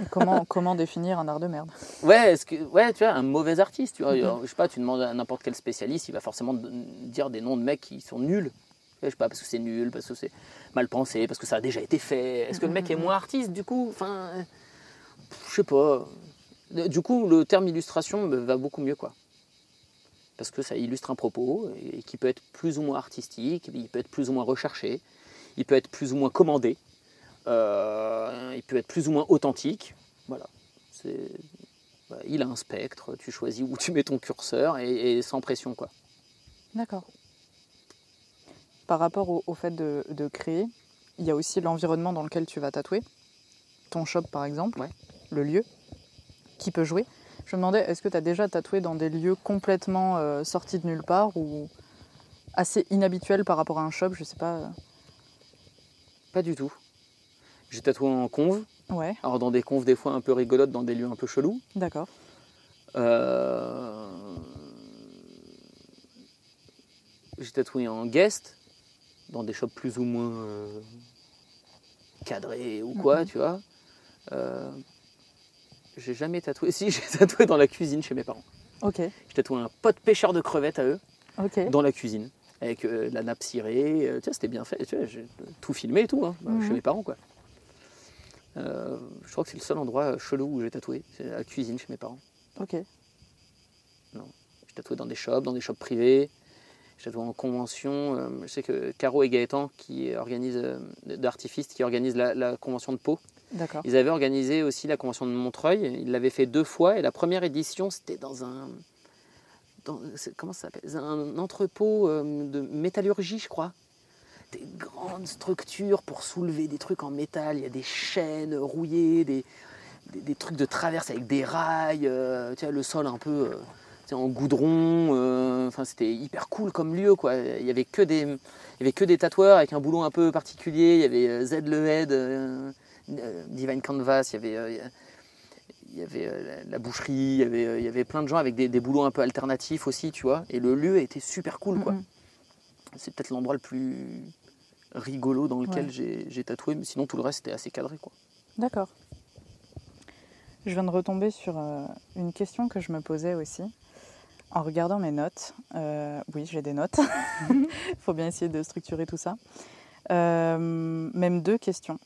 Et Comment comment définir un art de merde? Ouais, est-ce que, ouais, tu vois, un mauvais artiste, tu vois, je sais pas, tu demandes à n'importe quel spécialiste, il va forcément dire des noms de mecs qui sont nuls. Je sais pas, parce que c'est nul, parce que c'est mal pensé, parce que ça a déjà été fait. Est-ce que le mec est moins artiste du coup? Enfin, euh, je sais pas. Du coup, le terme illustration me va beaucoup mieux, quoi. Parce que ça illustre un propos et qui peut être plus ou moins artistique, il peut être plus ou moins recherché, il peut être plus ou moins commandé, euh, il peut être plus ou moins authentique. Voilà. Bah, il a un spectre, tu choisis où tu mets ton curseur et, et sans pression quoi. D'accord. Par rapport au, au fait de, de créer, il y a aussi l'environnement dans lequel tu vas tatouer. Ton shop, par exemple, Ouais. le lieu, qui peut jouer. Je me demandais, est-ce que tu as déjà tatoué dans des lieux complètement euh, sortis de nulle part ou assez inhabituels par rapport à un shop? Je sais pas. Pas du tout. J'ai tatoué en conve, Ouais, Alors dans des confs des fois un peu rigolotes, dans des lieux un peu chelous. d'accord. Euh, J'ai tatoué en guest, dans des shops plus ou moins euh, cadrés ou quoi, Mhm. tu vois. Euh, J'ai jamais tatoué. Si, j'ai tatoué dans la cuisine chez mes parents. Ok, J'ai tatoué un pote pêcheur de crevettes à eux, ok. dans la cuisine, avec euh, la nappe cirée. euh, tu vois, c'était bien fait. Tu vois, j'ai tout filmé et tout, hein, bah, Mhm. chez mes parents, quoi. Euh, je crois que c'est le seul endroit chelou où j'ai tatoué, c'est la cuisine chez mes parents. Ok, J'ai tatoué dans des shops, dans des shops privés. J'ai tatoué en convention. euh, je sais que Caro et Gaëtan, qui organisent, euh, d'artifistes, qui organisent la, la convention de Pau, d'accord. ils avaient organisé aussi la convention de Montreuil. Ils l'avaient fait deux fois. Et la première édition, c'était dans un. dans- comment ça s'appelle? Un entrepôt euh, de métallurgie, je crois. Des grandes structures pour soulever des trucs en métal. Il y a des chaînes rouillées, des, des, des trucs de traverse avec des rails. euh, tu vois, le sol un peu. euh, en goudron, euh, enfin c'était hyper cool comme lieu quoi. Il y avait que des, il y avait que des tatoueurs avec un boulot un peu particulier. Il y avait Z le Head, euh, Divine Canvas, il y avait, il y avait la- boucherie, il y avait, il y avait plein de gens avec des, des boulots un peu alternatifs aussi, tu vois. Et le lieu était super cool quoi. Mhm. C'est peut-être l'endroit le plus rigolo dans lequel Ouais. j'ai- tatoué, mais sinon tout le reste était assez cadré quoi. D'accord. Je viens de retomber sur euh, une question que je me posais aussi en regardant mes notes. Euh, oui, j'ai des notes. Il faut bien essayer de structurer tout ça. Euh, même deux questions.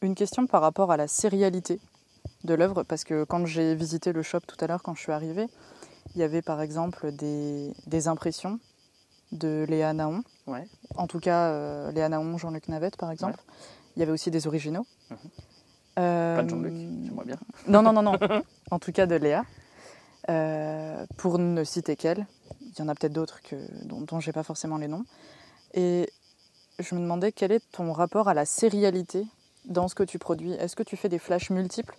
Une question par rapport à la sérialité de l'œuvre, parce que quand j'ai visité le shop tout à l'heure, quand je suis arrivée, il y avait par exemple des, des impressions de Léa Naon. Ouais. En tout cas, euh, Léa Naon, Jean-Luc Navette, par exemple. Il y avait aussi des originaux. Mhm. Euh, Pas de Jean-Luc, j'aimerais bien. Non, non, non, non. en tout cas, de Léa. Euh, pour ne citer qu'elle, il y en a peut-être d'autres dont, dont j'ai pas forcément les noms. Et je me demandais quel est ton rapport à la sérialité dans ce que tu produis. Est-ce que tu fais des flashs multiples?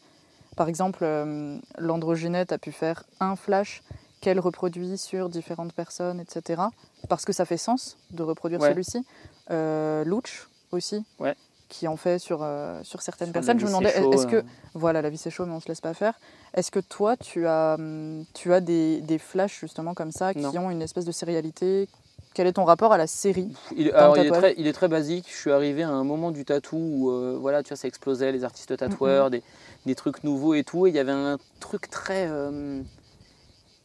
Par exemple, euh, l'androgynette a pu faire un flash qu'elle reproduit sur différentes personnes, etc. Parce que ça fait sens de reproduire Ouais. celui-ci. Euh, Louch aussi, Ouais. qui en fait sur, euh, sur certaines Sur personnes. Je me demandais, est-ce que euh, voilà, la vie c'est chaud, mais on se laisse pas faire. Est-ce que toi, tu as, hum, tu as des, des flashs justement comme ça qui Non. ont une espèce de sérialité? Quel est ton rapport à la série Il, alors, il, est très, il est très basique. Je suis arrivé à un moment du tatou où euh, voilà, tu vois, ça explosait, les artistes tatoueurs, des, des trucs nouveaux et tout. Et il y avait un truc très. euh,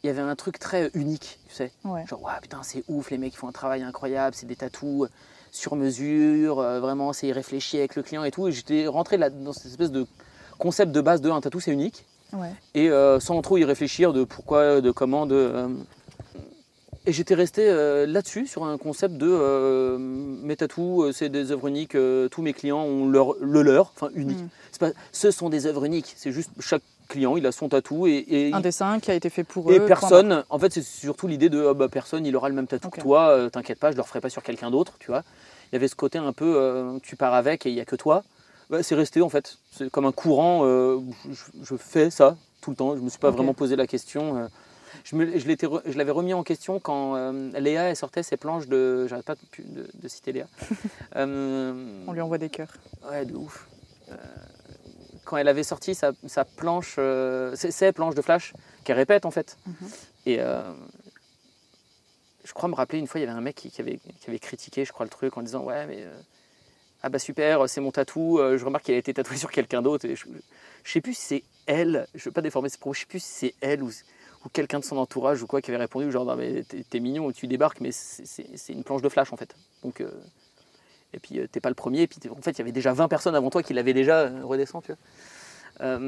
il y avait un truc très unique, tu sais. Ouais. Genre, Ouah, putain, c'est ouf, les mecs ils font un travail incroyable, c'est des tatous sur mesure, euh, vraiment, c'est réfléchi avec le client et tout. Et j'étais rentré là, dans cette espèce de concept de base de un tatou, c'est unique. Ouais. Et euh, sans trop y réfléchir de pourquoi, de comment, de. euh, et j'étais resté euh, là-dessus, sur un concept de euh, mes tatous, euh, c'est des œuvres uniques, euh, tous mes clients ont leur, le leur, enfin unique. Mm. Pas, ce sont des œuvres uniques, c'est juste chaque client, il a son tatou et, et, Un dessin qui a été fait pour eux. et personne, en fait c'est surtout l'idée de ah bah, personne, il aura le même tatou que toi, euh, t'inquiète pas, je le referai pas sur quelqu'un d'autre, tu vois. Il y avait ce côté un peu, euh, tu pars avec et il n'y a que toi. Bah, c'est resté en fait, c'est comme un courant, euh, je, je fais ça tout le temps, je me suis pas vraiment posé la question. je me- je l'avais remis en question quand Léa elle sortait ses planches de, j'arrête pas de, de- de citer Léa. On lui envoie des cœurs. Ouais, de ouf. Quand elle avait sorti sa, sa planche, euh, ses, ses planches de flash, qu'elle répète en fait. Mhm. Et euh, je crois me rappeler une fois, il y avait un mec qui, qui avait, qui avait critiqué, je crois, le truc en disant Ouais, mais. euh, ah bah super, c'est mon tatou. euh, je remarque qu'il a été tatoué sur quelqu'un d'autre. Je, je sais plus si c'est elle, je veux pas déformer ses propos, je sais plus si c'est elle ou, ou quelqu'un de son entourage ou quoi qui avait répondu genre non mais t'es mignon, tu débarques, mais c'est- une planche de flash en fait. Donc euh, et puis euh, t'es pas le premier. Et puis en fait il y avait déjà 20 personnes avant toi qui l'avaient déjà euh, redescend, tu vois.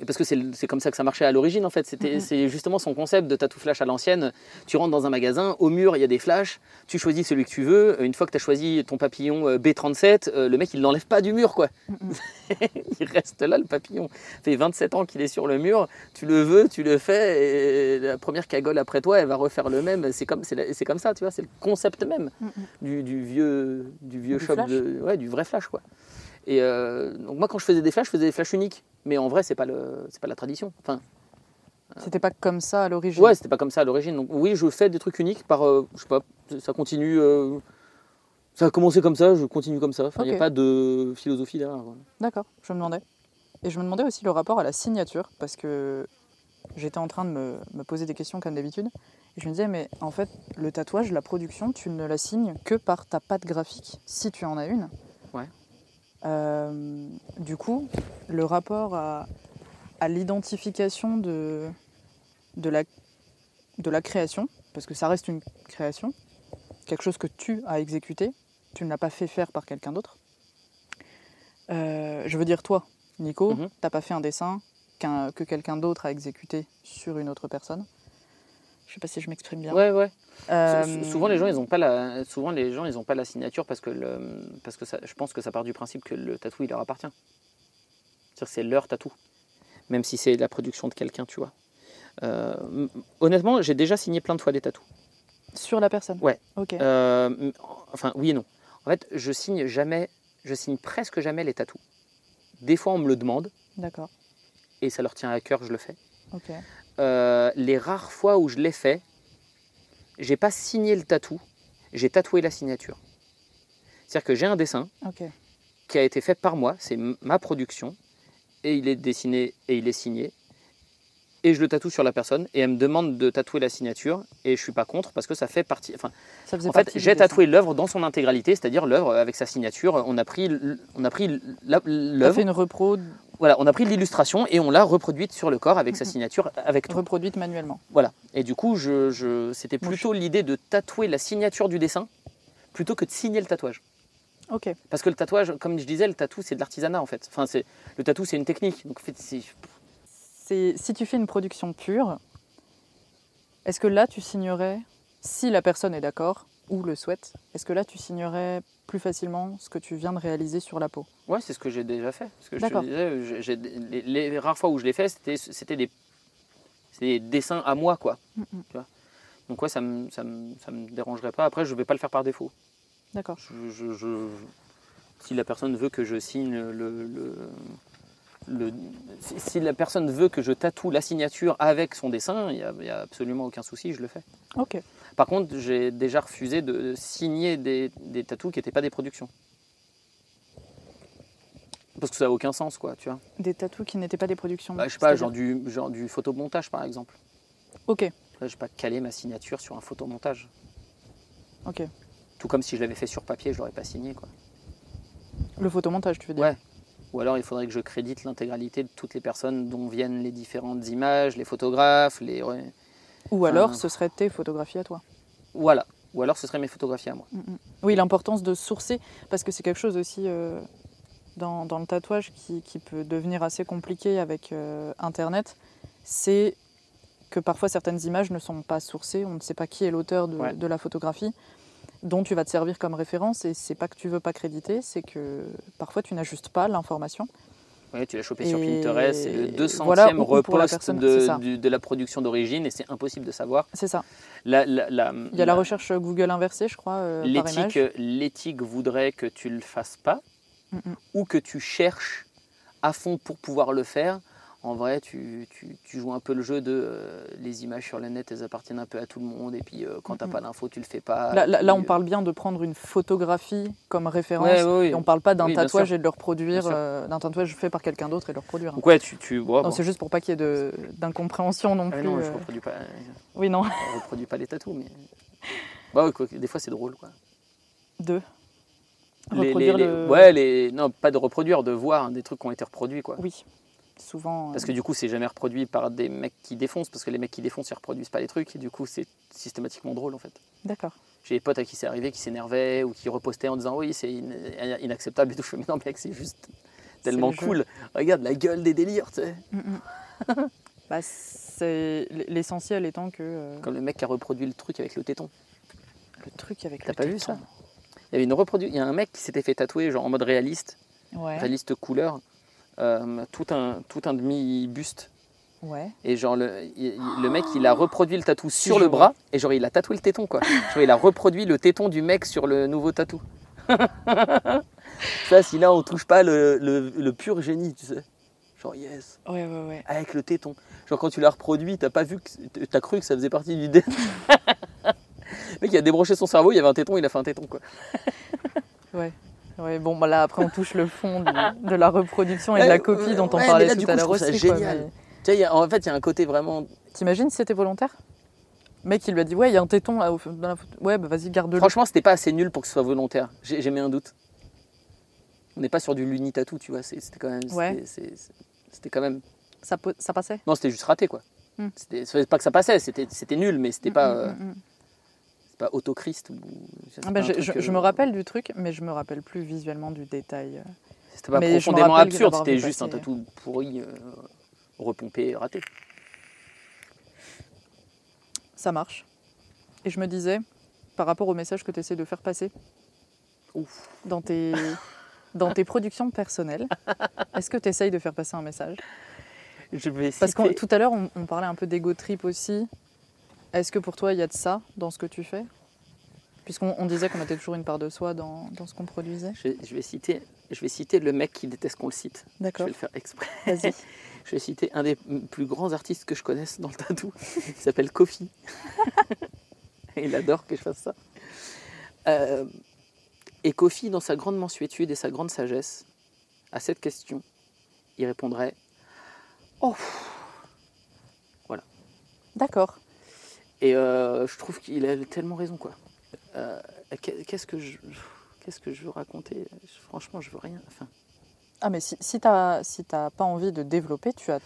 Euh, parce que c'est comme ça que ça marchait à l'origine en fait. C'était Mhm. c'est justement son concept de tatou flash à l'ancienne. Tu rentres dans un magasin, au mur il y a des flashs, tu choisis celui que tu veux. Une fois que tu as choisi ton papillon euh, B37, euh, le mec il l'enlève pas du mur quoi. Mhm. il reste là le papillon. Ça fait 27 ans qu'il est sur le mur. Tu le veux, tu le fais et la première cagole après toi elle va refaire le même. C'est comme, c'est ça, tu vois. C'est le concept même Mhm. du, du vieux, du vieux Du shop, de, ouais, du vrai flash quoi. Et euh, donc moi quand je faisais des flashs, je faisais des flashs uniques. Mais en vrai c'est pas le, c'est pas la tradition. Enfin, C'était pas comme ça à l'origine. Ouais, c'était pas comme ça à l'origine. Donc oui, je fais des trucs uniques par, euh, je sais pas, ça continue. euh, Ça a commencé comme ça, je continue comme ça. Enfin, il n'y a pas de philosophie derrière. voilà. D'accord, je me demandais. Et je me demandais aussi le rapport à la signature, parce que j'étais en train de me, me poser des questions comme d'habitude. Et je me disais, mais en fait, le tatouage, la production, tu ne la signes que par ta patte graphique, si tu en as une. Euh, du coup, le rapport à, à l'identification de, de, la, de la création, parce que ça reste une création, quelque chose que tu as exécuté, tu ne l'as pas fait faire par quelqu'un d'autre. Euh, je veux dire, toi, Nico, Mhm. t'as pas fait un dessin que quelqu'un d'autre a exécuté sur une autre personne. Je sais pas si je m'exprime bien. Ouais, ouais. Euh, Sou- Souvent les gens ils ont pas la souvent les gens ils ont pas la signature parce que le parce que ça, je pense que ça part du principe que le tatou il leur appartient. C'est-à-dire c'est leur tatou. Même si c'est la production de quelqu'un, tu vois. Euh, honnêtement, j'ai déjà signé plein de fois des tatous. Sur la personne Ouais. Ok. Euh, enfin, oui et non. En fait, je signe jamais, je signe presque jamais les tatous. Des fois, on me le demande D'accord. et ça leur tient à cœur, je le fais. Ok. Euh, les rares fois où je l'ai fait, j'ai pas signé le tatou, j'ai tatoué la signature. C'est-à-dire que j'ai un dessin qui a été fait par moi, c'est ma production, et il est dessiné et il est signé, et je le tatoue sur la personne, et elle me demande de tatouer la signature, et je suis pas contre parce que ça fait partie. Enfin, Ça en fait, j'ai tatoué l'œuvre dans son intégralité, c'est-à-dire l'œuvre avec sa signature. On a pris, on a pris l'œuvre, fait une repro voilà, on a pris l'illustration et on l'a reproduite sur le corps avec sa Mhm. signature, avec tout. reproduite manuellement. Voilà. Et du coup, je, je- c'était plutôt l'idée de tatouer la signature du dessin plutôt que de signer le tatouage. Ok. Parce que le tatouage, comme je disais, le tatou c'est de l'artisanat en fait. Enfin, c'est le tatou c'est une technique. Donc en fait, c'est- si tu fais une production pure, est-ce que là tu signerais, si la personne est d'accord ou le souhaite, est-ce que là tu signerais plus facilement ce que tu viens de réaliser sur la peau? Ouais, c'est ce que j'ai déjà fait. Ce que je te disais, j'ai- les, les rares fois où je l'ai fait, c'était c'était des, des dessins à moi quoi. Tu vois? Donc ouais, ça me, ça me, ça me dérangerait pas. Après, je vais pas le faire par défaut. D'accord. Je, je- je- si la personne veut que je signe le, le- le- si, la personne veut que je tatoue la signature avec son dessin, il n'y a, absolument aucun souci, je le fais. Ok. Par contre, j'ai déjà refusé de signer des, des tatous qui n'étaient pas des productions. Parce que ça n'a aucun sens, quoi, tu vois. Des tatous qui n'étaient pas des productions. Bah, je sais pas, genre du, genre du photomontage, par exemple. Ok. Là, je pas caler ma signature sur un photomontage. Ok. Tout comme si je l'avais fait sur papier, je l'aurais pas signé, quoi. Le photomontage, tu veux dire Ouais. Ou alors il faudrait que je crédite l'intégralité de toutes les personnes dont viennent les différentes images, les photographes, les... Ou Enfin, alors ce serait tes photographies à toi. Voilà. Ou alors ce serait mes photographies à moi. Oui, l'importance de sourcer, parce que c'est quelque chose aussi euh, dans, dans le tatouage qui, qui peut devenir assez compliqué avec euh, Internet, c'est que parfois certaines images ne sont pas sourcées, on ne sait pas qui est l'auteur de, Ouais. de la photographie dont tu vas te servir comme référence, et c'est pas que tu veux pas créditer, c'est que parfois tu n'ajustes pas l'information. Ouais, tu l'as chopé sur Pinterest, c'est le 200e voilà, la repost de, du- la production d'origine et c'est impossible de savoir. C'est ça. La- la- la- Il y a la recherche Google inversée, je crois, euh, L'éthique, voudrait que tu le fasses pas Mm, mm. ou que tu cherches à fond pour pouvoir le faire. En vrai, tu, tu- tu joues un peu le jeu de euh, les images sur le net, elles appartiennent un peu à tout le monde et puis euh, quand t'as Mm, mm. pas l'info, tu le fais pas. Là, là- là, Puis, on euh, parle bien de prendre une photographie comme référence. Ouais, ouais, ouais. Et on parle pas d'un Oui, tatouage et de le reproduire, euh, d'un tatouage fait par quelqu'un d'autre et de le reproduire. Donc ouais, tu, tu bon. c'est juste pour pas qu'il y ait de- d'incompréhension non Ah, plus. non, je reproduis pas, Oui, non. je reproduis pas les tatous, mais bah quoi, des fois c'est drôle quoi. Deux. Les- Reproduire les- les- le- Ouais, les... non, pas de reproduire, de voir hein, des trucs qui ont été reproduits quoi. Oui. Souvent. euh, Parce que du coup, c'est jamais reproduit par des mecs qui défoncent, parce que les mecs qui défoncent, ils reproduisent pas les trucs, et du coup, c'est systématiquement drôle en fait. D'accord. J'ai des potes à qui c'est arrivé, qui s'énervaient ou qui repostaient en disant oui, c'est in- inacceptable et tout. Je fais mais non, mec, c'est juste tellement jeu. cool. Regarde la gueule des délires, tu sais. Mm, mm. Bah, c'est l'essentiel étant que euh, Comme le mec qui a reproduit le truc avec le téton. le truc avec T'as le pas vu téton. ça? Il y avait une reprodu... Il y a un mec qui s'était fait tatouer, genre en mode réaliste, Ouais. réaliste couleur, euh, tout un, tout un demi-buste. Ouais. Et genre, le, il- le mec, il a reproduit le tatou sur le bras, et genre, il a tatoué le téton, quoi. Genre, il a reproduit le téton du mec sur le nouveau tatou. Ça, si là, on touche pas le, le, le pur génie, tu sais. Genre, yes, Ouais, ouais, ouais. avec le téton. Genre, quand tu l'as reproduit, t'as pas vu que. T'as cru que ça faisait partie du dé. le mec, il a débranché son cerveau, il y avait un téton, il a fait un téton, quoi. Ouais. Ouais, bon, bah là, après, on touche le fond de, de la reproduction et de la copie dont on ouais, parlait là, tout à coup, l'heure aussi. quoi, génial. mais- Tu sais, il y a- en fait, il y a un côté vraiment. T'imagines si c'était volontaire? Le mec, il lui a dit Ouais, il y a un téton là, dans la photo. Ouais, bah vas-y, garde-le. Franchement, c'était pas assez nul pour que ce soit volontaire. J'ai j'ai mis un doute. On n'est pas sur du luni tattoo, tu vois. C'était quand même. Ouais. c'était- quand même. Ça, passait? Non, c'était juste raté, quoi. Hmm. C'était pas que ça passait, c'était c'était nul, mais c'était pas, Mm, euh, mm, mm, mm. c'est pas autochrist. Ou... Ah bah, un je, euh, me rappelle du truc, mais je me rappelle plus visuellement du détail. euh. C'était pas mais profondément absurde, c'était juste un tatou pourri, euh, repompé, raté. Ça marche. Et je me disais, par rapport au message que tu essaies de faire passer Ouf. dans tes, dans tes productions personnelles, est-ce que tu essayes de faire passer un message? Je vais Parce que tout à l'heure, on, on parlait un peu d'ego trip aussi. Est-ce que pour toi, il y a de ça dans ce que tu fais? Puisqu'on on disait qu'on mettait toujours une part de soi dans, dans ce qu'on produisait. je, je vais citer, je vais citer le mec qui déteste qu'on le cite. Je D'accord, vais le faire exprès. vas-y. Je vais citer un des plus grands artistes que je connaisse dans le tatou. Il s'appelle Kofi. Il adore que je fasse ça. Euh, et Kofi, dans sa grande mansuétude et sa grande sagesse, à cette question, il répondrait Oh D'accord. Et euh, je trouve qu'il a tellement raison, quoi. Euh, qu'est- qu'est-ce que je. Qu'est-ce que je veux raconter? Franchement, je veux rien. Enfin, Ah, mais si, si tu n'as si t'as pas envie de développer, tu as.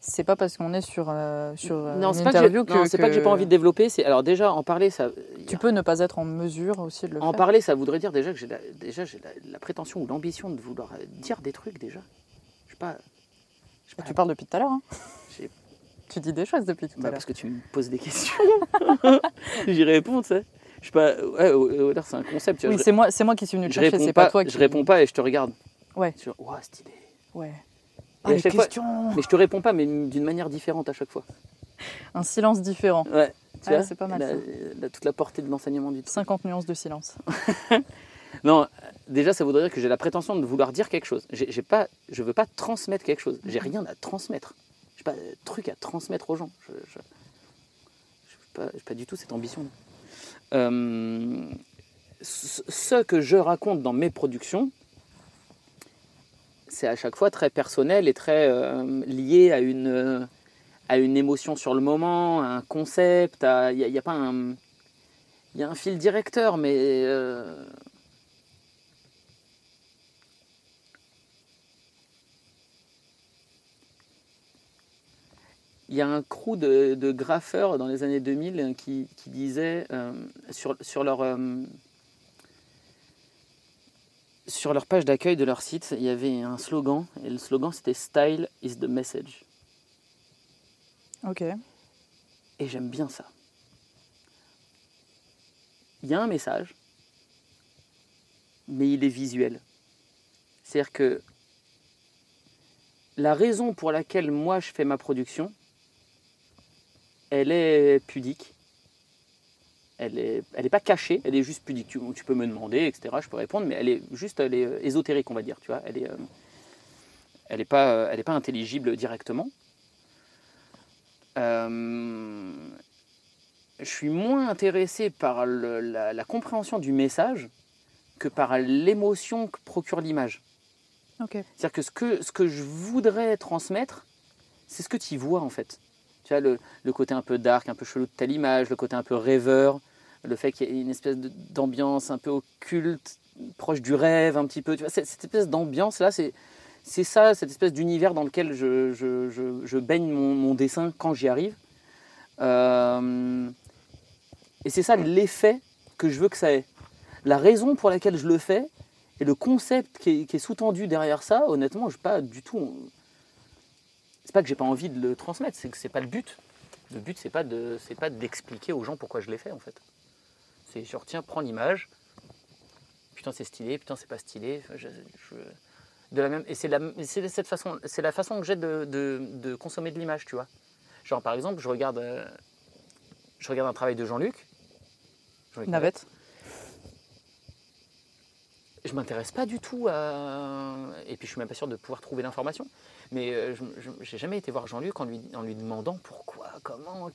C'est pas parce qu'on est sur, euh, sur non, une c'est pas, que interview que, non, c'est pas que j'ai pas envie de développer. C'est alors déjà en parler, ça. Tu peux ne pas être en mesure aussi de le En faire. parler, ça voudrait dire déjà que j'ai la, déjà j'ai la, la prétention ou l'ambition de vouloir dire des trucs déjà. Je sais pas. je sais pas, Tu parles depuis tout à l'heure. hein. Tu dis des choses depuis tout bah, à l'heure. parce que tu me poses des questions. J'y réponds, tu sais. Je sais pas. Ouais, au- c'est un concept. Tu vois, Oui, je, c'est moi, c'est moi qui suis venu te chercher, c'est pas. pas toi qui. Je réponds pas et je te regarde. Ouais. Je, Ouah, stylé. Ouais. Ah, les fois- questions Mais je te réponds pas, mais d'une manière différente à chaque fois. Un silence différent. Ouais. Vois, c'est pas mal, la- ça. la- toute la portée de l'enseignement du truc. 50 nuances de silence. Non, déjà, ça voudrait dire que j'ai la prétention de vouloir dire quelque chose. J'ai pas, je veux pas transmettre quelque chose. J'ai rien à transmettre. Pas de truc à transmettre aux gens. Je, j'ai pas, pas du tout cette ambition. Euh, ce que je raconte dans mes productions, c'est à chaque fois très personnel et très euh, lié à une, euh, à une émotion sur le moment, à un concept. Il n'y a, a pas un. Il y a un fil directeur, mais il y a un crew de, de graffeurs dans les années 2000 qui, qui disaient euh, sur, sur, leur, euh, sur leur page d'accueil de leur site, il y avait un slogan, et le slogan c'était Style is the message. Ok. Et j'aime bien ça. Il y a un message, mais il est visuel. C'est-à-dire que la raison pour laquelle moi je fais ma production, elle est pudique. Elle n'est elle est pas cachée, elle est juste pudique. Tu, tu peux me demander, etc. Je peux répondre, mais elle est juste elle est euh, ésotérique, on va dire. Tu vois, elle est, euh, elle est pas, euh, elle est pas intelligible directement. Euh, je suis moins intéressé par le- la, la compréhension du message que par l'émotion que procure l'image. C'est-à-dire que ce, que ce que je voudrais transmettre, c'est ce que tu vois en fait. Le, côté un peu dark, un peu chelou de telle image, le côté un peu rêveur, le fait qu'il y ait une espèce d'ambiance un peu occulte, proche du rêve un petit peu. Cette, espèce d'ambiance-là, c'est, c'est ça, cette espèce d'univers dans lequel je, baigne mon, dessin quand j'y arrive. Euh, et c'est ça l'effet que je veux que ça ait. La raison pour laquelle je le fais et le concept qui est, qui est sous-tendu derrière ça, honnêtement, je pas du tout. C'est pas que j'ai pas envie de le transmettre, c'est que c'est pas le but. Le but, c'est pas de, c'est pas d'expliquer aux gens pourquoi je l'ai fait en fait. C'est genre tiens, prends l'image. Putain, c'est stylé. Putain, c'est pas stylé. De la même, et c'est la, c'est cette façon, c'est la façon que j'ai de, de- de consommer de l'image, tu vois. Genre par exemple, je regarde, euh, je regarde un travail de Jean-Luc. Jean-Luc Navette. Je m'intéresse pas du tout à. Et puis je suis même pas sûr de pouvoir trouver l'information. Mais euh, je n'ai jamais été voir Jean-Luc en lui, en lui demandant pourquoi, comment,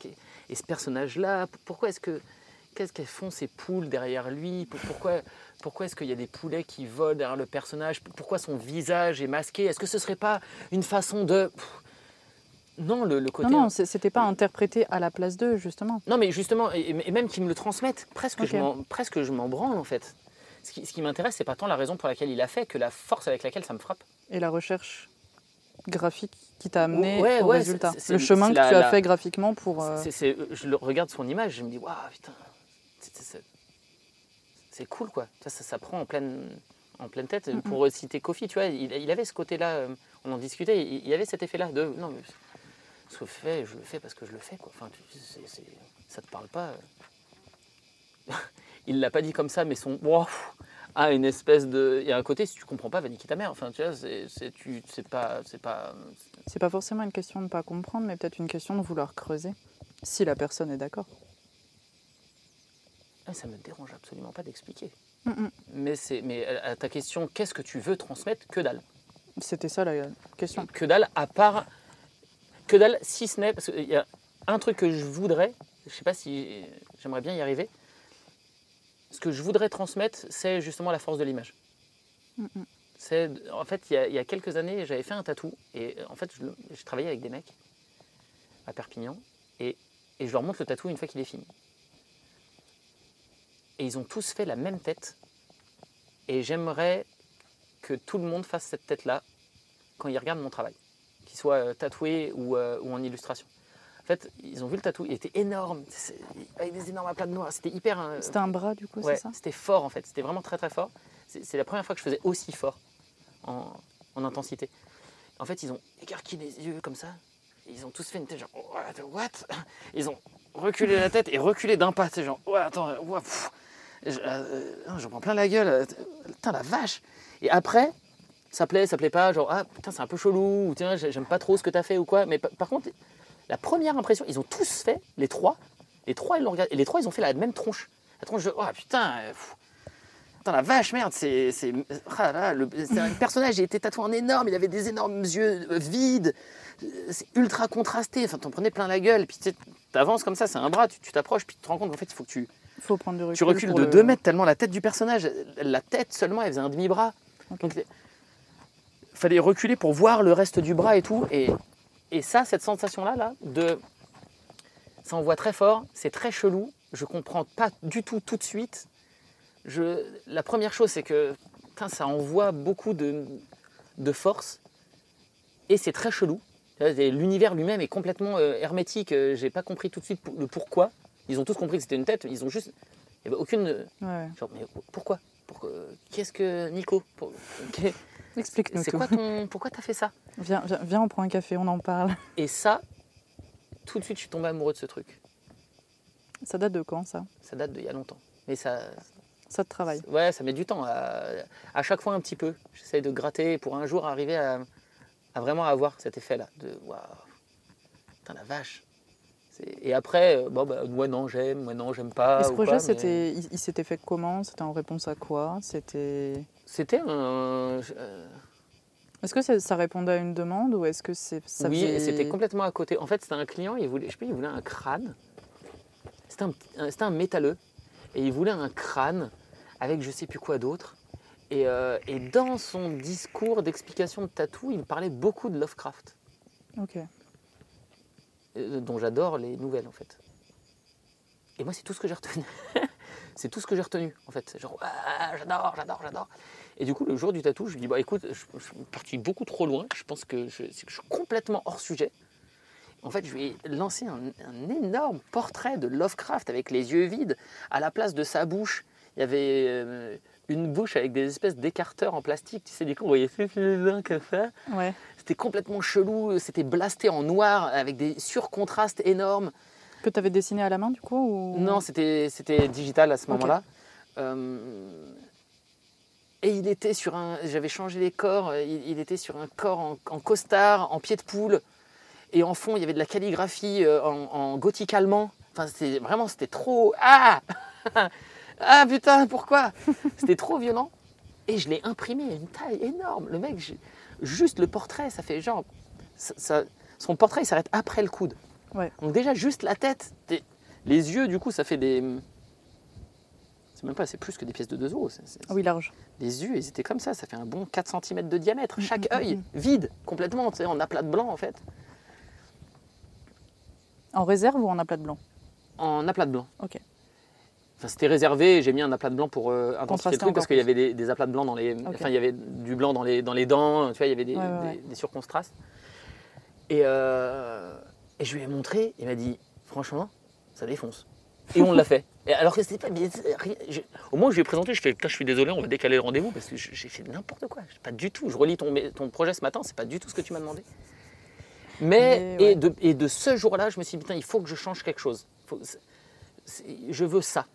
et ce personnage-là, pourquoi est-ce que. qu'est-ce qu'elles font ces poules derrière lui Pour- Pourquoi, pourquoi est-ce qu'il y a des poulets qui volent derrière le personnage Pourquoi son visage est masqué Est-ce que ce serait pas une façon de Non, le, le côté. Non, non, c'était pas interprété à la place d'eux, justement. Non, mais justement, et, et même qu'ils me le transmettent, presque, je presque je m'en branle en fait. Ce qui, ce qui m'intéresse, c'est pas tant la raison pour laquelle il a fait que la force avec laquelle ça me frappe. Et la recherche graphique qui t'a amené Ouais, au ouais, résultat. le chemin que la- tu as la- fait graphiquement pour. euh, c'est- je regarde son image, je me dis, waouh, putain, c'est- cool quoi. Ça, ça, ça prend en pleine, en pleine tête. Pour citer Kofi, tu vois, il, il avait ce côté-là, euh, on en discutait, il, avait cet effet-là de, non, mais ce que je fais, je le fais parce que je le fais quoi. Enfin, tu- ça te parle pas. Il l'a pas dit comme ça, mais son, wow, a une espèce de, il y a un côté, si tu comprends pas, va niquer ta mère. Enfin, tu vois, c'est tu- pas, c'est pas, pas forcément une question de ne pas comprendre, mais peut-être une question de vouloir creuser. Si la personne est d'accord. Ah, ça me dérange absolument pas d'expliquer. Mm, mm. Mais, c'est, mais à à ta question, qu'est-ce que tu veux transmettre Que dalle? C'était ça la question. Que dalle, à part. Que dalle, si ce n'est. Parce qu'il y a un truc que je voudrais, je sais pas si j'aimerais bien y arriver. Ce que je voudrais transmettre, c'est justement la force de l'image. Mm. C'est, en fait, il y, a, il y a quelques années, j'avais fait un tatou et en fait, je, le- je travaillais avec des mecs à Perpignan et, et je leur montre le tatou une fois qu'il est fini. Et ils ont tous fait la même tête. Et j'aimerais que tout le monde fasse cette tête-là quand ils regardent mon travail, qu'il soit euh, tatoué ou, euh, ou en illustration. En fait, ils ont vu le tatou, il était énorme, avec des énormes aplats de noir. C'était hyper. euh, C'était un bras, du coup, Ouais, c'est ça? c'était fort en fait, c'était vraiment très très fort. C'est la première fois que je faisais aussi fort en, en intensité. En fait, ils ont écarquillé les yeux comme ça. et Ils ont tous fait une tête genre what, what? Ils ont reculé la tête et reculé d'un pas. C'est genre ouais, attends, euh, ouais, pff. Et je- euh, j'en prends plein la gueule. Putain la vache. Et après, ça plaît, ça plaît pas. Genre ah putain c'est un peu chelou ou tiens j'ai- j'aime pas trop ce que t'as fait ou quoi. Mais pa- par contre, la première impression, ils ont tous fait les trois. Les trois ils l'ont regardé et les trois ils ont fait la même tronche. La tronche de oh putain. euh, pff. Putain, la vache, merde, c'est. c'est- ah là, le, c'est un personnage, il était tatoué en énorme, il avait des énormes yeux euh, vides, euh, c'est ultra contrasté, enfin, t'en prenais plein la gueule, puis tu t'avances comme ça, c'est un bras, tu tu t'approches, puis tu te rends compte qu'en fait, il faut que tu, faut prendre du recul. tu recules de le- 2 mètres tellement la tête du personnage, la tête seulement, elle faisait un demi-bras. Ok. Donc, il fallait reculer pour voir le reste du bras et tout, et, et ça, cette sensation-là, là, de. Ça envoie très fort, c'est très chelou, je comprends pas du tout tout de suite. Je, la première chose, c'est que putain, ça envoie beaucoup de, de force et c'est très chelou. L'univers lui-même est complètement euh, hermétique. euh, J'ai pas compris tout de suite le pourquoi. Ils ont tous compris que c'était une tête. Ils ont juste, il y avait aucune. Ouais. Genre, mais pourquoi? Pourquoi? Qu'est-ce que Nico Pour- Explique-nous tout. quoi ton Pourquoi t'as fait ça? Viens, viens, viens, on prend un café, on en parle. Et ça, tout de suite, je suis tombé amoureux de ce truc. Ça date de quand, ça? Ça date d'il y a longtemps. Mais ça, Ça te travaille? Ouais, ça met du temps. À, à chaque fois un petit peu. J'essaye de gratter pour un jour arriver à, à vraiment avoir cet effet-là. De waouh, putain la vache. Et après, euh, bon, bah, moi non, j'aime, moi non, j'aime pas. Et ce projet, mais il, il s'était fait comment? C'était en réponse à quoi? C'était. C'était un. euh, Est-ce que ça, ça répondait à une demande ou est-ce que c'est ça oui, faisait- c'était complètement à côté. En fait, c'était un client, il voulait, je sais pas, il voulait un crâne. C'était un, petit- un- c'était un métalleux. Et il voulait un crâne avec je sais plus quoi d'autre. Et, euh, et dans son discours d'explication de tatou, il parlait beaucoup de Lovecraft. Ok. euh, dont j'adore les nouvelles en fait. Et moi, c'est tout ce que j'ai retenu. c'est tout ce que j'ai retenu en fait. Genre, Ah, j'adore, j'adore, j'adore. Et du coup, le jour du tatou, je lui dis, bah écoute, je, je suis parti beaucoup trop loin. Je pense que je, c'est que je suis complètement hors sujet. En fait, je lui ai lancé un, un énorme portrait de Lovecraft avec les yeux vides. À la place de sa bouche, il y avait euh, une bouche avec des espèces d'écarteurs en plastique. Tu sais, du coup, on voyait comme ça. Ouais. C'était complètement chelou, c'était blasté en noir avec des surcontrastes énormes. Que tu avais dessiné à la main, du coup ou... Non, c'était digital à ce moment-là. Euh, et il était sur un. J'avais changé les corps, euh, il, il était sur un corps en, en costard, en pied de poule. Et en fond, il y avait de la calligraphie euh, en, en gothique allemand. Enfin, c'était vraiment, c'était trop. Ah Ah putain, pourquoi C'était trop violent. Et je l'ai imprimé à une taille énorme. Le mec, juste le portrait, ça fait genre. ça- ça- son portrait, il s'arrête après le coude. Ouais. Donc, déjà, juste la tête. Les yeux, du coup, ça fait des. C'est même pas, c'est plus que des pièces de 2 euros. c'est- Ah oui, large. Les yeux, ils étaient comme ça, ça fait un bon 4 cm de diamètre. Chaque mm, œil, mm. vide, complètement, tu sais, en aplat de blanc en fait. En réserve ou en aplat de blanc? En aplat de blanc. Ok. Enfin, c'était réservé, j'ai mis un aplat de blanc pour euh, intensifier le truc parce qu'il y avait des, des aplats de blanc dans les. Enfin, il y avait du blanc dans les, dans les dents, tu vois, il y avait des, Ouais, ouais, des- ouais. des surcontrastes. Et, euh, et je lui ai montré, il m'a dit, franchement, ça défonce. Et on l'a fait. Et alors que c'était pas. mais je- au moment où je lui ai présenté, je fais, je suis désolé, on va décaler le rendez-vous parce que j'ai fait n'importe quoi. Pas du tout. Je relis ton, ton projet ce matin, c'est pas du tout ce que tu m'as demandé. Mais, Mais, ouais. et, de, et de ce jour-là, je me suis dit, putain, il faut que je change quelque chose. Faut- je veux ça.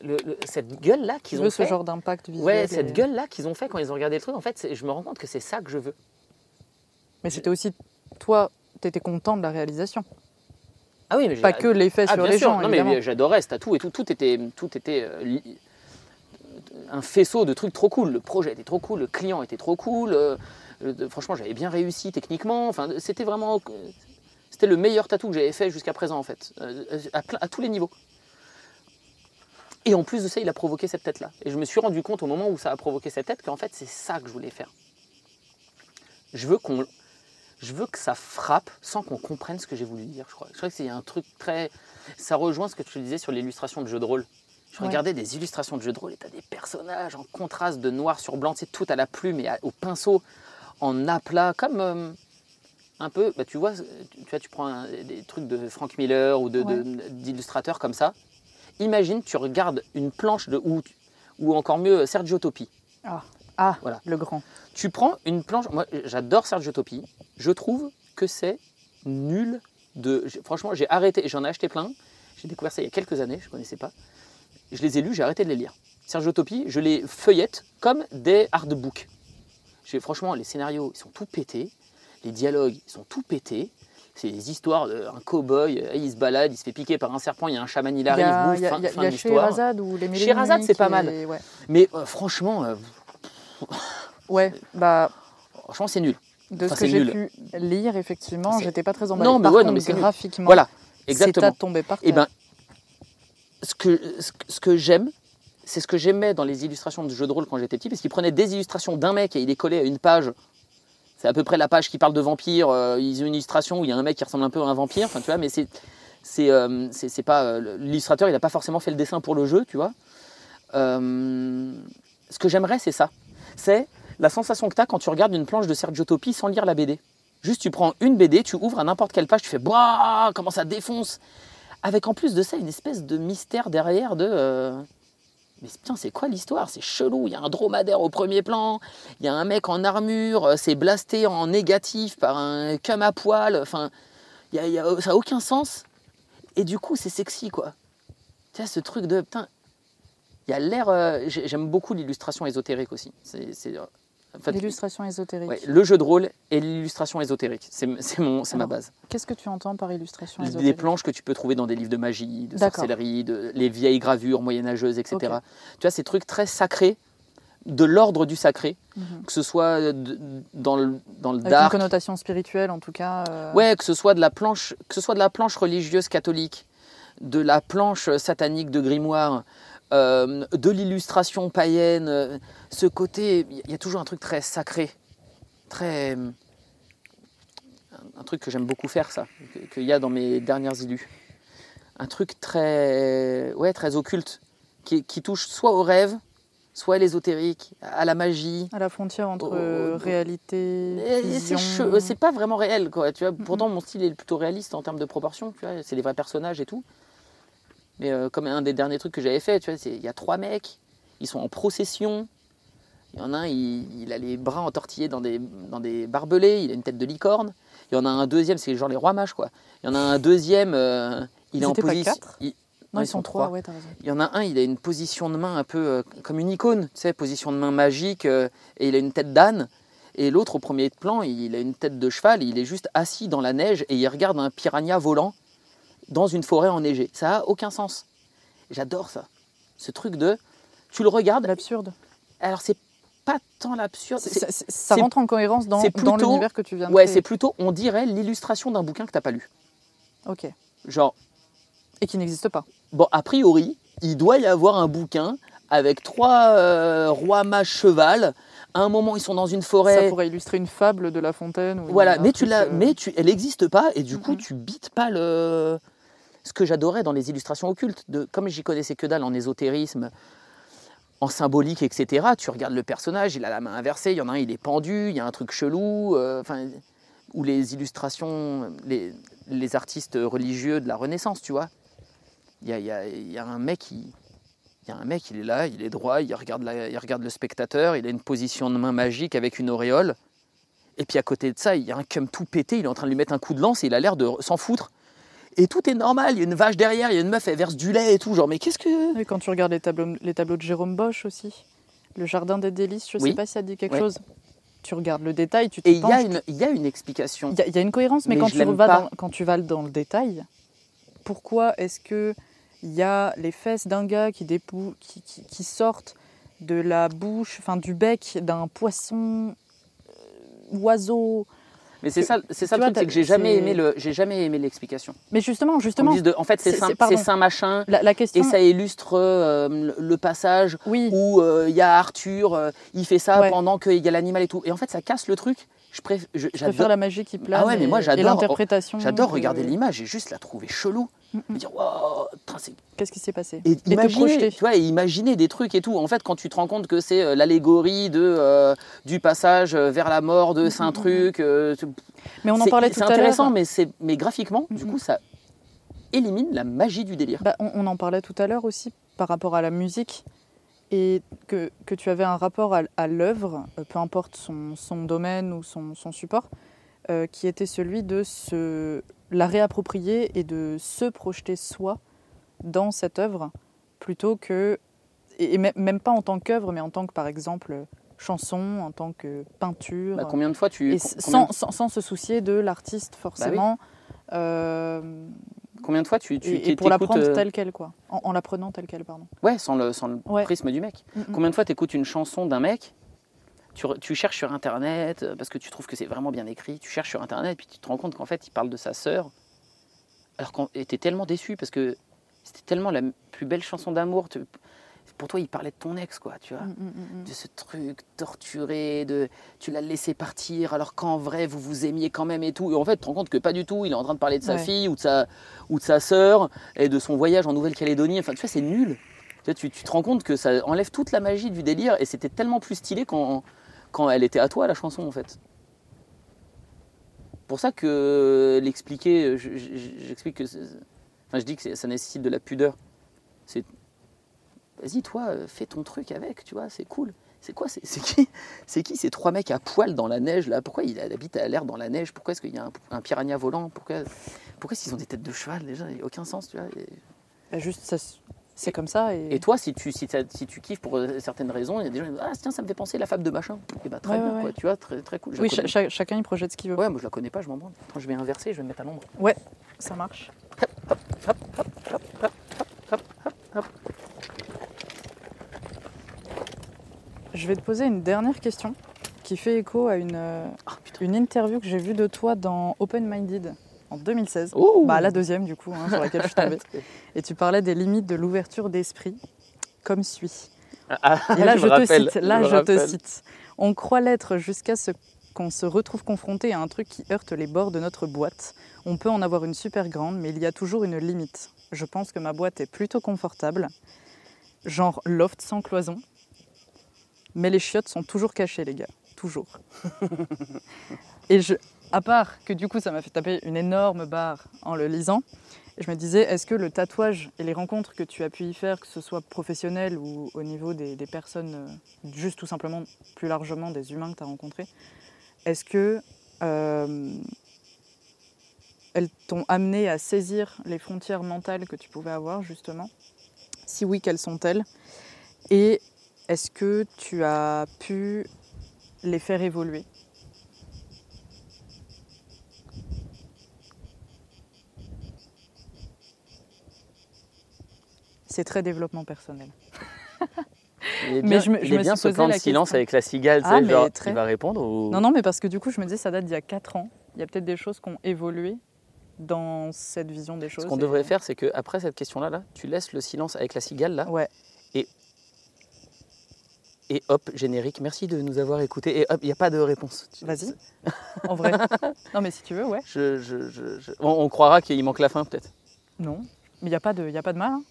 Le- le- cette gueule-là qu'ils veux ont ce fait. genre d'impact visuel Ouais, et- cette gueule-là qu'ils ont fait quand ils ont regardé le truc, en fait, je me rends compte que c'est ça que je veux. Mais c'était aussi, toi, tu étais content de la réalisation. Ah oui, mais Pas que l'effet Ah, sur les sûr. gens, Non, mais j'adorais ce tatou et tout. Tout était, tout était euh, un faisceau de trucs trop cool. Le projet était trop cool, le client était trop cool. euh, euh, franchement, j'avais bien réussi techniquement. Enfin, c'était vraiment, c'était le meilleur tatou que j'avais fait jusqu'à présent en fait, euh, à, plein- à tous les niveaux. Et en plus de ça, il a provoqué cette tête-là. Et je me suis rendu compte au moment où ça a provoqué cette tête qu'en fait, c'est ça que je voulais faire. Je veux qu'on, je veux que ça frappe sans qu'on comprenne ce que j'ai voulu dire. Je crois. Je crois que c'est un truc très, ça rejoint ce que tu disais sur l'illustration de jeux de rôle. Je Ouais. regardais des illustrations de jeux de rôle et tu as des personnages en contraste de noir sur blanc, c'est tout à la plume et à- au pinceau, en aplat, comme euh, un peu, bah, tu vois, tu, tu vois, tu prends un- des trucs de Frank Miller ou de- de- d'illustrateurs comme ça. Imagine, tu regardes une planche de, ou, ou encore mieux Sergio Topi. Ah, Voilà. le grand. Tu prends une planche, moi j'adore Sergio Topi, je trouve que c'est nul de... Franchement, j'ai arrêté, j'en ai acheté plein, j'ai découvert ça il y a quelques années, je ne connaissais pas. Je les ai lus, j'ai arrêté de les lire. Sergio Topi, je les feuillette comme des hardbooks. Franchement, les scénarios, ils sont tout pétés, les dialogues, ils sont tout pétés. C'est des histoires d'un cow-boy, euh, il se balade, il se fait piquer par un serpent, il y a un chaman, il arrive, bouffe, fin, il y a- fin il y a ou les Chez Razad, c'est pas mal. Ouais. Mais euh, franchement, euh, Ouais, bah, franchement, c'est nul. de Enfin, ce que c'est j'ai pu lire, effectivement, C'est- j'étais pas très emballée. Non, mais Par ouais, contre, non, mais c'est graphiquement, Voilà, c'est exactement. à tomber par terre. Eh ben, ce que, ce que- j'aime, c'est ce que j'aimais dans les illustrations de jeux de rôle quand j'étais petit, parce qu'il prenait des illustrations d'un mec et il les collait à une page. C'est à peu près la page qui parle de vampires. euh, ils ont une illustration où il y a un mec qui ressemble un peu à un vampire. Enfin, tu vois, mais c'est c'est euh, c'est- c'est pas euh, l'illustrateur. Il n'a pas forcément fait le dessin pour le jeu, tu vois. Euh, ce que j'aimerais, c'est ça. C'est la sensation que tu as quand tu regardes une planche de Sergio Topi sans lire la BD. Juste, tu prends une BD, tu ouvres à n'importe quelle page, tu fais Boah, comment ça défonce Avec en plus de ça, une espèce de mystère derrière de. euh, Mais putain, c'est quoi l'histoire? C'est chelou. Il y a un dromadaire au premier plan, il y a un mec en armure, euh, c'est blasté en négatif par un cum à poil. Enfin, y a- y a- ça n'a aucun sens. Et du coup, c'est sexy, quoi. Tu vois, ce truc de. Putain, il y a l'air. euh, j'ai- J'aime beaucoup l'illustration ésotérique aussi. C'est. c'est, euh, en fait, L'illustration ésotérique. ouais, le jeu de rôle et l'illustration ésotérique. C'est c'est mon- c'est ma base. Qu'est-ce que tu entends par illustration Des ésotérique planches que tu peux trouver dans des livres de magie, de sorcellerie, de, les vieilles gravures moyenâgeuses, etc. Tu vois, ces trucs très sacrés, de l'ordre du sacré, Mhm. que ce soit de- dans le, dans le Avec une dark, connotation spirituelle, en tout cas. euh, ouais, que ce soit de la planche, que ce soit de la planche religieuse catholique, de la planche satanique de grimoire, euh, de l'illustration païenne, euh, ce côté, il y a toujours un truc très sacré, très un truc que j'aime beaucoup faire ça, qu'il y a dans mes dernières illus, un truc très ouais très occulte, qui, qui touche soit au rêve, soit à l'ésotérique, à la magie. À la frontière entre euh, réalité, Et vision. C'est pas vraiment réel, quoi. Tu vois, pourtant, mon style est plutôt réaliste en termes de proportion. Tu vois, c'est des vrais personnages et tout. Mais euh, comme un des derniers trucs que j'avais fait, tu vois, il y a trois mecs, ils sont en procession. Il y en a un, il, il a les bras entortillés dans des, dans des barbelés, il a une tête de licorne. Il y en a un deuxième, c'est genre les rois mages, quoi. Il y en a un deuxième, euh, il Ils est en position. il- Non, ils sont trois, ouais, t'as raison. il y en a un, il a une position de main un peu euh, comme une icône, tu sais, position de main magique, et il a une tête d'âne. Et l'autre, au premier plan, il a une tête de cheval, il est juste assis dans la neige et il regarde un piranha volant dans une forêt enneigée. Ça a aucun sens. J'adore ça. Ce truc de. Tu le regardes, L'absurde. alors c'est pas tant l'absurde. Ça rentre en cohérence dans, dans l'univers que tu viens de Ouais, c'est plutôt, on dirait, l'illustration d'un bouquin que t'as pas lu. Ok. Genre, Et qui n'existe pas. Bon, a priori, il doit y avoir un bouquin avec trois euh, rois mages cheval. À un moment, ils sont dans une Ça forêt. pourrait illustrer une fable de La Fontaine. Voilà, mais tu l'as, euh, mais tu, elle n'existe pas et du coup Mhm. tu bites pas le. Ce que j'adorais dans les illustrations occultes, de, comme j'y connaissais que dalle en ésotérisme, en symbolique, etc. Tu regardes le personnage, il a la main inversée, il y en a un, il est pendu, il y a un truc chelou, euh, enfin, ou les illustrations, les, artistes religieux de la Renaissance, tu vois. Il y a, un mec qui, il y a un mec, il est là, il est droit, il regarde, il regarde le spectateur, il a une position de main magique avec une auréole. Et puis à côté de ça, il y a un cum tout pété, il est en train de lui mettre un coup de lance et il a l'air de s'en foutre. Et tout est normal, il y a une vache derrière, il y a une meuf, elle verse du lait et tout. Genre, mais qu'est-ce que. Et quand tu regardes les tableaux, les tableaux de Jérôme Bosch aussi, Le Jardin des délices, je ne Oui. sais pas si ça te dit quelque Ouais. chose. Tu regardes le détail, tu te Et il y, y a une explication. Il y, a- il y a une cohérence, mais, Mais quand, tu vas dans, quand tu vas dans le détail, pourquoi est-ce que il y a les fesses d'un gars qui, dépou- qui, qui- qui sortent de la bouche, enfin du bec d'un poisson, euh, oiseau Mais c'est ça, c'est ça le truc, c'est que j'ai jamais aimé le, j'ai jamais aimé l'explication. Mais justement, justement, de- en fait, c'est saint, c'est- saint machin. la, la question, Et ça illustre euh, le, passage oui, où euh, il y a Arthur, euh, il fait ça Ouais. pendant qu'il y a l'animal et tout. Et en fait, ça casse le truc. Je préfère, je- je préfère j'adore, la magie qui plane Ah ouais, mais moi, j'adore- l'interprétation. j'adore de- regarder l'image et juste la trouver chelou. Me dire, wow, c'est Qu'est-ce qui s'est passé? Et, imaginer, projeter. tu vois, et imaginer des trucs et tout. En fait, quand tu te rends compte que c'est euh, l'allégorie de, euh, du passage euh, vers la mort de Saint Truc, euh, Mais on en c'est- parlait tout C'est à l'heure. intéressant, mais, c'est- mais graphiquement, du coup, ça élimine la magie du délire. Bah, on, on en parlait tout à l'heure aussi par rapport à la musique et que, que tu avais un rapport à, à l'œuvre, peu importe son, son domaine ou son, son support, euh, qui était celui de se la réapproprier et de se projeter soi dans cette œuvre plutôt que, et, même- pas en tant qu'œuvre, mais en tant que par exemple chanson, en tant que peinture. Bah, combien de fois tu, et sans, sans- se soucier de l'artiste forcément. euh, combien de fois tu, tu et, et pour t'écoutes, la prendre euh, telle quelle, quoi. En, en la prenant telle quelle, pardon. Ouais, sans le, sans le Ouais. prisme du mec. Mm, mm. Combien de fois tu écoutes une chanson d'un mec tu, cherches sur internet euh, parce que tu trouves que c'est vraiment bien écrit. Tu cherches sur internet puis tu te rends compte qu'en fait il parle de sa sœur. Alors qu'on était tellement déçu parce que c'était tellement la plus belle chanson d'amour. Pour toi, il parlait de ton ex, quoi, tu vois. Mm, mm, mm, mm. De ce truc torturé, de tu l'as laissé partir alors qu'en vrai vous vous aimiez quand même et tout. Et en fait, tu te rends compte que pas du tout. Il est en train de parler de sa Ouais. fille ou de sa, ou de sa sœur et de son voyage en Nouvelle-Calédonie. Enfin, tu vois, c'est nul. Tu, tu te rends compte que ça enlève toute la magie du délire et c'était tellement plus stylé quand, quand elle était à toi, la chanson, en fait. Pour ça que l'expliquer, je- je- j'explique que. Enfin, je dis que ça nécessite de la pudeur. C'est. Vas-y, toi, fais ton truc avec, tu vois, c'est cool. C'est quoi C'est qui C'est qui ces trois mecs à poil dans la neige là? Pourquoi il habite à l'air dans la neige? Pourquoi est-ce qu'il y a un, piranha volant? Pourquoi Pourquoi s'ils ont des têtes de cheval déjà? Il n'y a aucun sens, tu vois. Bah, juste, ça c'est comme ça. Et, Et toi, si tu, si, si tu kiffes pour certaines raisons, il y a des gens qui disent Ah, tiens, ça me fait penser à la fable de machin. Et bah, très Ouais, bien, ouais, quoi, ouais. tu vois, très, très cool. je oui, chacun il projette ce qu'il veut. Ouais, moi je la connais pas, je m'en branle. Attends, je vais inverser, je vais me mettre à l'ombre. Ça marche. Je vais te poser une dernière question qui fait écho à une, euh, Ah une interview que j'ai vue de toi dans Open Minded en 2016. Oh Bah, la deuxième du coup, hein, sur laquelle je suis tombée. Et tu parlais des limites de l'ouverture d'esprit, comme suit. Ah, Et là, je, te rappelle, cite. Là, me je, te cite. On croit l'être jusqu'à ce qu'on se retrouve confronté à un truc qui heurte les bords de notre boîte. On peut en avoir une super grande, mais il y a toujours une limite. Je pense que ma boîte est plutôt confortable, genre loft sans cloison. Mais les chiottes sont toujours cachées, les gars. Toujours. Et je, à part que du coup, ça m'a fait taper une énorme barre en le lisant, je me disais, est-ce que le tatouage et les rencontres que tu as pu y faire, que ce soit professionnel ou au niveau des, des personnes, euh, juste tout simplement, plus largement des humains que tu as rencontrés, est-ce que euh, elles t'ont amené à saisir les frontières mentales que tu pouvais avoir, justement? Si oui, quelles sont-elles? Et est-ce que tu as pu les faire évoluer? C'est très développement personnel. Il est Mais bien, je me- il je est me bien suis ce plan de silence question. avec la cigale, Ah, mais genre, très. il va répondre ou... Non, non, mais parce que du coup, je me disais, ça date d'il y a 4 ans. Il y a peut-être des choses qui ont évolué dans cette vision des choses. Ce qu'on et- devrait faire, c'est que après cette question-là, là, tu laisses le silence avec la cigale là, Ouais. et hop, générique. Merci de nous avoir écoutés. Et hop, il n'y a pas de réponse. Vas-y. En vrai. non, mais si tu veux, ouais. Je, je- je- je- On, on croira qu'il manque la fin peut-être. Non. Mais il n'y a, pas de- y a pas de mal. hein.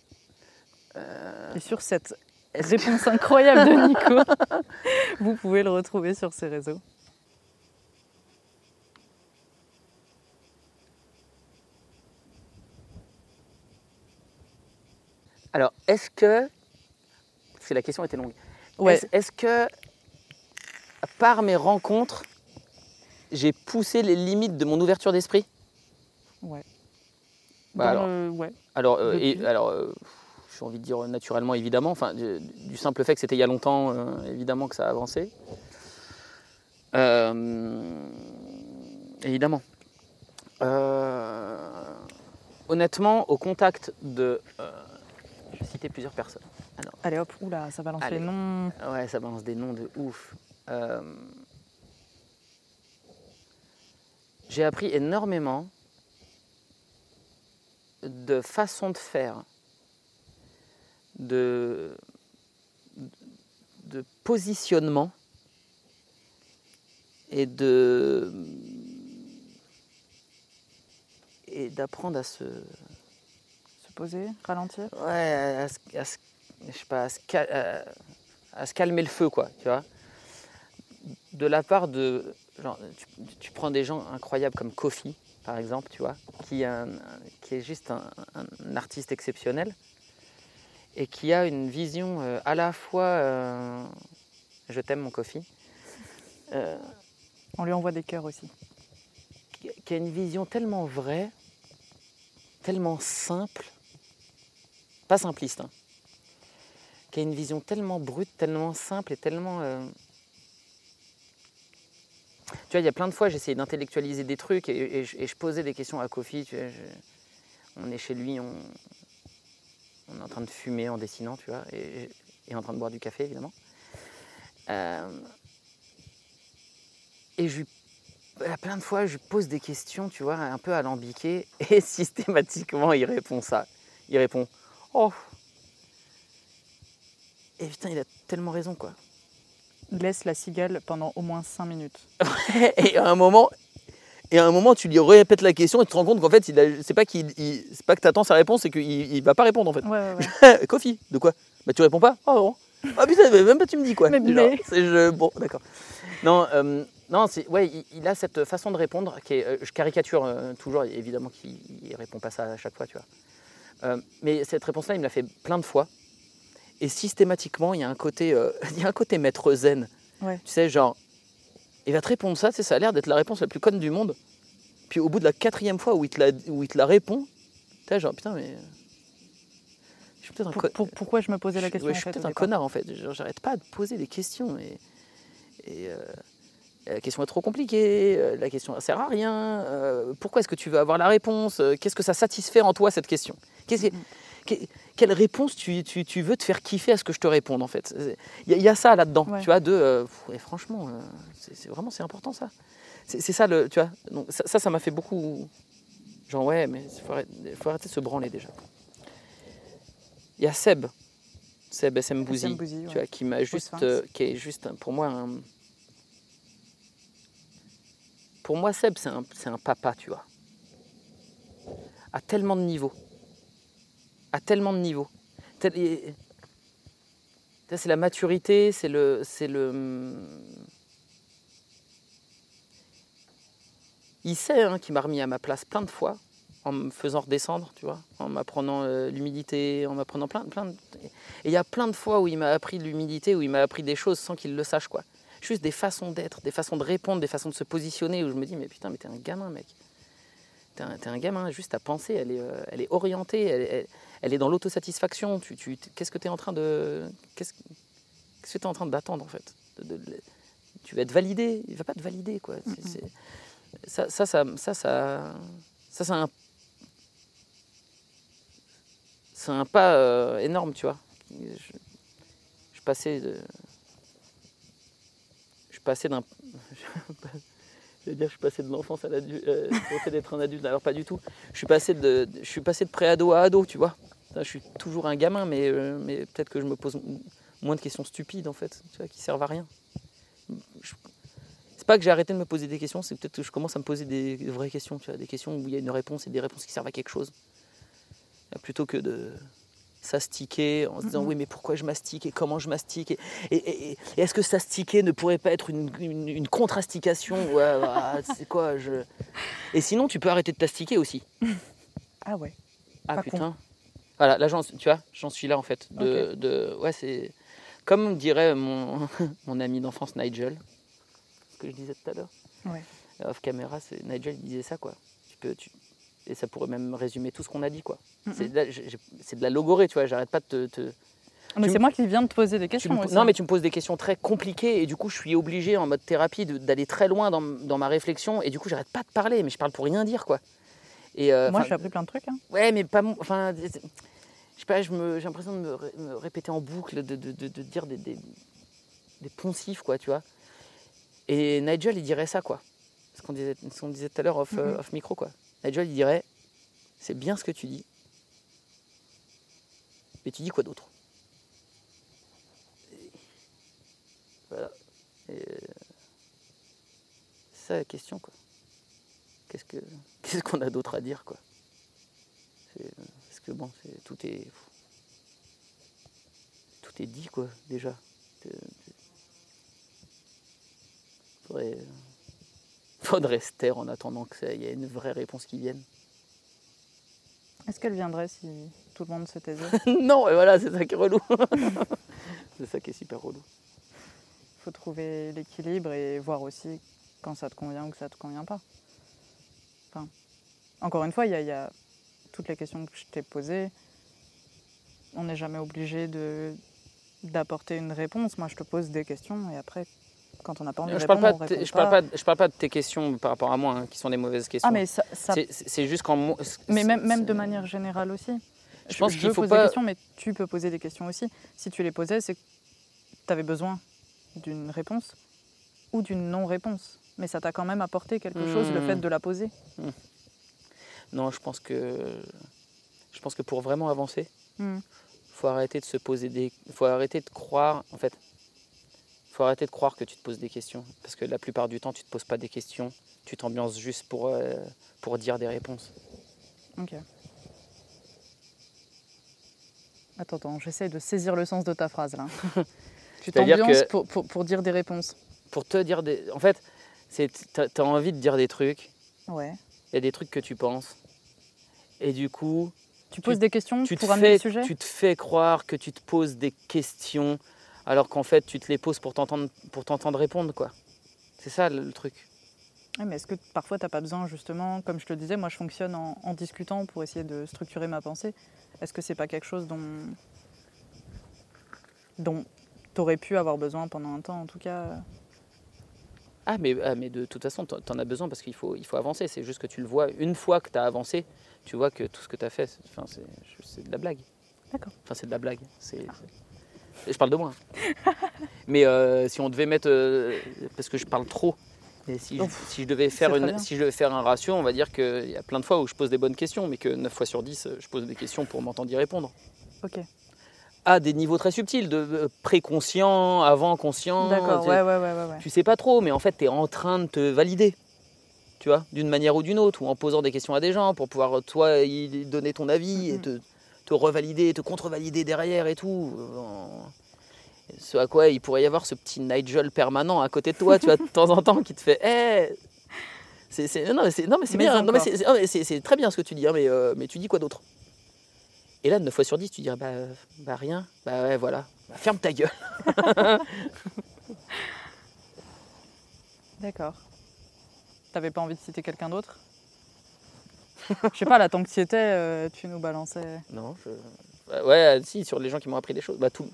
Euh, Et sur cette réponse incroyable de Nico, vous pouvez le retrouver sur ses réseaux. Alors, est-ce que. Parce que la question était longue. Ouais. Est-ce est-ce que, par mes rencontres, j'ai poussé les limites de mon ouverture d'esprit? Ouais. Bah Dans alors, ouais. alors, euh, et- alors euh, j'ai envie de dire naturellement, évidemment, enfin, du, du simple fait que c'était il y a longtemps, euh, évidemment que ça a avancé. Euh, évidemment. Euh, honnêtement, au contact de. je vais citer plusieurs personnes. Alors, Allez hop, oula, ça balance Allez. les noms. Ouais, ça balance des noms de ouf. J'ai appris énormément de façons de faire, de, de positionnement et de et d'apprendre à se Se poser, ralentir. Ouais, à, se- à je sais pas, à se, à- se calmer le feu, quoi, tu vois. De la part de, genre, tu, tu prends des gens incroyables comme Kofi, par exemple, tu vois, qui, est un- qui est juste un, un artiste exceptionnel et qui a une vision euh, à la fois, euh, je t'aime mon Kofi, euh, On lui envoie des cœurs aussi. qui, qui a une vision tellement vraie, tellement simple, pas simpliste, hein, qui a une vision tellement brute, tellement simple et tellement... Tu vois, il y a plein de fois, j'essayais d'intellectualiser des trucs et, et je, et je posais des questions à Kofi. Tu vois, je- on est chez lui, on, on est en train de fumer en dessinant, tu vois, et, et en train de boire du café, évidemment. Euh, et je lui à plein de fois, je lui pose des questions, tu vois, un peu alambiquées, et systématiquement, il répond ça. Il répond Oh Et putain, il a tellement raison, quoi. Laisse la cigale pendant au moins 5 minutes. et à un moment. Et à un moment, tu lui répètes la question et tu te rends compte qu'en fait, il a- c'est pas qu'il, il- c'est pas que tu attends sa réponse, c'est qu'il il va pas répondre en fait. Ouais, ouais, ouais. Kofi, de quoi? Bah tu réponds pas? Oh non. Ah putain, même pas tu me dis quoi. Mais- Genre, mais- c'est je- bon, d'accord. Non, euh, non, c'est ouais, il, il a cette façon de répondre qui est, euh, je caricature euh, toujours, évidemment qu'il il répond pas ça à chaque fois, tu vois. Mais cette réponse-là, il me l'a fait plein de fois. Et systématiquement, il y a un côté, il y a un côté maître zen. Ouais. Tu sais, genre, il va te répondre ça, ça a l'air d'être la réponse la plus conne du monde. Puis au bout de la quatrième fois où il te la, où il te la répond, tu sais, genre, putain, mais. Je suis peut-être un Pour- pourquoi je me posais la je- question ouais, je suis fait, peut-être un connard en fait. J'arrête pas de poser des questions et, et, euh, la question est trop compliquée, euh, la question ne sert à rien. euh, pourquoi est-ce que tu veux avoir la réponse Qu'est-ce que ça satisfait en toi cette question? Que- que- Quelle réponse tu, tu- tu veux te faire kiffer à ce que je te réponde en fait? Il y, a- il y a ça là-dedans, Ouais. tu vois, de euh, franchement, euh, c'est vraiment c'est important ça. C'est ça le, tu vois. Donc ça, ça, m'a fait beaucoup. Genre ouais, mais il faut, arrêter- faut arrêter de se branler déjà. Il y a Seb, Seb SM Bouzy, SM Bouzy, tu ouais. vois, qui m'a juste, euh, qui est juste pour moi un. Pour moi, Seb, c'est un, c'est un papa, tu vois. À tellement de niveaux. À tellement de niveaux. C'est la maturité, c'est le, c'est le. Il sait hein, qu'il m'a remis à ma place plein de fois en me faisant redescendre, tu vois, en m'apprenant euh, l'humilité, en m'apprenant plein, plein de... Et il y a plein de fois où il m'a appris de l'humilité, où il m'a appris des choses sans qu'il le sache, quoi. Juste des façons d'être, des façons de répondre, des façons de se positionner, où je me dis, mais putain, mais t'es un gamin, mec. T'es un, gamin, juste à penser, elle est, euh, elle est orientée, elle, est- elle- elle est dans l'autosatisfaction. Tu, tu, qu'est-ce que tu es en train de... Qu'est-ce, qu'est-ce que tu es en train d'attendre, en fait? De- de- Tu vas être validé, il va pas te valider, quoi. C'est- c'est- ça, ça, ça, ça, ça, ça, c'est un, c'est un pas euh, énorme, tu vois. Je, je passais de, je passais d'un, Je veux dire, je suis passé de l'enfance à l'adulte, euh, d'être un adulte. Alors pas du tout. Je suis passé de, je suis passé de pré-ado à ado, tu vois. Je suis toujours un gamin, mais, euh, mais peut-être que je me pose moins de questions stupides en fait, tu vois, qui servent à rien. Je- C'est pas que j'ai arrêté de me poser des questions, c'est peut-être que je commence à me poser des vraies questions, tu vois, des questions où il y a une réponse et des réponses qui servent à quelque chose. Plutôt que de s'astiquer en se disant oui mais pourquoi je mastique et comment je mastique et, et- et- et est-ce que s'astiquer ne pourrait pas être une, une, une contre-astication ouais, ouais, c'est quoi je... et sinon tu peux arrêter de t'astiquer aussi Ah ouais. ah Pas con. Voilà là tu vois j'en suis là en fait de, de- ouais c'est comme dirait mon, mon ami d'enfance Nigel ce que je disais tout à l'heure Ouais. off caméra c'est Nigel disait ça quoi tu peux tu- et ça pourrait même résumer tout ce qu'on a dit quoi Mhm. c'est de, la- j'ai- j'ai- c'est de la logorée tu vois j'arrête pas de te- te Mais Tu c'est moi qui viens de te poser des questions me- aussi. non, mais tu me poses des questions très compliquées et du coup, je suis obligé en mode thérapie d'aller très loin dans, dans ma réflexion et du coup, j'arrête pas de parler, mais je parle pour rien dire quoi. Et euh, Moi, j'ai appris plein de trucs. hein. ouais, mais pas, mon- enfin, je sais pas, j'ai l'impression de me, ré- me répéter en boucle, de, de- de- de dire des, des, des poncifs quoi, tu vois. Et Nigel, il dirait ça quoi, ce qu'on disait, ce disait tout à l'heure off, euh, Mhm. off micro quoi. Nigel, il dirait, c'est bien ce que tu dis, mais tu dis quoi d'autre? Voilà. Euh, c'est ça la question, quoi. Qu'est-ce que qu'est-ce qu'on a d'autre à dire, quoi? C'est- euh, Parce que bon, c'est- tout est tout est dit, quoi, déjà. C'est- c'est- Faudrait, faudrait se taire en attendant que ça- il y ait une vraie réponse qui vienne. Est-ce qu'elle viendrait si tout le monde se taisait? Non, et voilà, c'est ça qui est relou. c'est ça qui est super relou. Il faut trouver l'équilibre et voir aussi quand ça te convient ou que ça te convient pas. Encore une fois, il y, a- il y a toutes les questions que je t'ai posées. On n'est jamais obligé de d'apporter une réponse. Moi, je te pose des questions et après, quand on n'a pas envie de Je parle, répondre, pas on de, tes- répond je, parle pas, je parle pas de tes questions par rapport à moi, hein, qui sont des mauvaises questions. Ah, mais ça, ça- C'est- juste qu'en. mo- mais même, même de manière générale aussi. Je pense qu'il faut pose pas- des questions, mais tu peux poser des questions aussi. Si tu les posais, c'est que tu avais besoin d'une réponse ou d'une non-réponse. Mais ça t'a quand même apporté quelque chose, le Hmm. fait de la poser. Non, je pense que. Je pense que pour vraiment avancer, Hmm. faut arrêter de se poser des. faut arrêter de croire. En fait, faut arrêter de croire que tu te poses des questions. Parce que la plupart du temps, tu te poses pas des questions. Tu t'ambiances juste pour, euh, pour dire des réponses. Ok. Attends, attends, j'essaie de saisir le sens de ta phrase là. tu t'ambiances pour, pour, pour dire des réponses. Pour te dire des. En fait, c'est t'as as envie de dire des trucs. Ouais. Il y a des trucs que tu penses. Et du coup, Tu poses des questions tu te, pour amener fais, le sujet tu te fais croire que tu te poses des questions alors qu'en fait tu te les poses pour t'entendre pour t'entendre répondre quoi. C'est ça le, le truc. Ouais, mais est-ce que parfois tu n'as pas besoin justement, comme je te le disais, moi je fonctionne en, en discutant pour essayer de structurer ma pensée. Est-ce que c'est pas quelque chose dont, dont tu aurais pu avoir besoin pendant un temps en tout cas? Ah mais, ah, mais de toute façon t'en t'en as besoin parce qu'il faut, il faut avancer. C'est juste que tu le vois une fois que tu as avancé, tu vois que tout ce que tu as fait, c'est de la blague. D'accord. Enfin c'est de la blague. C'est, c'est- Je parle de moi. hein. mais euh, si on devait mettre... euh, parce que je parle trop. Si, je, Ouf, si, je devais faire une, si je devais faire un ratio, on va dire qu'il y a plein de fois où je pose des bonnes questions, mais que 9 fois sur 10, je pose des questions pour m'entendre y répondre. Ok. À des niveaux très subtils, de euh, préconscient, avant conscient. D'accord, ouais, ouais, ouais, ouais. Tu sais pas trop, mais en fait, tu es en train de te valider. Tu vois, d'une manière ou d'une autre, ou en posant des questions à des gens pour pouvoir, toi, y donner ton avis et Mhm. te, te revalider, te contre-valider derrière et tout. Euh, Ce à quoi il pourrait y avoir ce petit Nigel permanent à côté de toi, tu vois, de temps en temps, qui te fait Hé c'est, c'est- Non, mais c'est, non, mais c'est Mais bien, non, mais encore. c'est, très bien ce que tu dis, hein, mais, euh, mais tu dis quoi d'autre? Et là, 9 fois sur 10, tu dirais Bah, euh, bah rien, bah ouais, voilà, Bah, ferme ta gueule. D'accord. T'avais pas envie de citer quelqu'un d'autre Je sais pas, là, tant que tu étais, euh, tu nous balançais. Non, je... bah ouais, si, sur les gens qui m'ont appris des choses. Bah, tout...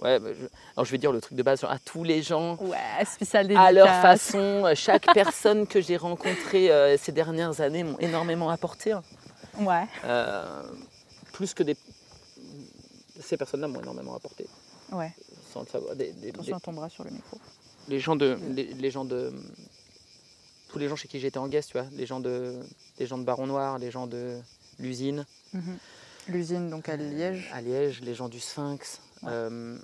ouais, bah, je... Alors, je vais dire le truc de base à tous les gens, Ouais, spécial à leur façon. euh, Chaque personne que j'ai rencontrée euh, ces dernières années m'ont énormément apporté. hein. Ouais, Euh, plus que des. Ces personnes-là m'ont énormément apporté, ouais. sans le savoir. Des- des- Attention des- à ton bras sur le micro. les gens de. Les, les gens de. Tous les gens chez qui j'étais en guest, tu vois, les gens de, les gens de Baron Noir, les gens de l'usine. Mhm. L'usine, donc à Liège. À Liège, les gens du Sphinx. Ouais. euh,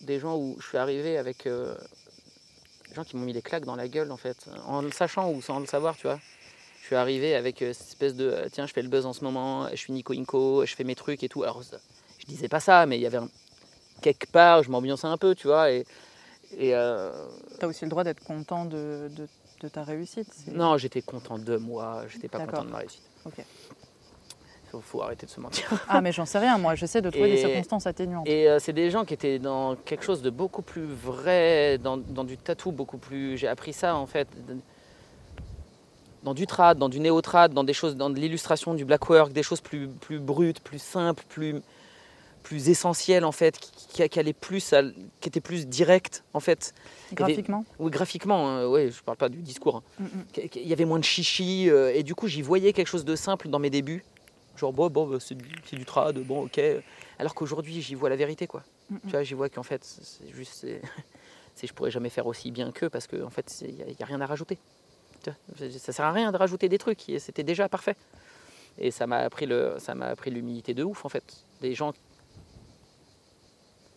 des gens où je suis arrivé avec. euh, des gens qui m'ont mis des claques dans la gueule, en fait, en le sachant ou sans le savoir, tu vois. Je suis arrivé avec euh, cette espèce de. euh, Tiens, je fais le buzz en ce moment, je suis Nico Inco, je fais mes trucs et tout. Alors, je disais pas ça, mais il y avait un- quelque part, je m'ambiançais un peu, tu vois. Et. Et euh, Tu as aussi le droit d'être content de, de- de ta réussite. non, j'étais content de moi, j'étais pas content de ma réussite. Ok. Faut, faut arrêter de se mentir. Ah, mais j'en sais rien, moi, j'essaie de trouver des circonstances atténuantes. Et euh, c'est des gens qui étaient dans quelque chose de beaucoup plus vrai, dans, dans du tatou beaucoup plus. J'ai appris ça en fait. Dans du trad, dans du néo-trad, dans des choses, dans de l'illustration, du black work, des choses plus, plus brutes, plus simples, plus, plus essentielles en fait, qui, allaient plus, à- qui étaient plus directes en fait. Graphiquement? Oui, graphiquement, hein, ouais, je parle pas du discours. hein. Mm, mm. Il y avait moins de chichi euh, et du coup j'y voyais quelque chose de simple dans mes débuts. Genre bon, bon bah, c'est du, trad, bon ok. Alors qu'aujourd'hui j'y vois la vérité quoi. Mm. Tu vois, j'y vois qu'en fait c'est juste c'est, je pourrais jamais faire aussi bien qu'eux parce qu'en fait il n'y a, rien à rajouter. Tu vois, ça sert à rien de rajouter des trucs, c'était déjà parfait. Et ça m'a appris le, ça m'a appris l'humilité de ouf en fait. Des gens,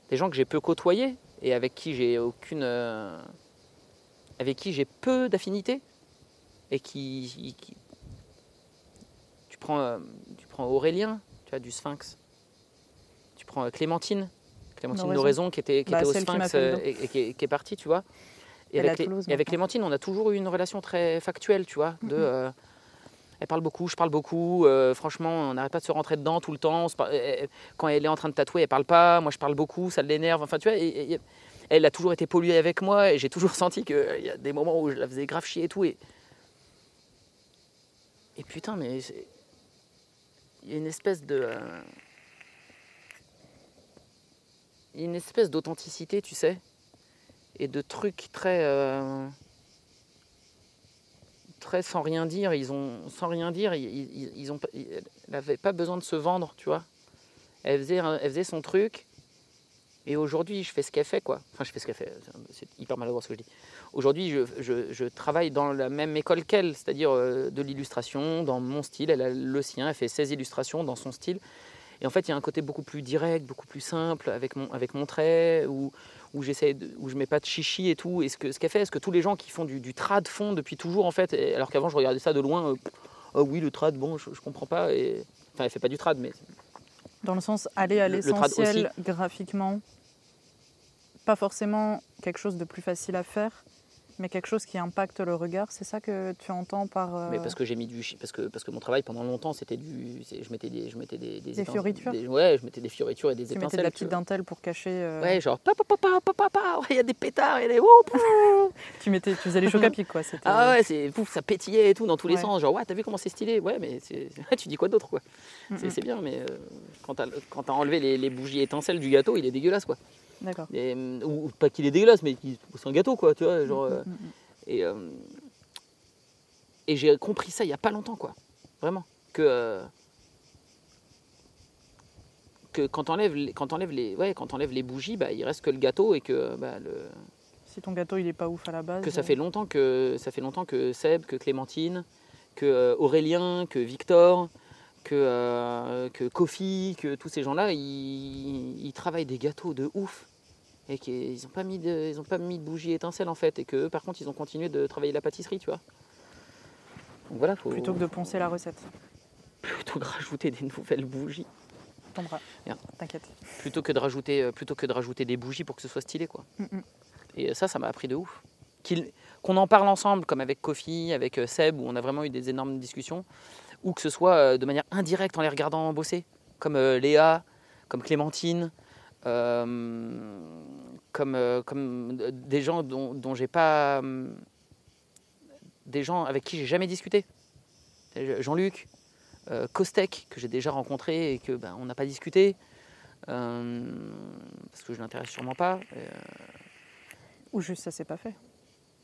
des gens que j'ai peu côtoyés et avec qui j'ai aucune, euh, avec qui j'ai peu d'affinité et qui, qui- tu prends, euh, tu prends Aurélien, tu vois, du Sphinx. Tu prends euh, Clémentine, Clémentine. Noraison qui était, qui Bah, était au qui Sphinx et, et qui, est, qui est partie, tu vois. Et avec, Clé- Toulouse et avec maintenant. Clémentine, on a toujours eu une relation très factuelle, tu vois. De, Mhm. euh, elle parle beaucoup, je parle beaucoup. euh, franchement, on n'arrête pas de se rentrer dedans tout le temps. euh, euh, Quand elle est en train de tatouer, elle parle pas. Moi, je parle beaucoup, ça l'énerve. Enfin, tu vois. elle a toujours été polluée avec moi et j'ai toujours senti qu'il y a des moments où je la faisais grave chier et tout. Et, putain, mais il y a une espèce de. euh, Il y a une espèce d'authenticité, tu sais, et de trucs très. Sans rien dire. Ils ont, sans rien dire, ils, ils, ils ont, pas- besoin de se vendre, tu vois. Elle faisait, son truc. Et aujourd'hui, je fais ce qu'elle fait, quoi. Enfin, je fais ce qu'elle fait. C'est hyper maladroit ce que je dis. Aujourd'hui, je, travaille dans la même école qu'elle, c'est-à-dire euh, de l'illustration, dans mon style. Elle a le sien, elle fait 16 illustrations dans son style. Et en fait, il y a un côté beaucoup plus direct, beaucoup plus simple avec mon, avec mon trait, où, où, j'essaie où je mets pas de chichi et tout. Et ce que- ce qu'elle fait, ce que tous les gens qui font du, du trad font depuis toujours, en fait, et- alors qu'avant, je regardais ça de loin. euh, oh oui, le trad, bon, je, je comprends pas. Et... Enfin, elle fait pas du trad, mais Dans le sens aller à le l'essentiel graphiquement, pas forcément quelque chose de plus facile à faire, mais quelque chose qui impacte le regard. C'est ça que tu entends par. euh, Mais parce que j'ai mis du parce que parce que mon travail pendant longtemps c'était du je mettais des je mettais des Des étincelles- fioritures des- ouais je mettais des fioritures et des tu mettais étincelles de la tu petite dentelle pour cacher. euh, ouais genre papa papa papa papa il y a des pétards il y a des. Tu mettais, tu faisais les chocs à pic quoi. Ah ouais c'est pouf ça pétillait et tout dans tous les sens genre ouais t'as vu comment c'est stylé ouais mais tu dis quoi d'autre quoi? Mm, c'est c'est bien mais euh, quand t'as quand t'as enlevé les, les bougies étincelles du gâteau il est dégueulasse quoi D'accord. Et, hum, ou, ou pas qu'il est dégueulasse mais c'est un gâteau quoi tu vois genre euh, Mm, mm, mm. Et, euh, et j'ai compris ça il n'y a pas longtemps, quoi. Vraiment. Que, euh, que quand les, quand t'enlèves les, ouais, quand les bougies, bah, il reste que le gâteau et que, bah, le, Si ton gâteau il est pas ouf à la base. que ça euh, fait longtemps que ça fait longtemps que Seb, que Clémentine, que euh, Aurélien, que Victor, que, euh, que Kofi, que tous ces gens-là, ils, ils travaillent des gâteaux de ouf et qu'ils n'ont pas mis de, ils ont pas mis de bougies étincelles en fait et que par contre ils ont continué de travailler la pâtisserie, tu vois. Donc voilà, faut Plutôt que de poncer la recette. plutôt que de rajouter des nouvelles bougies. Merde. T'inquiète. plutôt que de rajouter, euh, plutôt que de rajouter des bougies pour que ce soit stylé quoi. Mm, mm. Et ça, ça m'a appris de ouf. Qu'on en parle ensemble, comme avec Kofi, avec euh, Seb, où on a vraiment eu des énormes discussions, ou que ce soit euh, de manière indirecte en les regardant bosser, comme euh, Léa, comme Clémentine, euh, comme, comme des gens dont, dont j'ai pas. des gens avec qui j'ai jamais discuté. Jean-Luc, euh, Kostek, que j'ai déjà rencontré et que ben, on n'a pas discuté, euh, parce que je l'intéresse sûrement pas. Ou juste ça s'est pas fait.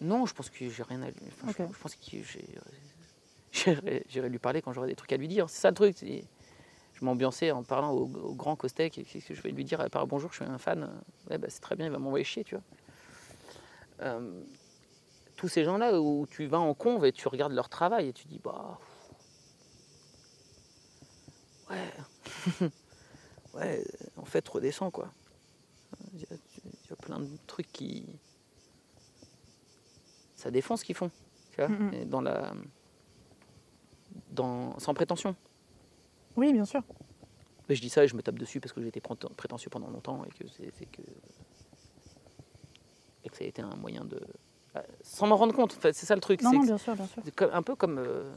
non, je pense que j'ai rien à lui. enfin, je- Ok. je, pense que j'ai- j'irai lui parler quand j'aurai des trucs à lui dire. C'est ça le truc. Je m'ambiançais en parlant au, au grand Kostek. et Qu'est-ce que je vais lui dire à part bonjour, je suis un fan. Ouais, bah, c'est très bien, il va m'envoyer chier, tu vois. Euh, tous ces gens-là où tu vas en conve et tu regardes leur travail et tu dis, bah. Ouais. ouais, en fait, redescends, quoi. Il y, a, il y a plein de trucs qui. Ça défend ce qu'ils font, tu vois, et dans la. Dans... Sans prétention. Oui, bien sûr. Mais je dis ça et je me tape dessus parce que j'ai été préten- prétentieux pendant longtemps et que c'est que. Et que ça a été un moyen de. euh, Sans m'en rendre compte, c'est ça le truc. Non, non, bien sûr, bien sûr. un peu comme. euh,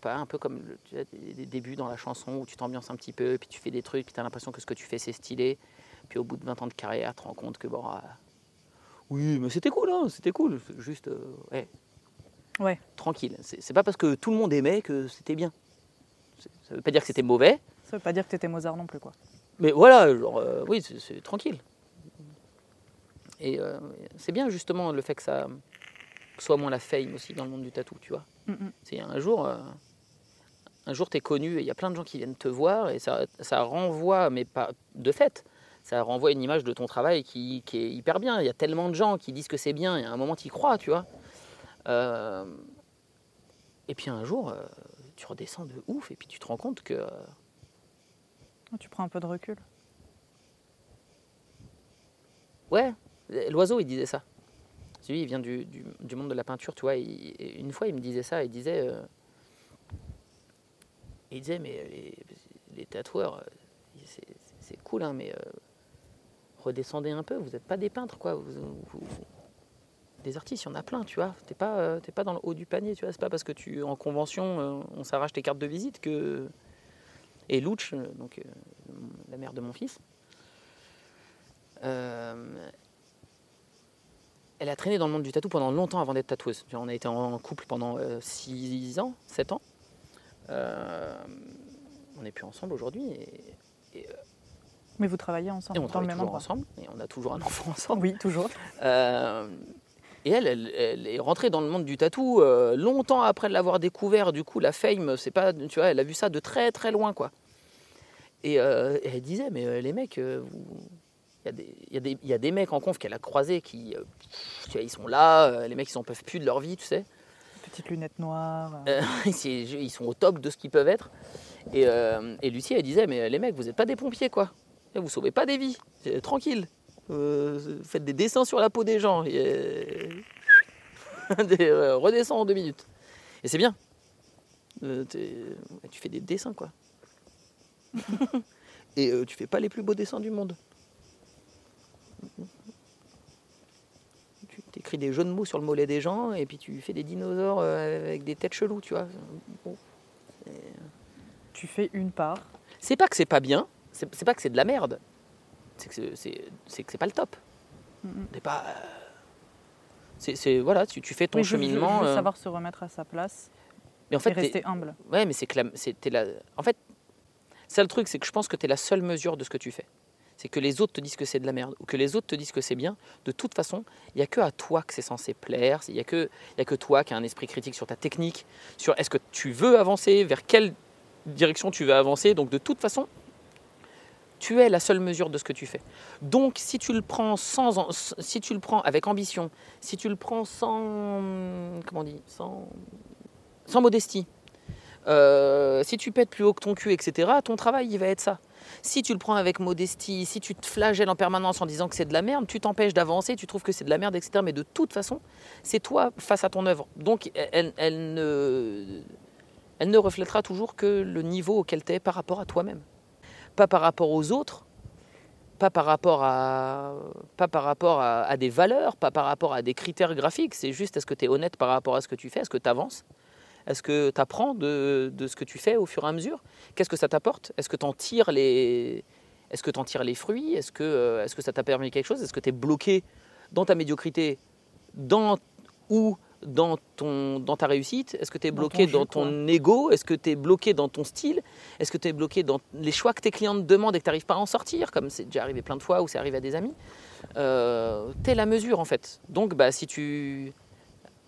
pas un peu comme le- tu vois, des, des débuts dans la chanson où tu t'ambiances un petit peu, puis tu fais des trucs, puis tu as l'impression que ce que tu fais c'est stylé. Puis au bout de 20 ans de carrière, tu te rends compte que bon. ah, oui, mais c'était cool, hein, c'était cool. Juste. euh, ouais. Ouais. Tranquille. C'est pas parce que tout le monde aimait que c'était bien. Ça veut pas dire que c'était mauvais, Ça veut pas dire que t'étais Mozart non plus, quoi. mais voilà, genre, euh, oui, c'est- tranquille. Et euh, c'est bien justement le fait que ça que soit moins la fame aussi dans le monde du tatou, tu vois. C'est un jour, euh, un jour t'es connu et il y a plein de gens qui viennent te voir et ça, ça renvoie, mais pas de fait, ça renvoie une image de ton travail qui, qui est hyper bien. Il y a tellement de gens qui disent que c'est bien et à un moment t'y crois, tu vois. Euh, et puis un jour, euh, tu redescends de ouf et puis tu te rends compte que euh, Tu prends un peu de recul. Ouais, l'oiseau, il disait ça. Lui, il vient du, du- du monde de la peinture, tu vois. il- une fois, il me disait ça. Il disait, euh, il disait, mais les, les tatoueurs, c'est cool, hein, mais redescendez un peu. Vous n'êtes pas des peintres, quoi. Vous- vous- vous- des artistes, il y en a plein, tu vois. T'es pas, euh, t'es pas dans le haut du panier, tu vois. C'est pas parce que tu en convention, euh, on s'arrache tes cartes de visite que. Et Louch, euh, donc la mère de mon fils. elle a traîné dans le monde du tatou pendant longtemps avant d'être tatoueuse. On a été en couple pendant 6 ans, 7 ans. Euh, on n'est plus ensemble aujourd'hui et, et, Mais vous travaillez ensemble, et on dans le travaille même toujours endroit. ensemble et on a toujours un enfant ensemble. Oui, toujours. Euh, et elle, elle, elle est rentrée dans le monde du tatou euh, longtemps après l'avoir découvert. Du coup, la fame, c'est pas, tu vois, elle a vu ça de très très loin, quoi. Et, euh, et elle disait, mais euh, les mecs, vous- il y, a des- y, y a mecs en conf qu'elle a croisés qui, tu vois, ils sont là, les mecs, ils s'en peuvent plus de leur vie, tu sais. Petites lunettes noires. ils sont au top de ce qu'ils peuvent être. Et, et Lucie, elle disait, mais les mecs, vous n'êtes pas des pompiers, quoi. Vous sauvez pas des vies. Tranquille. Euh, faites des dessins sur la peau des gens. Et, euh, des, euh, redescends en deux minutes. Et c'est bien. Euh, tu fais des dessins, quoi. et euh, tu fais pas les plus beaux dessins du monde. Tu écris des jeux de mots sur le mollet des gens et puis tu fais des dinosaures euh, avec des têtes cheloues, tu vois. Bon. Tu fais une part. C'est pas que c'est pas bien, c'est pas que c'est de la merde, c'est que c'est- c'est c'est que c'est pas le top. Mhm. C'est pas. euh, C'est c'est- voilà, tu, tu fais ton Oui, je- je- cheminement. Je, veux euh, savoir se remettre à sa place mais en et fait, t'es- rester humble. ouais, mais c'est que la- c'est- t'es la. En fait, ça le truc, c'est que je pense que tu es la seule mesure de ce que tu fais. C'est que les autres te disent que c'est de la merde ou que les autres te disent que c'est bien. De toute façon, il n'y a que à toi que c'est censé plaire. Il n'y a, que- il y a que toi qui as un esprit critique sur ta technique, sur est-ce que tu veux avancer, vers quelle direction tu veux avancer. Donc, de toute façon, tu es la seule mesure de ce que tu fais. Donc, si tu le prends sans, si tu le prends avec ambition, si tu le prends sans, comment sans, modestie, euh, si tu pètes plus haut que ton cul, etc., ton travail, il va être ça. Si tu le prends avec modestie, si tu te flagelles en permanence en disant que c'est de la merde, tu t'empêches d'avancer, tu trouves que c'est de la merde, etc. Mais de toute façon, c'est toi face à ton œuvre. Donc, elle, elle ne, elle ne reflètera toujours que le niveau auquel tu es par rapport à toi-même. Pas par rapport aux autres, pas par rapport à, des valeurs, pas par rapport à des critères graphiques. C'est juste est-ce que tu es honnête par rapport à ce que tu fais, est-ce que tu avances est-ce que tu apprends de, ce que tu fais au fur et à mesure? Qu'est-ce que ça t'apporte? Est-ce que tu en tires les, fruits? Est-ce que, euh, que ça t'a permis quelque chose? Est-ce que tu es bloqué dans ta médiocrité dans, ou dans, ton, dans ta réussite? Est-ce que tu es Dans bloqué jeu, dans ton ego? Est-ce que tu es bloqué dans ton style? Est-ce que tu es bloqué dans les choix que tes clients te demandent et que tu n'arrives pas à en sortir? Comme c'est déjà arrivé plein de fois ou c'est arrivé à des amis. Euh, tu es la mesure en fait. Donc bah, si tu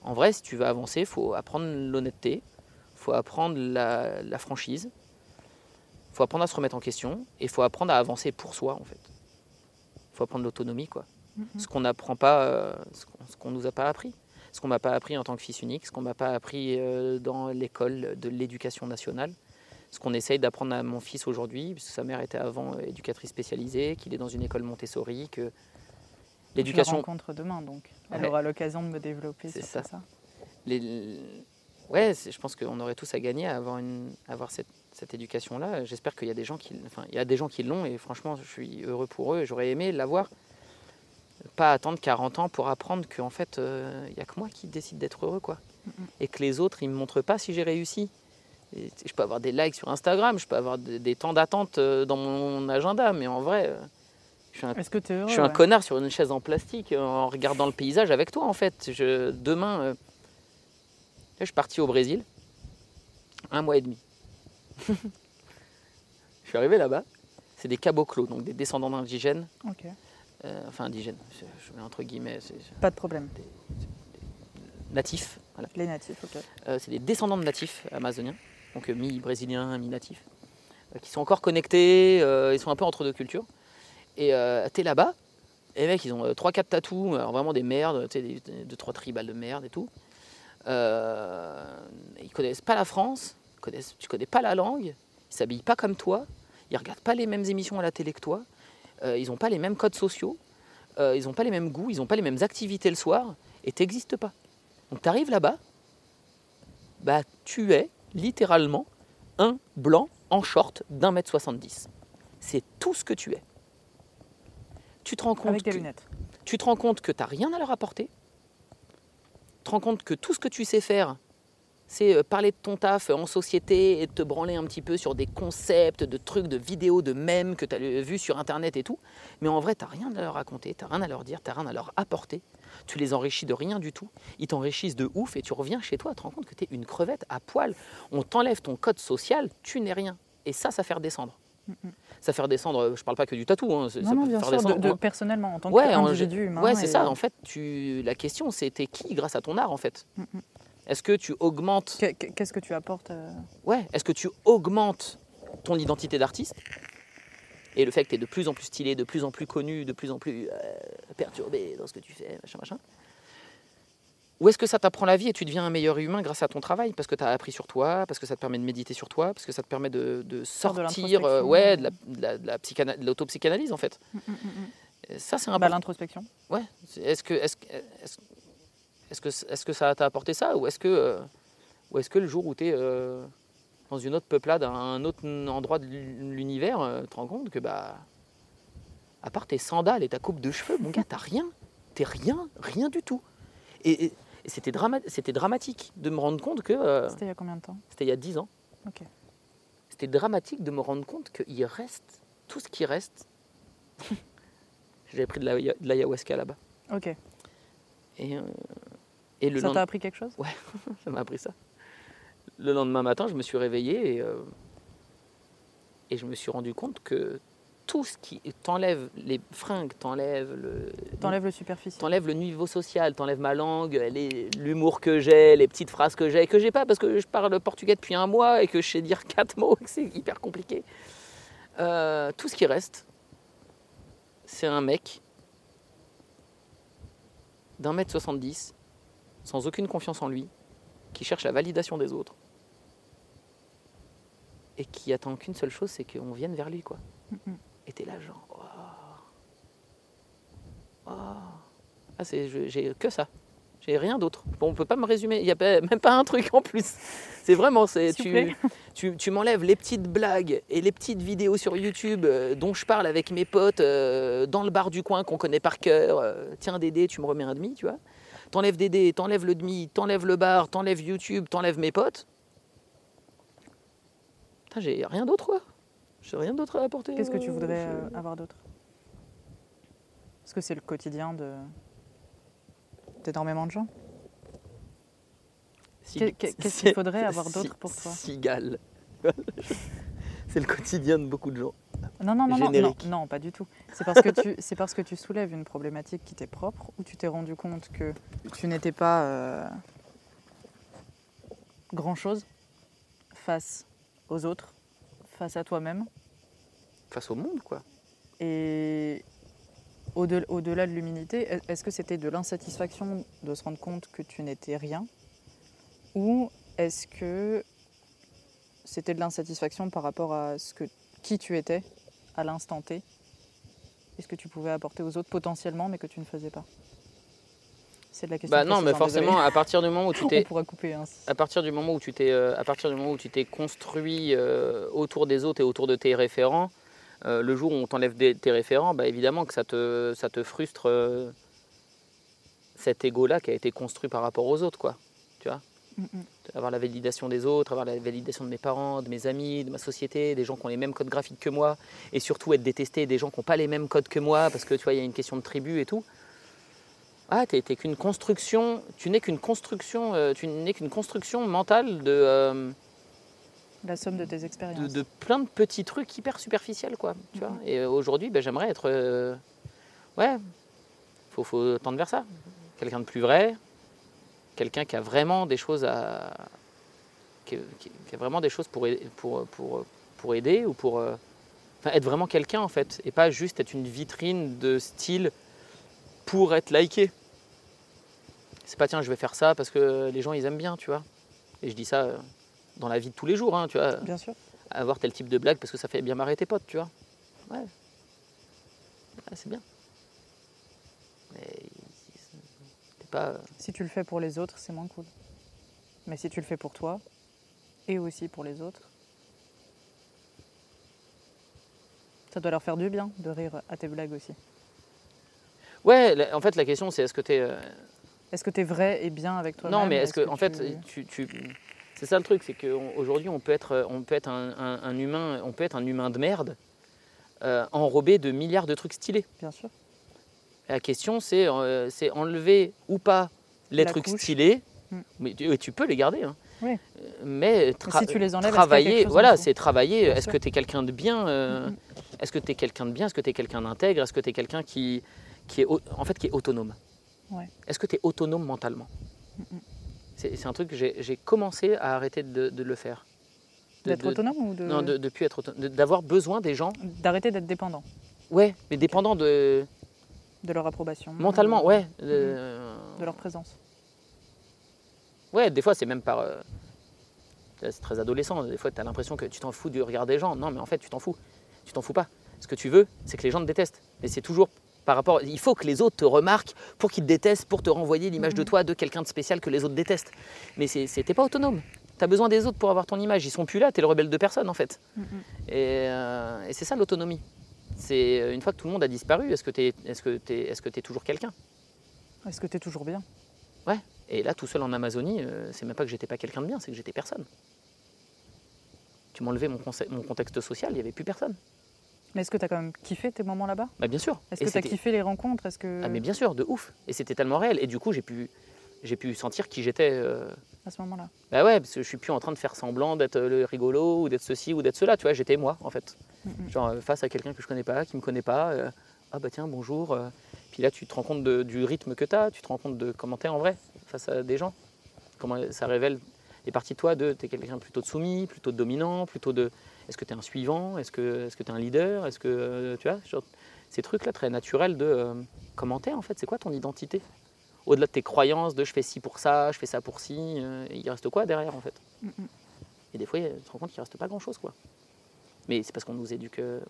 en vrai, si tu veux avancer, il faut apprendre l'honnêteté, il faut apprendre la, la franchise, il faut apprendre à se remettre en question et il faut apprendre à avancer pour soi en fait. Il faut apprendre l'autonomie quoi. ce qu'on n'apprend pas, euh, ce qu'on- qu'on nous a pas appris. Ce qu'on m'a pas appris en tant que fils unique, ce qu'on m'a pas appris euh, dans l'école de l'éducation nationale, ce qu'on essaye d'apprendre à mon fils aujourd'hui, puisque sa mère était avant euh, éducatrice spécialisée, qu'il est dans une école Montessori, que Je la l'éducation rencontre demain, donc. Elle Ouais. aura l'occasion de me développer C'est ça. ça. les- ouais, je pense qu'on aurait tous à gagner à avoir, une, à avoir cette, cette éducation-là. J'espère qu'il y a des gens qui, enfin, il y a des gens qui l'ont et franchement, je suis heureux pour eux. et J'aurais aimé l'avoir. Pas attendre 40 ans pour apprendre qu'en fait, euh, il n'y a que moi qui décide d'être heureux, quoi. Et que les autres, ils me montrent pas si j'ai réussi. Et je peux avoir des likes sur Instagram, je peux avoir des, des temps d'attente euh, dans mon agenda, mais en vrai, euh, je suis un Est-ce que tu es heureux je suis un ouais? connard sur une chaise en plastique euh, en regardant le paysage avec toi en fait. Je, demain, euh, je suis parti au Brésil, un mois et demi. je suis arrivé là-bas, c'est des caboclos, donc des descendants d'indigènes, euh, enfin indigènes, je, mets entre guillemets, c'est pas de problème. natifs, voilà. Les natifs, ok. Euh, c'est des descendants de natifs amazoniens, donc euh, mi-brésiliens, mi-natifs, qui sont encore connectés, ils sont un peu entre deux cultures. Et t'es là-bas, et les mecs, ils ont 3-4 tatous, alors vraiment des merdes, tu sais, des, des- deux, trois tribales de merde et tout. Euh, ils connaissent pas la France, connaissent, tu connais pas la langue, ils s'habillent pas comme toi, ils regardent pas les mêmes émissions à la télé que toi, ils ont pas les mêmes codes sociaux, euh, ils ont pas les mêmes goûts, ils ont pas les mêmes activités le soir, et t'existes pas. Donc tu arrives là-bas, bah tu es littéralement un blanc en short d'un mètre 70. C'est tout ce que tu es. Tu te rends compte Avec des que- lunettes. tu te rends compte que tu n'as rien à leur apporter. Tu te rends compte que tout ce que tu sais faire, c'est euh, parler de ton taf en société et te branler un petit peu sur des concepts, de trucs, de vidéos, de mèmes que tu as vus sur Internet et tout. Mais en vrai, tu n'as rien à leur raconter, tu n'as rien à leur dire, tu n'as rien à leur apporter. Tu les enrichis de rien du tout. Ils t'enrichissent de ouf et tu reviens chez toi, tu te rends compte que tu es une crevette à poil. On t'enlève ton code social, tu n'es rien. Et ça, ça fait redescendre. Ça fait redescendre, je parle pas que du tatou, hein, ça non, peut bien faire sûr, de, en- personnellement, en tant Ouais, qu'individu humain. Ouais, c'est et- ça. En fait, tu... la question, c'était qui grâce à ton art, en fait? Mm. Est-ce que tu augmentes Qu'est- Qu'est-ce que tu apportes euh, Ouais, est-ce que tu augmentes ton identité d'artiste et le fait que tu es de plus en plus stylé, de plus en plus connu, de plus en plus euh, perturbé dans ce que tu fais, machin, machin? Ou est-ce que ça t'apprend la vie et tu deviens un meilleur humain grâce à ton travail? Parce que tu as appris sur toi, parce que ça te permet de méditer sur toi, parce que ça te permet de, de Faire de sortir euh, ouais, de la- de la- l'autopsychanalyse, en fait. mm, mm, mm. Et Ça, c'est Bah, important. L'introspection. Ouais. Est-ce que, est-ce, que- est-ce, est-ce que, est-ce que ça t'a apporté ça ou est-ce que, euh, ou est-ce que le jour où tu es dans une autre peuplade, à un autre endroit de l'univers, euh, tu te rends compte que bah, à part tes sandales et ta coupe de cheveux, mon gars, t'as rien. T'es rien, rien du tout. Et, et- et c'était, drama- c'était dramatique de me rendre compte que euh, C'était il y a combien de temps? c'était il y a 10 ans. C'était dramatique de me rendre compte qu'il reste tout ce qui reste. J'avais pris de la- de l'ayahuasca là-bas. Ok. Et, euh, et le ça t'a lendemain, appris quelque chose? Ça m'a appris ça. Le lendemain matin, je me suis réveillé et, euh, et je me suis rendu compte que tout ce qui t'enlève les fringues, t'enlève le, T'enlèves le superficiel. t'enlève le niveau social, t'enlève ma langue, l'humour que j'ai, les petites phrases que j'ai, que j'ai pas parce que je parle portugais depuis un mois et que je sais dire quatre mots, et que c'est hyper compliqué. Euh, tout ce qui reste, c'est un mec d'un mètre 70, sans aucune confiance en lui, qui cherche la validation des autres et qui attend qu'une seule chose, c'est qu'on vienne vers lui, quoi. Mhm. Et t'es là, genre, oh. Oh. Ah, c'est, je- j'ai que ça. J'ai rien d'autre. Bon, on peut pas me résumer. Il n'y a même pas un truc en plus. C'est vraiment, c'est tu, tu, tu m'enlèves les petites blagues et les petites vidéos sur YouTube euh, dont je parle avec mes potes euh, dans le bar du coin qu'on connaît par cœur. euh, tiens, Dédé, tu me remets un demi, tu vois. T'enlèves Dédé, t'enlèves le demi, t'enlèves le bar, t'enlèves YouTube, t'enlèves mes potes. Putain, j'ai rien d'autre, quoi. J'ai rien d'autre à apporter. Qu'est-ce que tu euh, voudrais euh, avoir d'autre? Parce que c'est le quotidien de d'énormément de gens. Qu'est-ce qu'il faudrait avoir d'autre pour toi? Cigale. c'est le quotidien de beaucoup de gens. Non, non, non, non, non, non, pas du tout. C'est parce, que tu, c'est parce que tu soulèves une problématique qui t'est propre ou tu t'es rendu compte que tu n'étais pas euh, grand-chose face aux autres, face à toi-même? Face au monde, quoi. Et au-delà au-delà de l'humilité, est- est-ce que c'était de l'insatisfaction de se rendre compte que tu n'étais rien? Ou est-ce que c'était de l'insatisfaction par rapport à ce que, qui tu étais à l'instant T et ce que tu pouvais apporter aux autres potentiellement mais que tu ne faisais pas C'est de la question. Bah non, mais forcément, à partir du moment où tu t'es, couper. hein. à partir du moment où tu t'es, euh, à partir du moment où tu t'es construit euh, autour des autres et autour de tes référents, euh, le jour où on t'enlève tes référents, bah évidemment que ça te, ça te frustre euh, cet ego-là qui a été construit par rapport aux autres, quoi. Mm, mm. Avoir la validation des autres, avoir la validation de mes parents, de mes amis, de ma société, des gens qui ont les mêmes codes graphiques que moi, et surtout être détesté des gens qui n'ont pas les mêmes codes que moi, parce que tu vois, il y a une question de tribu et tout. Ah, t'es t'es qu'une construction, tu n'es qu'une construction, euh, tu n'es qu'une construction mentale de, euh, La somme de tes expériences. de plein de petits trucs hyper superficiels, quoi. Tu vois Mhm. et euh, aujourd'hui, ben, j'aimerais être, euh, ouais, faut, faut tendre vers ça. Quelqu'un de plus vrai, quelqu'un qui a vraiment des choses à, qui, qui- qui a vraiment des choses pour aider, pour, pour, pour aider ou pour, euh, enfin, être vraiment quelqu'un en fait, et pas juste être une vitrine de style pour être liké. C'est pas tiens, je vais faire ça parce que les gens ils aiment bien, tu vois. Et je dis ça euh, dans la vie de tous les jours, hein, tu vois Bien sûr. avoir tel type de blague parce que ça fait bien marrer tes potes, tu vois. Ouais. Ouais, c'est bien. Mais pas. Si tu le fais pour les autres, c'est moins cool. Mais si tu le fais pour toi et aussi pour les autres, ça doit leur faire du bien de rire à tes blagues aussi. Ouais, en fait, la question c'est est-ce que t'es. euh, Est-ce que tu es vrai et bien avec toi-même Non, mais est-ce que, en tu- fait, tu, tu- c'est ça le truc, c'est qu'aujourd'hui on peut être, on peut être un, un- un humain, on peut être un humain de merde, euh, enrobé de milliards de trucs stylés. Bien sûr. La question c'est, euh, enlever ou pas les La trucs couche. stylés, Mm. mais tu, tu peux les garder. hein. Oui. Euh, Mais, si tu les enlèves, est-ce travailler, voilà, c'est travailler. Bien Est-ce sûr. que tu es quelqu'un de bien euh. Est-ce que tu es quelqu'un de bien Est-ce que tu es quelqu'un d'intègre Est-ce que tu es quelqu'un qui, qui est en fait qui est autonome? Ouais. Est-ce que tu es autonome mentalement? Mhm. C'est un truc que j'ai commencé à arrêter de, de le faire. D'être autonome ou de... Non, de, de plus être d'avoir besoin des gens. d'arrêter d'être dépendant Ouais, mais dépendant de de leur approbation mentalement, ouais. euh, de leur présence. Ouais, des fois, c'est même par. euh, c'est très adolescent. Des fois, tu as l'impression que tu t'en fous du regard des gens. Non, mais en fait, tu t'en fous. Tu t'en fous pas. Ce que tu veux, c'est que les gens te détestent. Mais c'est toujours par rapport. Il faut que les autres te remarquent pour qu'ils te détestent, pour te renvoyer l'image de Mhm. toi de quelqu'un de spécial que les autres détestent. Mais t'es pas autonome. Tu as besoin des autres pour avoir ton image. Ils sont plus là, tu es le rebelle de personne, en fait. Mhm. Et, euh, et c'est ça l'autonomie. C'est euh, une fois que tout le monde a disparu, est-ce que tu es, est-ce que t'es- est-ce que toujours quelqu'un? Est-ce que tu es toujours bien? Et là, tout seul en Amazonie, euh, c'est même pas que j'étais pas quelqu'un de bien, c'est que j'étais personne. Tu m'enlevais mon, mon contexte social, il n'y avait plus personne. Mais est-ce que tu as quand même kiffé tes moments là-bas? Bah, bien sûr. Est-ce que tu as kiffé les rencontres? Est-ce que Ah, mais bien sûr, de ouf. Et c'était tellement réel. Et du coup, j'ai pu, j'ai pu sentir qui j'étais. euh, à ce moment-là Bah ouais, parce que je suis plus en train de faire semblant d'être euh, le rigolo ou d'être ceci ou d'être cela. Tu vois, j'étais moi en fait. Genre euh, face à quelqu'un que je connais pas, qui me connaît pas. euh, ah bah tiens, bonjour. euh. Puis là, tu te rends compte de- du rythme que tu as, tu te rends compte de comment tu es en vrai face à des gens. Comment ça révèle des parties de toi de tu es quelqu'un plutôt de soumis, plutôt de dominant, plutôt de est-ce que tu es un suivant, est-ce que est-ce que tu es un leader, est-ce que tu vois, genre, ces trucs là très naturels de euh, comment t'es en fait, c'est quoi ton identité? Au-delà de tes croyances de je fais ci pour ça, je fais ça pour ci, euh, il reste quoi derrière en fait? Et des fois, tu te rends compte qu'il reste pas grand-chose, quoi. Mais c'est parce qu'on nous éduque. euh,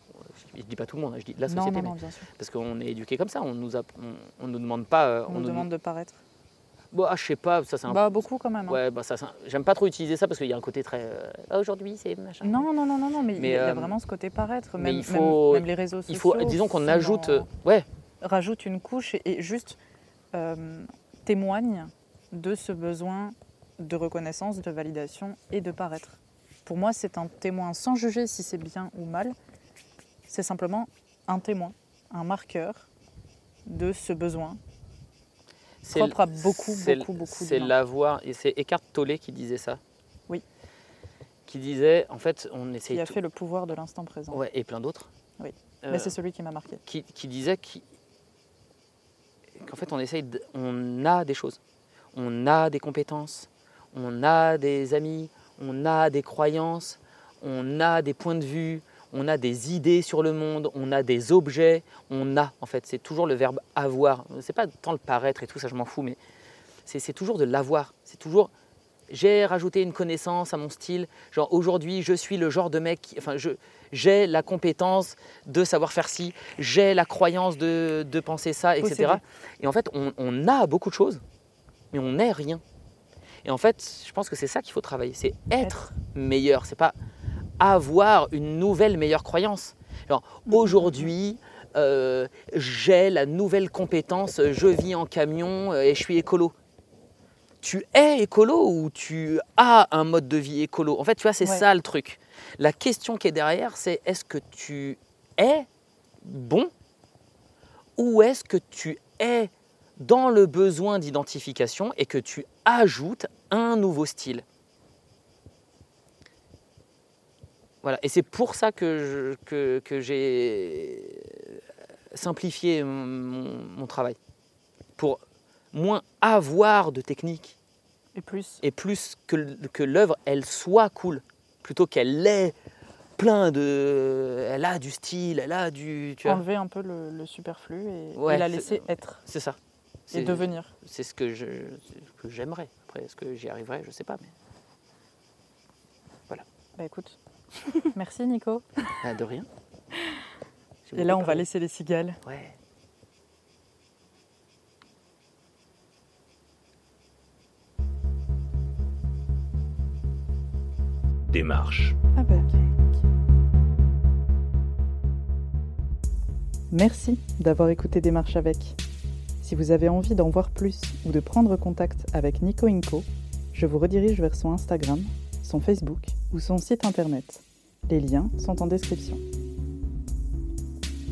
Je dis pas tout le monde, hein, je dis la société, non, mais non, bien sûr. parce qu'on est éduqué comme ça. On nous a, on, on nous demande pas. euh, On, nous demande de paraître. Bon, ah, je sais pas, ça c'est un. Bah, beaucoup quand même. hein. ouais, bah ça, un- j'aime pas trop utiliser ça parce qu'il y a un côté très. euh, Ah, Aujourd'hui, c'est machin. Non, non, non, non, non, mais, il Mais, y a- il y a euh, vraiment ce côté paraître. mais Même, il faut- même, même les réseaux sociaux. Il faut, disons qu'on ajoute. dans- Ouais, rajoute une couche et, et juste euh, témoigne de ce besoin de reconnaissance, de validation et de paraître. Pour moi, c'est un témoin sans juger si c'est bien ou mal. C'est simplement un témoin, un marqueur de ce besoin. c'est Propre à beaucoup, beaucoup, beaucoup C'est l'avoir. Et c'est Eckhart Tolle qui disait ça. Oui. Qui disait, en fait, on essaye. qui a tout- fait le pouvoir de l'instant présent. Ouais, et plein d'autres. Oui. Euh, Mais c'est celui qui m'a marqué. qui, qui disait qu'en fait on essaye, de- on a des choses, on a des compétences, on a des amis, on a des croyances, on a des points de vue, on a des idées sur le monde, on a des objets, on a en fait. C'est toujours le verbe avoir. C'est pas tant le paraître et tout ça, je m'en fous, mais c'est toujours de l'avoir. C'est toujours j'ai rajouté une connaissance à mon style. Genre aujourd'hui, je suis le genre de mec, enfin, j'ai la compétence de savoir faire ci, j'ai la croyance de, penser ça, etc. Et en fait, on, a beaucoup de choses, mais on n'est rien. Et en fait, je pense que c'est ça qu'il faut travailler, c'est être, meilleur. C'est pas avoir une nouvelle meilleure croyance. Genre aujourd'hui, euh, j'ai la nouvelle compétence, je vis en camion euh, et je suis écolo tu es écolo ou tu as un mode de vie écolo? En fait, tu vois, c'est ça le truc. La question qui est derrière, c'est est-ce que tu es bon ou est-ce que tu es dans le besoin d'identification et que tu ajoutes un nouveau style Voilà, et c'est pour ça que, que, j'ai simplifié mon, mon travail. Pour moins avoir de technique. Et plus. Et plus que, que l'œuvre, elle soit cool, plutôt qu'elle l'ait plein de... Elle a du style, elle a du... Tu Enlever un peu le, superflu et, la laisser être. C'est ça. Et devenir. C'est ce que, j'aimerais. Après, est-ce que j'y arriverai Je ne sais pas, mais... Voilà. Bah écoute, merci Nico. Bah, de rien. Et là, on va laisser les cigales. Ouais. démarche. Ah bah, Merci d'avoir écouté Démarche avec. Si vous avez envie d'en voir plus ou de prendre contact avec Nico Inco, je vous redirige vers son Instagram, son Facebook ou son site internet. Les liens sont en description.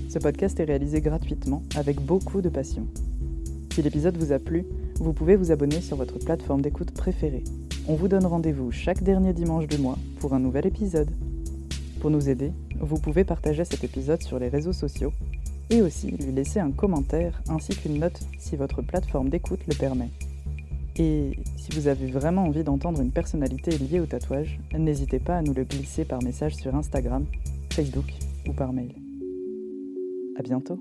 Ce podcast est réalisé gratuitement avec beaucoup de passion. Si l'épisode vous a plu, vous pouvez vous abonner sur votre plateforme d'écoute préférée on vous donne rendez-vous chaque dernier dimanche du mois pour un nouvel épisode. Pour nous aider, vous pouvez partager cet épisode sur les réseaux sociaux et aussi lui laisser un commentaire ainsi qu'une note si votre plateforme d'écoute le permet. Et si vous avez vraiment envie d'entendre une personnalité liée au tatouage, n'hésitez pas à nous le glisser par message sur Instagram, Facebook ou par mail. À bientôt